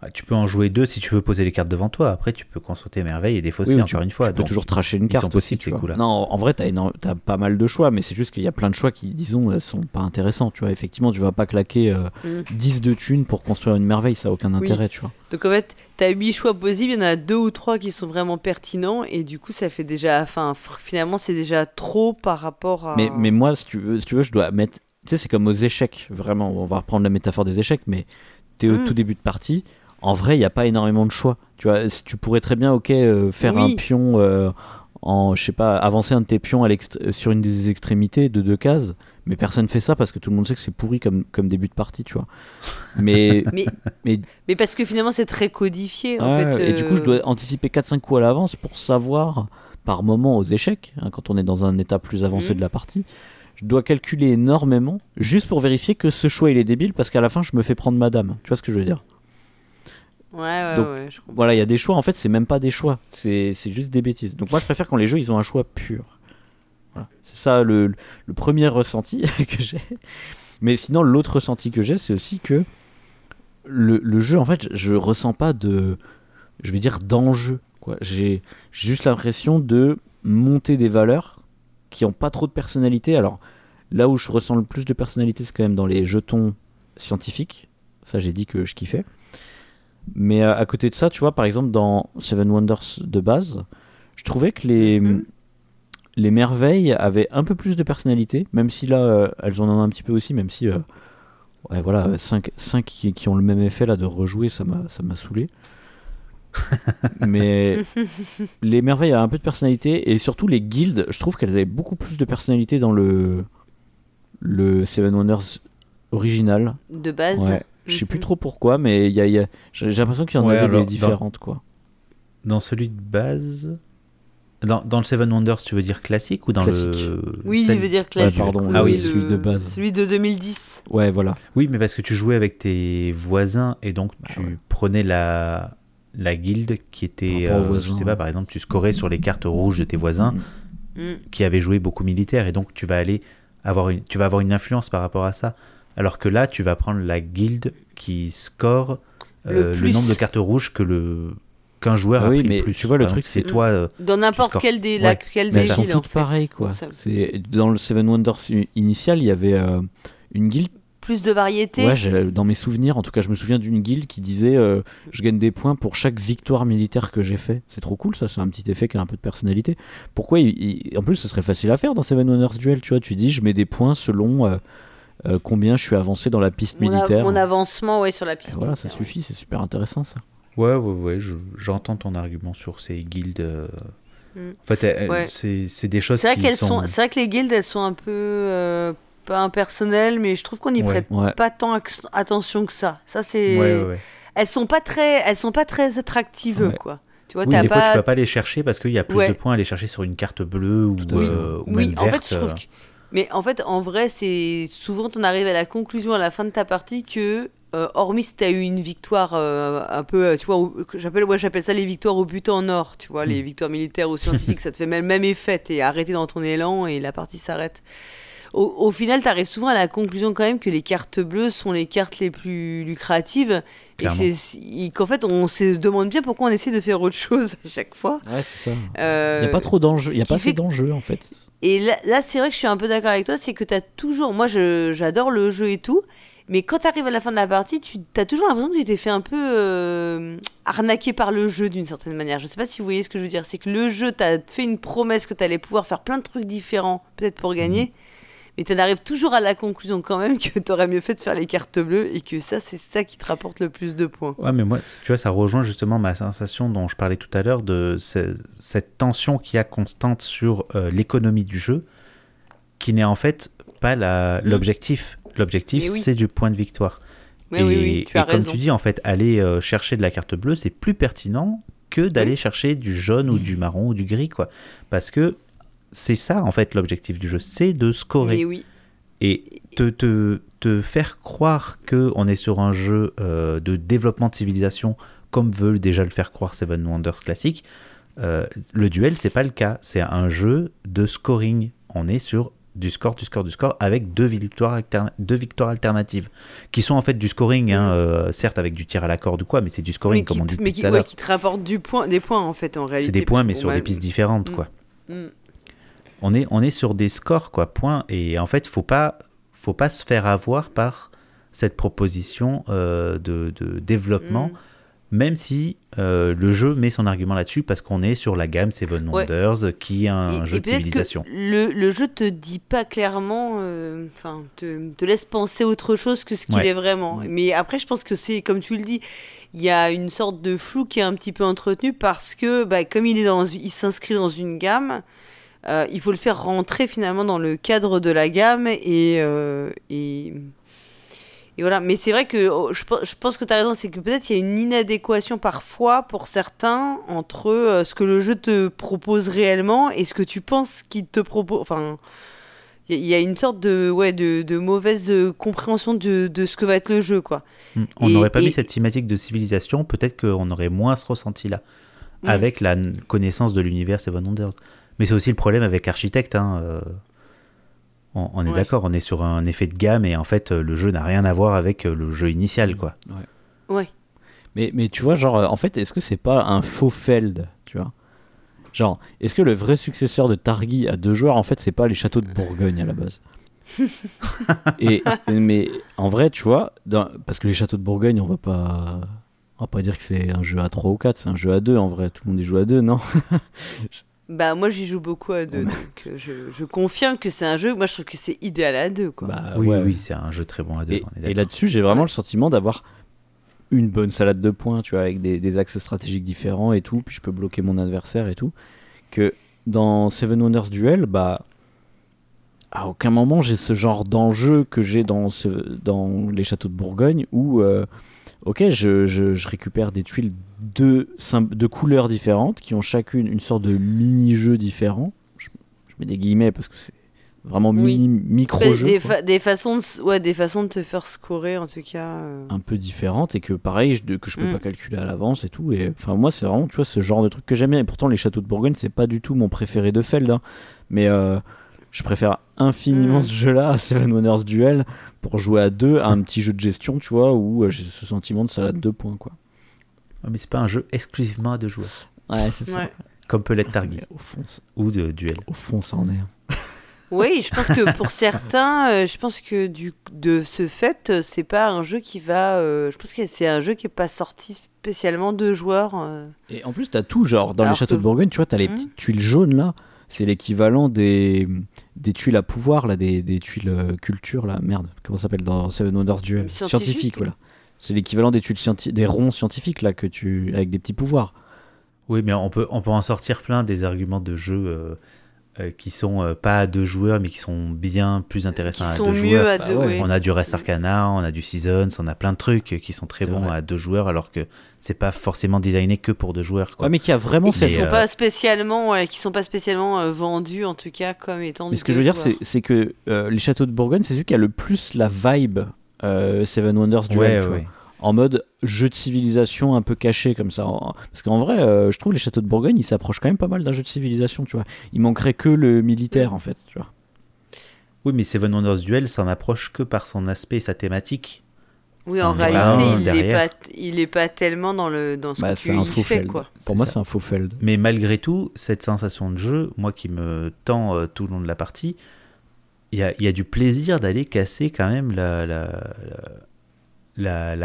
ah, tu... peux en jouer deux si tu veux poser les cartes devant toi. Après, tu peux consulter merveille et défausser oui, encore une fois. Tu peux toujours tracher une carte. possible, ces coups-là. Non, en vrai, tu as, pas mal de choix, mais c'est juste qu'il y a plein de choix qui, disons, euh, sont pas intéressants. Tu vois, effectivement, tu vas pas claquer 10 euh, mm. de thunes pour construire une merveille, ça a aucun intérêt, tu vois. Donc en fait, tu as 8 choix possibles, il y en a deux ou trois qui sont vraiment pertinents, et du coup, ça fait déjà. Enfin, finalement, c'est déjà trop par rapport à. Mais, mais moi, si tu, veux, si tu veux, je dois mettre. Tu sais, c'est comme aux échecs, vraiment. On va reprendre la métaphore des échecs, mais au mm. tout début de partie, en vrai, il n'y a pas énormément de choix. Tu vois, tu pourrais très bien, ok, euh, faire un pion euh, en, je sais pas, avancer un de tes pions euh, sur une des extrémités de deux cases. Mais personne fait ça parce que tout le monde sait que c'est pourri comme, comme début de partie, tu vois. Mais, mais, mais, parce que finalement c'est très codifié. En fait, Et du coup, je dois anticiper 4-5 coups à l'avance pour savoir par moment aux échecs, hein, quand on est dans un état plus avancé mm. de la partie, je dois calculer énormément juste pour vérifier que ce choix il est débile parce qu'à la fin je me fais prendre madame. Tu vois ce que je veux dire? Ouais, ouais, Donc, ouais, je. Voilà, il y a des choix, en fait, c'est même pas des choix, c'est juste des bêtises. Donc moi, je préfère quand les jeux, ils ont un choix pur. Voilà. C'est ça le, le premier ressenti que j'ai. Mais sinon, l'autre ressenti que j'ai, c'est aussi que le, le jeu, en fait, je ressens pas de, je vais dire, d'enjeu. J'ai juste l'impression de monter des valeurs qui ont pas trop de personnalité. Alors, là où je ressens le plus de personnalité, c'est quand même dans les jetons scientifiques. Ça, j'ai dit que je kiffais. Mais euh, à côté de ça, tu vois, par exemple, dans Seven Wonders de base, je trouvais que les, Mhm. les merveilles avaient un peu plus de personnalité, même si là, euh, elles en ont un petit peu aussi, même si, euh, ouais, voilà, 5, qui, qui ont le même effet là de rejouer, ça m'a ça m'a saoulé. Mais les merveilles avaient un peu de personnalité, et surtout les guildes, je trouve qu'elles avaient beaucoup plus de personnalité dans le, le Seven Wonders original. De base. Ouais. Je sais plus Mhm. trop pourquoi, mais il y a, y a- j'ai l'impression qu'il y en Ouais, avait alors, des différentes, quoi. Dans celui de base. Dans, dans le Seven Wonders, tu veux dire classique ou dans Classique. le. Oui, il veut dire classique. pardon, Ah oui, le- celui de base. Celui de 2010. Ouais, voilà. Oui, mais parce que tu jouais avec tes voisins et donc Bah tu ouais. prenais la, la guilde qui était. Euh, je sais pas, par exemple, tu scorais sur les cartes rouges de tes voisins Mm. Mm. qui avaient joué beaucoup militaire et donc tu vas aller avoir une, tu vas avoir une influence par rapport à ça. Alors que là, tu vas prendre la guilde qui score Le euh, le, nombre de cartes rouges que le qu'un joueur Ah a oui, pris mais le plus. tu vois, le truc, c'est toi. euh, Dans n'importe quel des, ouais. laquelle Mais des Elles ça. sont villes, en toutes fait. pareilles, quoi. Ça- C'est dans le Seven Wonders initial, il y avait euh, une guilde. Plus de variété. Ouais, dans mes souvenirs, en tout cas, je me souviens d'une guilde qui disait euh, je gagne des points pour chaque victoire militaire que j'ai fait. C'est trop cool, ça. C'est un petit effet qui a un peu de personnalité. Pourquoi il- il- En plus, ce serait facile à faire dans Seven Wonders Duel. Tu vois, tu dis je mets des points selon euh, euh, combien je suis avancé dans la piste mon, militaire. mon avancement ouais, sur la piste. Et voilà, ça militaire, ouais. suffit. C'est super intéressant, ça. Ouais, ouais, ouais, je- j'entends ton argument sur ces guildes. euh. Mm. En fait, Ouais. c'est c'est des choses C'est vrai qui qu'elles sont. sont. C'est vrai que les guildes, elles sont un peu euh, pas impersonnelles, mais je trouve qu'on n'y Ouais. prête Ouais. pas tant attention que ça. Ça c'est. Ouais. Elles sont pas très, elles sont pas très attractives, quoi. Tu vois, Oui, t'as des pas. fois, tu vas pas les chercher parce qu'il y a plus de points à aller chercher sur une carte bleue ou, euh, ou oui, même en verte. fait, je trouve euh. que. Mais en fait, en vrai, c'est souvent on arrive à la conclusion à la fin de ta partie que, euh, hormis si t'as eu une victoire euh, un peu, euh, tu vois, j'appelle, moi j'appelle ça les victoires au but en or, tu vois, Hmm. les victoires militaires ou scientifiques, ça te fait même, même effet, t'es arrêté dans ton élan et la partie s'arrête. Au, au final, t'arrives souvent à la conclusion quand même que les cartes bleues sont les cartes les plus lucratives Clairement. et qu'en fait on se demande bien pourquoi on essaie de faire autre chose à chaque fois. Ouais, c'est ça. Euh, Il n'y a pas trop d'enjeux. Il n'y a pas assez d'enjeux, en fait. et là, là, c'est vrai que je suis un peu d'accord avec toi, c'est que tu as toujours. Moi, je- j'adore le jeu et tout, mais quand tu arrives à la fin de la partie, tu as toujours l'impression que tu t'es fait un peu euh, arnaquer par le jeu d'une certaine manière. Je sais pas si vous voyez ce que je veux dire. C'est que le jeu t'a fait une promesse que tu allais pouvoir faire plein de trucs différents, peut-être pour gagner. Mais tu en arrives toujours à la conclusion quand même que tu aurais mieux fait de faire les cartes bleues et que ça, c'est ça qui te rapporte le plus de points. Ouais, mais moi, tu vois, ça rejoint justement ma sensation dont je parlais tout à l'heure de ce- cette tension qu'il y a constante sur euh, l'économie du jeu, qui n'est en fait pas l'objectif. L'objectif, oui. c'est du point de victoire. Mais et oui, oui, tu et as comme raison. tu dis, en fait, aller euh, chercher de la carte bleue, c'est plus pertinent que d'aller chercher du jaune ou du marron ou du gris, quoi. Parce que c'est ça, en fait, l'objectif du jeu, c'est de scorer. Mais oui. Et te, te, te faire croire que on est sur un jeu euh, de développement de civilisation, comme veulent déjà le faire croire Seven Wonders classique, euh, le duel, c'est pas le cas. C'est un jeu de scoring. On est sur du score, du score, du score, avec deux victoires, alterna- deux victoires alternatives, qui sont en fait du scoring, hein, euh, certes avec du tir à la corde ou quoi, mais c'est du scoring, comme on dit mais depuis qui, tout à ouais, qui te rapporte du point, des points en fait en réalité. C'est des points, mais sur des pistes différentes, Mm. quoi. Mm. On est, on est sur des scores, quoi, point. Et en fait, faut pas, faut pas se faire avoir par cette proposition euh, de, de développement, Mm. même si euh, le jeu met son argument là-dessus, parce qu'on est sur la gamme Seven Ouais. Wonders, qui est un Et- jeu et de civilisation. Le, le jeu te dit pas clairement, euh, enfin, te, te laisse penser autre chose que ce qu'il Ouais. est vraiment. Ouais. Mais après, je pense que c'est, comme tu le dis, il y a une sorte de flou qui est un petit peu entretenu parce que, bah, comme il est dans, il s'inscrit dans une gamme, euh, il faut le faire rentrer finalement dans le cadre de la gamme et, euh, et, et voilà. Mais c'est vrai que oh, je, pe- je pense que tu as raison, c'est que peut-être il y a une inadéquation parfois pour certains entre euh, ce que le jeu te propose réellement et ce que tu penses qu'il te propose. Enfin, il y, a une sorte de, ouais, de, de mauvaise compréhension de, de, ce que va être le jeu, quoi. Hmm. On n'aurait pas mis cette thématique de civilisation, peut-être qu'on aurait moins ce ressenti-là, avec la connaissance de l'univers Seven Wonders. Mais c'est aussi le problème avec Architect. Hein, euh, on, est d'accord, on est sur un effet de gamme et en fait, le jeu n'a rien à voir avec le jeu initial, quoi. Ouais. ouais. Mais, mais tu vois, genre, en fait, est-ce que c'est pas un faux Feld, tu vois? Genre, est-ce que le vrai successeur de Targi à deux joueurs, en fait, c'est pas les châteaux de Bourgogne à la base? Et, mais en vrai, tu vois, parce que les châteaux de Bourgogne, on va pas, on va pas dire que c'est un jeu à 3 ou 4, c'est un jeu à 2 en vrai. Tout le monde y joue à 2, non? Bah moi j'y joue beaucoup à 2, donc euh, je, je, confirme que c'est un jeu, moi je trouve que c'est idéal à 2 quoi. Bah, oui, oui, c'est un jeu très bon à 2. Et, et là-dessus j'ai vraiment le sentiment d'avoir une bonne salade de points, tu vois, avec des, axes stratégiques différents et tout, puis je peux bloquer mon adversaire et tout. Que dans Seven Wonders Duel, bah, à aucun moment j'ai ce genre d'enjeu que j'ai dans, dans les châteaux de Bourgogne où, euh, ok, je, je, récupère des tuiles de, de couleurs différentes qui ont chacune une sorte de mini-jeu différent. Je, je mets des guillemets parce que c'est vraiment mini micro jeu des, des, façons de, ouais des façons de te faire scorer en tout cas euh. un peu différentes et que pareil je, que je peux mm. pas calculer à l'avance et tout et enfin moi c'est vraiment tu vois ce genre de truc que j'aime bien et pourtant les châteaux de Bourgogne c'est pas du tout mon préféré de Feld hein. mais euh, je préfère infiniment mm. ce jeu là à Seven Wonders Duel pour jouer à deux à un petit jeu de gestion tu vois où euh, j'ai ce sentiment de salade de points quoi mais c'est pas un jeu exclusivement à deux joueurs ouais c'est ça comme peut l'être Targi au fond, ou de duel au fond ça en est oui, je pense que pour certains, euh, je pense que du, de ce fait, euh, c'est pas un jeu qui va. Euh, je pense que c'est un jeu qui est pas sorti spécialement de joueurs. Et en plus, tu as tout, genre, dans les châteaux de Bourgogne, tu vois, tu as les hmm. petites tuiles jaunes là. C'est l'équivalent des, des tuiles à pouvoir, là, des, des tuiles culture, là. Merde, comment ça s'appelle dans Seven Wonders Duel Scientifique, voilà. C'est l'équivalent des tuiles des ronds scientifiques, là, que tu, avec des petits pouvoirs. Oui, mais on peut, on peut en sortir plein des arguments de jeu euh, qui sont euh, pas à deux joueurs, mais qui sont bien plus intéressants à deux joueurs. Bah on a du Rest Arcana, on a du Seasons, on a plein de trucs qui sont très bons à deux joueurs, alors que c'est pas forcément designé que pour deux joueurs. Quoi. mais qui a vraiment qui sont pas spécialement, qui sont pas spécialement euh, vendus en tout cas comme étant. Mais ce que je veux dire, c'est que les châteaux de Bourgogne, c'est celui qui a le plus la vibe Seven Wonders Duel. Ouais, en mode jeu de civilisation un peu caché comme ça. Parce qu'en vrai, euh, je trouve les châteaux de Bourgogne, ils s'approchent quand même pas mal d'un jeu de civilisation, tu vois. Il manquerait que le militaire, en fait, tu vois. Oui, mais Seven Wonders Duel s'en approche que par son aspect et sa thématique. Oui, en réalité, il n'est pas, il est pas tellement dans, le, dans ce bah, que tu un faux fait, quoi. Pour moi, c'est un faux feld. Mais malgré tout, cette sensation de jeu, moi qui me tend euh, tout le long de la partie, il y a, y a, du plaisir d'aller casser quand même la, la la,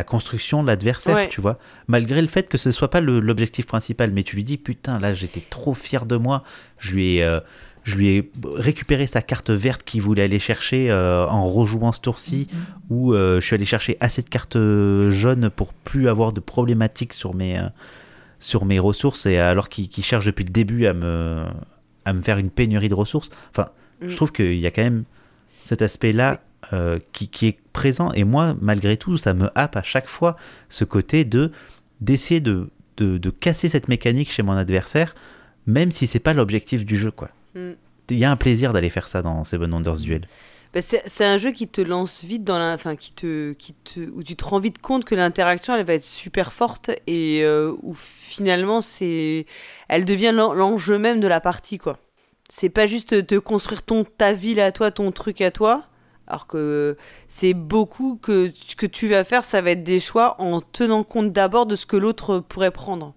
construction de l'adversaire, tu vois. Malgré le fait que ce soit pas l'objectif principal, mais tu lui dis putain, là j'étais trop fier de moi, je lui ai, euh, je lui ai récupéré sa carte verte qu'il voulait aller chercher euh, en rejouant ce tour-ci, mm-hmm. ou euh, je suis allé chercher assez de cartes jaunes pour plus avoir de problématiques sur mes, sur mes ressources, et alors qu'il cherche depuis le début à me, à me faire une pénurie de ressources. Enfin, je mm. trouve qu'il y a quand même cet aspect-là qui, qui, est présent. Et moi, malgré tout, ça me happe à chaque fois ce côté de d'essayer de, de, de, casser cette mécanique chez mon adversaire, même si c'est pas l'objectif du jeu. quoi. Mm. Il y a un plaisir d'aller faire ça dans Seven Wonders Duel. Bah c'est un jeu qui te lance vite dans la, enfin qui te, qui te, où tu te rends vite compte que l'interaction elle va être super forte et euh, où finalement c'est, elle devient l'enjeu même de la partie quoi. C'est pas juste te construire ton ta ville à toi, ton truc à toi, alors que c'est beaucoup que ce que tu vas faire, ça va être des choix en tenant compte d'abord de ce que l'autre pourrait prendre.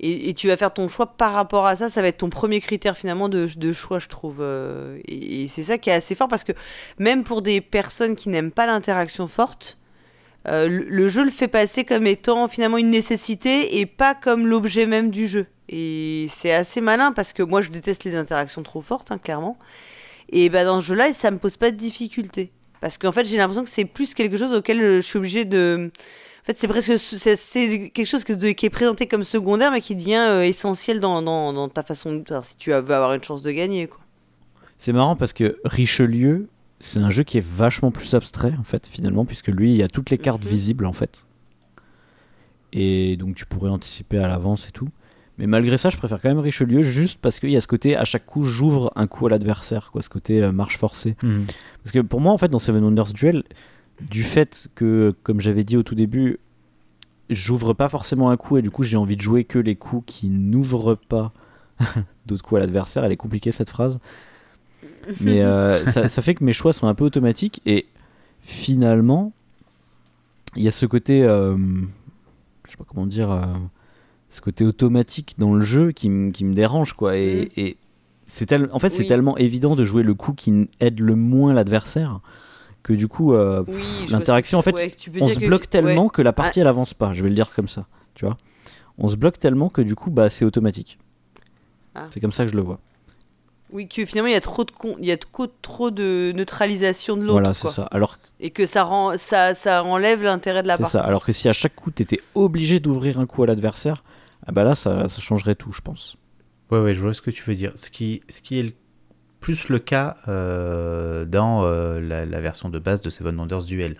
Et, tu vas faire ton choix par rapport à ça, ça va être ton premier critère finalement de, choix, je trouve. Euh, et, c'est ça qui est assez fort parce que même pour des personnes qui n'aiment pas l'interaction forte, euh, le, jeu le fait passer comme étant finalement une nécessité et pas comme l'objet même du jeu. Et c'est assez malin parce que moi je déteste les interactions trop fortes, hein, clairement. Et bah, dans ce jeu-là, ça me pose pas de difficulté. Parce qu'en fait, j'ai l'impression que c'est plus quelque chose auquel je suis obligé de. En fait, c'est presque c'est quelque chose qui est présenté comme secondaire, mais qui devient euh, essentiel dans, dans, dans, ta façon de si tu veux avoir une chance de gagner. quoi. C'est marrant parce que Richelieu, c'est un jeu qui est vachement plus abstrait, en fait, finalement, puisque lui, il y a toutes les cartes mhm. visibles, en fait. Et donc, tu pourrais anticiper à l'avance et tout. Mais malgré ça, je préfère quand même Richelieu juste parce qu'il y a ce côté, à chaque coup, j'ouvre un coup à l'adversaire, quoi, ce côté euh, marche forcée. Mhm. Parce que pour moi, en fait, dans Seven Wonders Duel, du fait que, comme j'avais dit au tout début, j'ouvre pas forcément un coup et du coup, j'ai envie de jouer que les coups qui n'ouvrent pas d'autres coups à l'adversaire. Elle est compliquée cette phrase. Mais euh, ça, ça fait que mes choix sont un peu automatiques et finalement, il y a ce côté, euh, je sais pas comment dire, euh, ce côté automatique dans le jeu qui, me dérange quoi. Et, et c'est tel- en fait, c'est tellement évident de jouer le coup qui aide le moins l'adversaire que du coup, euh, Oui, l'interaction, en fait, ouais, tu on se que- bloque tellement ouais. que la partie elle avance pas. Je vais le dire comme ça, tu vois. On se bloque tellement que du coup, bah, c'est automatique. Ah. C'est comme ça que je le vois. Oui, que finalement il y a trop de con- il y a trop, de neutralisation de l'autre. Voilà, c'est ça. Alors Et que ça rend ça, ça enlève l'intérêt de la partie. ça. Alors que si à chaque coup t'étais obligé d'ouvrir un coup à l'adversaire, ah bah là ça, ça changerait tout, je pense. Ouais, ouais, je vois ce que tu veux dire. Ce qui, ce qui est le- plus le cas euh, dans euh, la, la version de base de Seven Wonders Duel.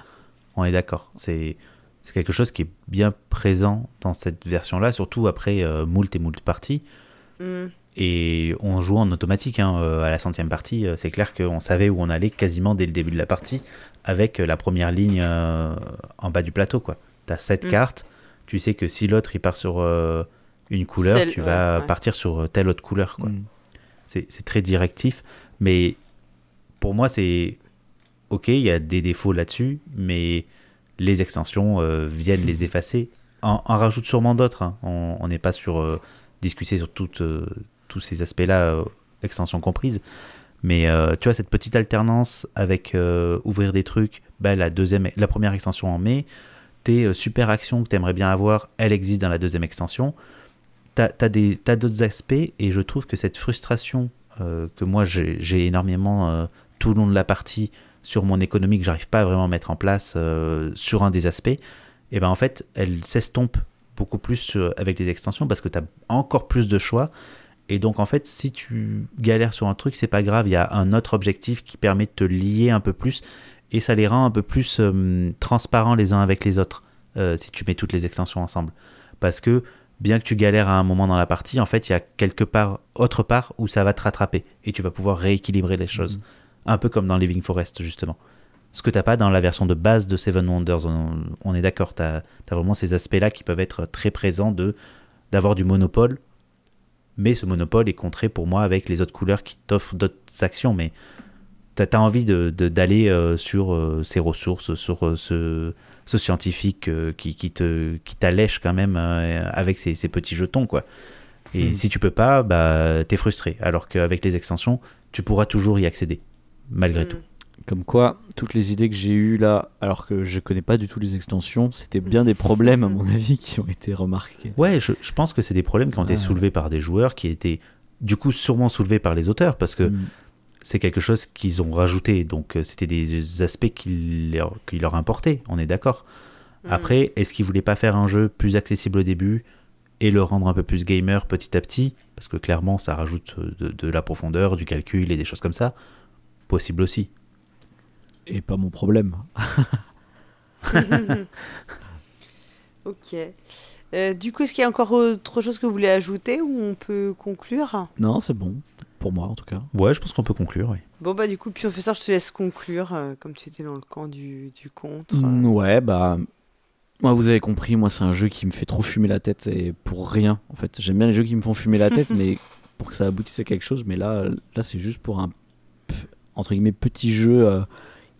On est d'accord. C'est c'est quelque chose qui est bien présent dans cette version-là, surtout après euh, moult et moult parties. Mm. Et on joue en automatique hein, à la centième partie. C'est clair qu'on savait où on allait quasiment dès le début de la partie avec la première ligne euh, en bas du plateau. quoi. Tu as sept Mm. cartes. Tu sais que si l'autre il part sur euh, une couleur, Celle- tu ouais, vas ouais. partir sur euh, telle autre couleur. Quoi. Mm. C'est c'est très directif. Mais pour moi, c'est ok, il y a des défauts là-dessus, mais les extensions euh, viennent les effacer. En, en rajoute sûrement d'autres. hein. On n'est pas sur euh, discuter sur toutes, euh, tous ces aspects-là, euh, extensions comprises. Mais euh, tu vois, cette petite alternance avec euh, ouvrir des trucs, bah, la, deuxième, la première extension en mai, euh, super actions que tu aimerais bien avoir, elle existe dans la deuxième extension. T'as as d'autres aspects et je trouve que cette frustration euh, que moi j'ai énormément euh, tout le long de la partie sur mon économie que j'arrive pas à vraiment mettre en place sur un des aspects, et ben en fait elle s'estompe beaucoup plus avec les extensions parce que tu as encore plus de choix. Et donc en fait si tu galères sur un truc c'est pas grave, il y a un autre objectif qui permet de te lier un peu plus et ça les rend un peu plus euh, transparents les uns avec les autres euh, si tu mets toutes les extensions ensemble parce que bien que tu galères à un moment dans la partie, en fait, il y a quelque part, autre part, où ça va te rattraper et tu vas pouvoir rééquilibrer les choses. Un peu comme dans Living Forest, justement. Ce que t'as pas dans la version de base de Seven Wonders, on, on est d'accord, t'as as vraiment ces aspects-là qui peuvent être très présents de d'avoir du monopole, mais ce monopole est contré pour moi avec les autres couleurs qui t'offrent d'autres actions, mais t'as as envie d'aller de, d'aller euh, sur euh, ces ressources, sur euh, ce, ce scientifique qui, qui te qui t'allège quand même avec ces, ces petits jetons quoi. Et Mhm. si tu peux pas, bah t'es frustré. Alors qu'avec les extensions, tu pourras toujours y accéder, malgré Mm. tout. Comme quoi, toutes les idées que j'ai eues là, alors que je connais pas du tout les extensions, c'était bien des problèmes à mon avis qui ont été remarqués. Ouais, je, je pense que c'est des problèmes qui ont été Ouais. soulevés par des joueurs, qui étaient du coup sûrement soulevés par les auteurs, parce que. C'est quelque chose qu'ils ont rajouté. Donc euh, c'était des aspects qui leur, qui leur importaient, on est d'accord. Mm. Après, est-ce qu'ils voulaient pas faire un jeu plus accessible au début et le rendre un peu plus gamer petit à petit? Parce que clairement, ça rajoute euh, de, de la profondeur, du calcul et des choses comme ça. Possible aussi. Et pas mon problème. Ok. Euh, du coup, est-ce qu'il y a encore autre chose que vous voulez ajouter ou on peut conclure? Non, c'est bon. Pour moi, en tout cas. Ouais, je pense qu'on peut conclure, oui. Bon, bah, du coup, professeur, je te laisse conclure, euh, comme tu étais dans le camp du, du contre. Mm, ouais, bah. Moi, vous avez compris, moi, c'est un jeu qui me fait trop fumer la tête et pour rien. En fait, j'aime bien les jeux qui me font fumer la tête, mais pour que ça aboutisse à quelque chose. Mais là, là c'est juste pour un entre guillemets petit jeu euh,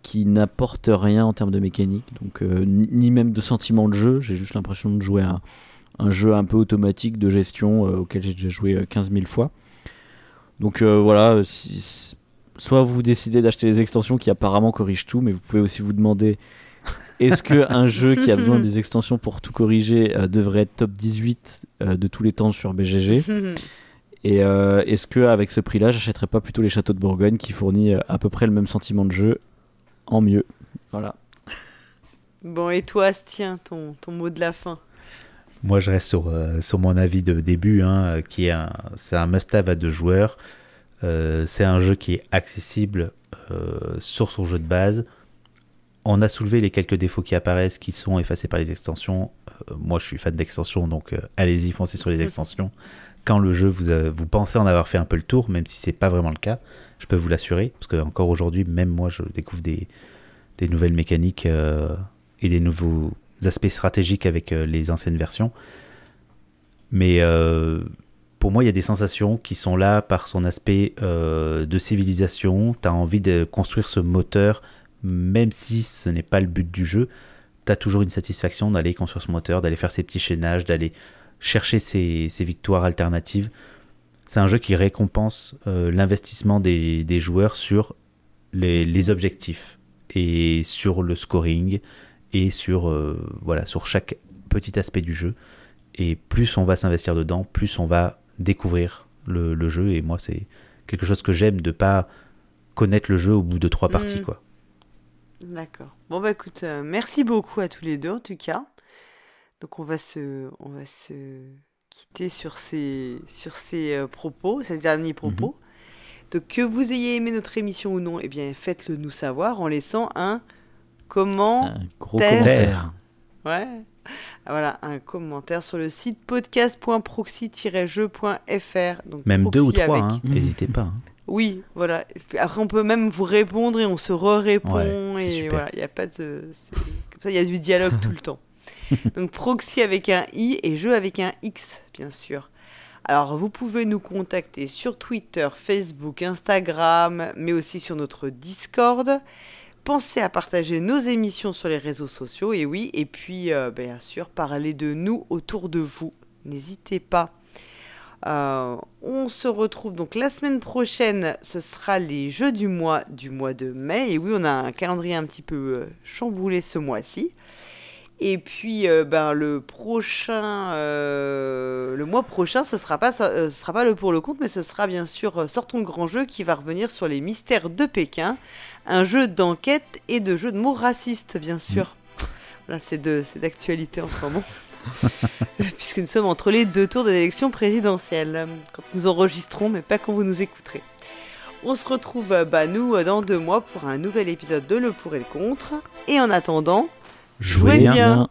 qui n'apporte rien en termes de mécanique, donc euh, ni, ni même de sentiment de jeu. J'ai juste l'impression de jouer à un, un jeu un peu automatique de gestion euh, auquel j'ai déjà joué euh, 15 000 fois. Donc euh, voilà, si- soit vous décidez d'acheter les extensions qui apparemment corrigent tout, mais vous pouvez aussi vous demander est-ce que un jeu qui a besoin des extensions pour tout corriger euh, devrait être top 18 euh, de tous les temps sur BGG Et euh, est-ce que avec ce prix-là, j'achèterais pas plutôt les châteaux de Bourgogne qui fournit à peu près le même sentiment de jeu en mieux? Voilà. Bon, et toi, Astien, ton, ton mot de la fin Moi, je reste sur, euh, sur mon avis de début, hein, euh, qui est un, c'est un must-have à deux joueurs. Euh, c'est un jeu qui est accessible euh, sur son jeu de base. on a soulevé les quelques défauts qui apparaissent, qui sont effacés par les extensions. Euh, moi, je suis fan d'extensions, donc allez-y, foncez sur les extensions. Quand le jeu, vous, a- vous pensez en avoir fait un peu le tour, même si c'est pas vraiment le cas, je peux vous l'assurer, parce que encore aujourd'hui, même moi, je découvre des, des nouvelles mécaniques et des nouveaux aspects stratégiques avec euh, les anciennes versions. Mais euh, pour moi, il y a des sensations qui sont là par son aspect euh, de civilisation. Tu as envie de construire ce moteur, même si ce n'est pas le but du jeu. Tu as toujours une satisfaction d'aller construire ce moteur, d'aller faire ces petits chaînages, d'aller chercher ces victoires alternatives. C'est un jeu qui récompense l'investissement des, joueurs sur les objectifs et sur le scoring et sur, euh, voilà, sur chaque petit aspect du jeu. Et plus on va s'investir dedans, plus on va découvrir le, le jeu. Et moi, c'est quelque chose que j'aime de pas connaître le jeu au bout de trois parties. Mm. Quoi. D'accord. Bon bah écoute, euh, merci beaucoup à tous les deux en tout cas. Donc on va se, on va se quitter sur ces, sur ces euh, propos, ces derniers propos. Donc que vous ayez aimé notre émission ou non, eh bien faites-le nous savoir en laissant un comment. Un gros Terre. commentaire. Ouais. Ah, Voilà, un commentaire sur le site podcast.proxy-jeu.fr. Donc Même deux ou trois, hein, n'hésitez pas. hein. Oui, voilà. Après, on peut même vous répondre et on se re-répond. Ouais, et super. voilà, il n'y a pas de. Comme ça, il y a du dialogue tout le temps. Donc, proxy avec un i et jeu avec un x, bien sûr. Alors, vous pouvez nous contacter sur Twitter, Facebook, Instagram, mais aussi sur notre Discord. Pensez à partager nos émissions sur les réseaux sociaux, et oui, et puis, euh, bien sûr, parler de nous autour de vous. N'hésitez pas. Euh, on se retrouve donc la semaine prochaine, ce sera les jeux du mois du mois de mai. Et oui, on a un calendrier un petit peu euh, chamboulé ce mois-ci. Et puis euh, ben, le prochain, euh, le mois prochain, ce sera pas, euh, ce sera pas le pour le compte, mais ce sera bien sûr Sortons le grand jeu qui va revenir sur les mystères de Pékin, un jeu d'enquête et de jeu de mots racistes, bien sûr. Voilà, c'est de, c'est d'actualité en ce moment. Puisque nous sommes entre les deux tours des élections présidentielles, quand nous enregistrons, mais pas quand vous nous écouterez. On se retrouve, bah, nous, dans deux mois pour un nouvel épisode de Le Pour et le Contre. Et en attendant, Jouez bien. Bien.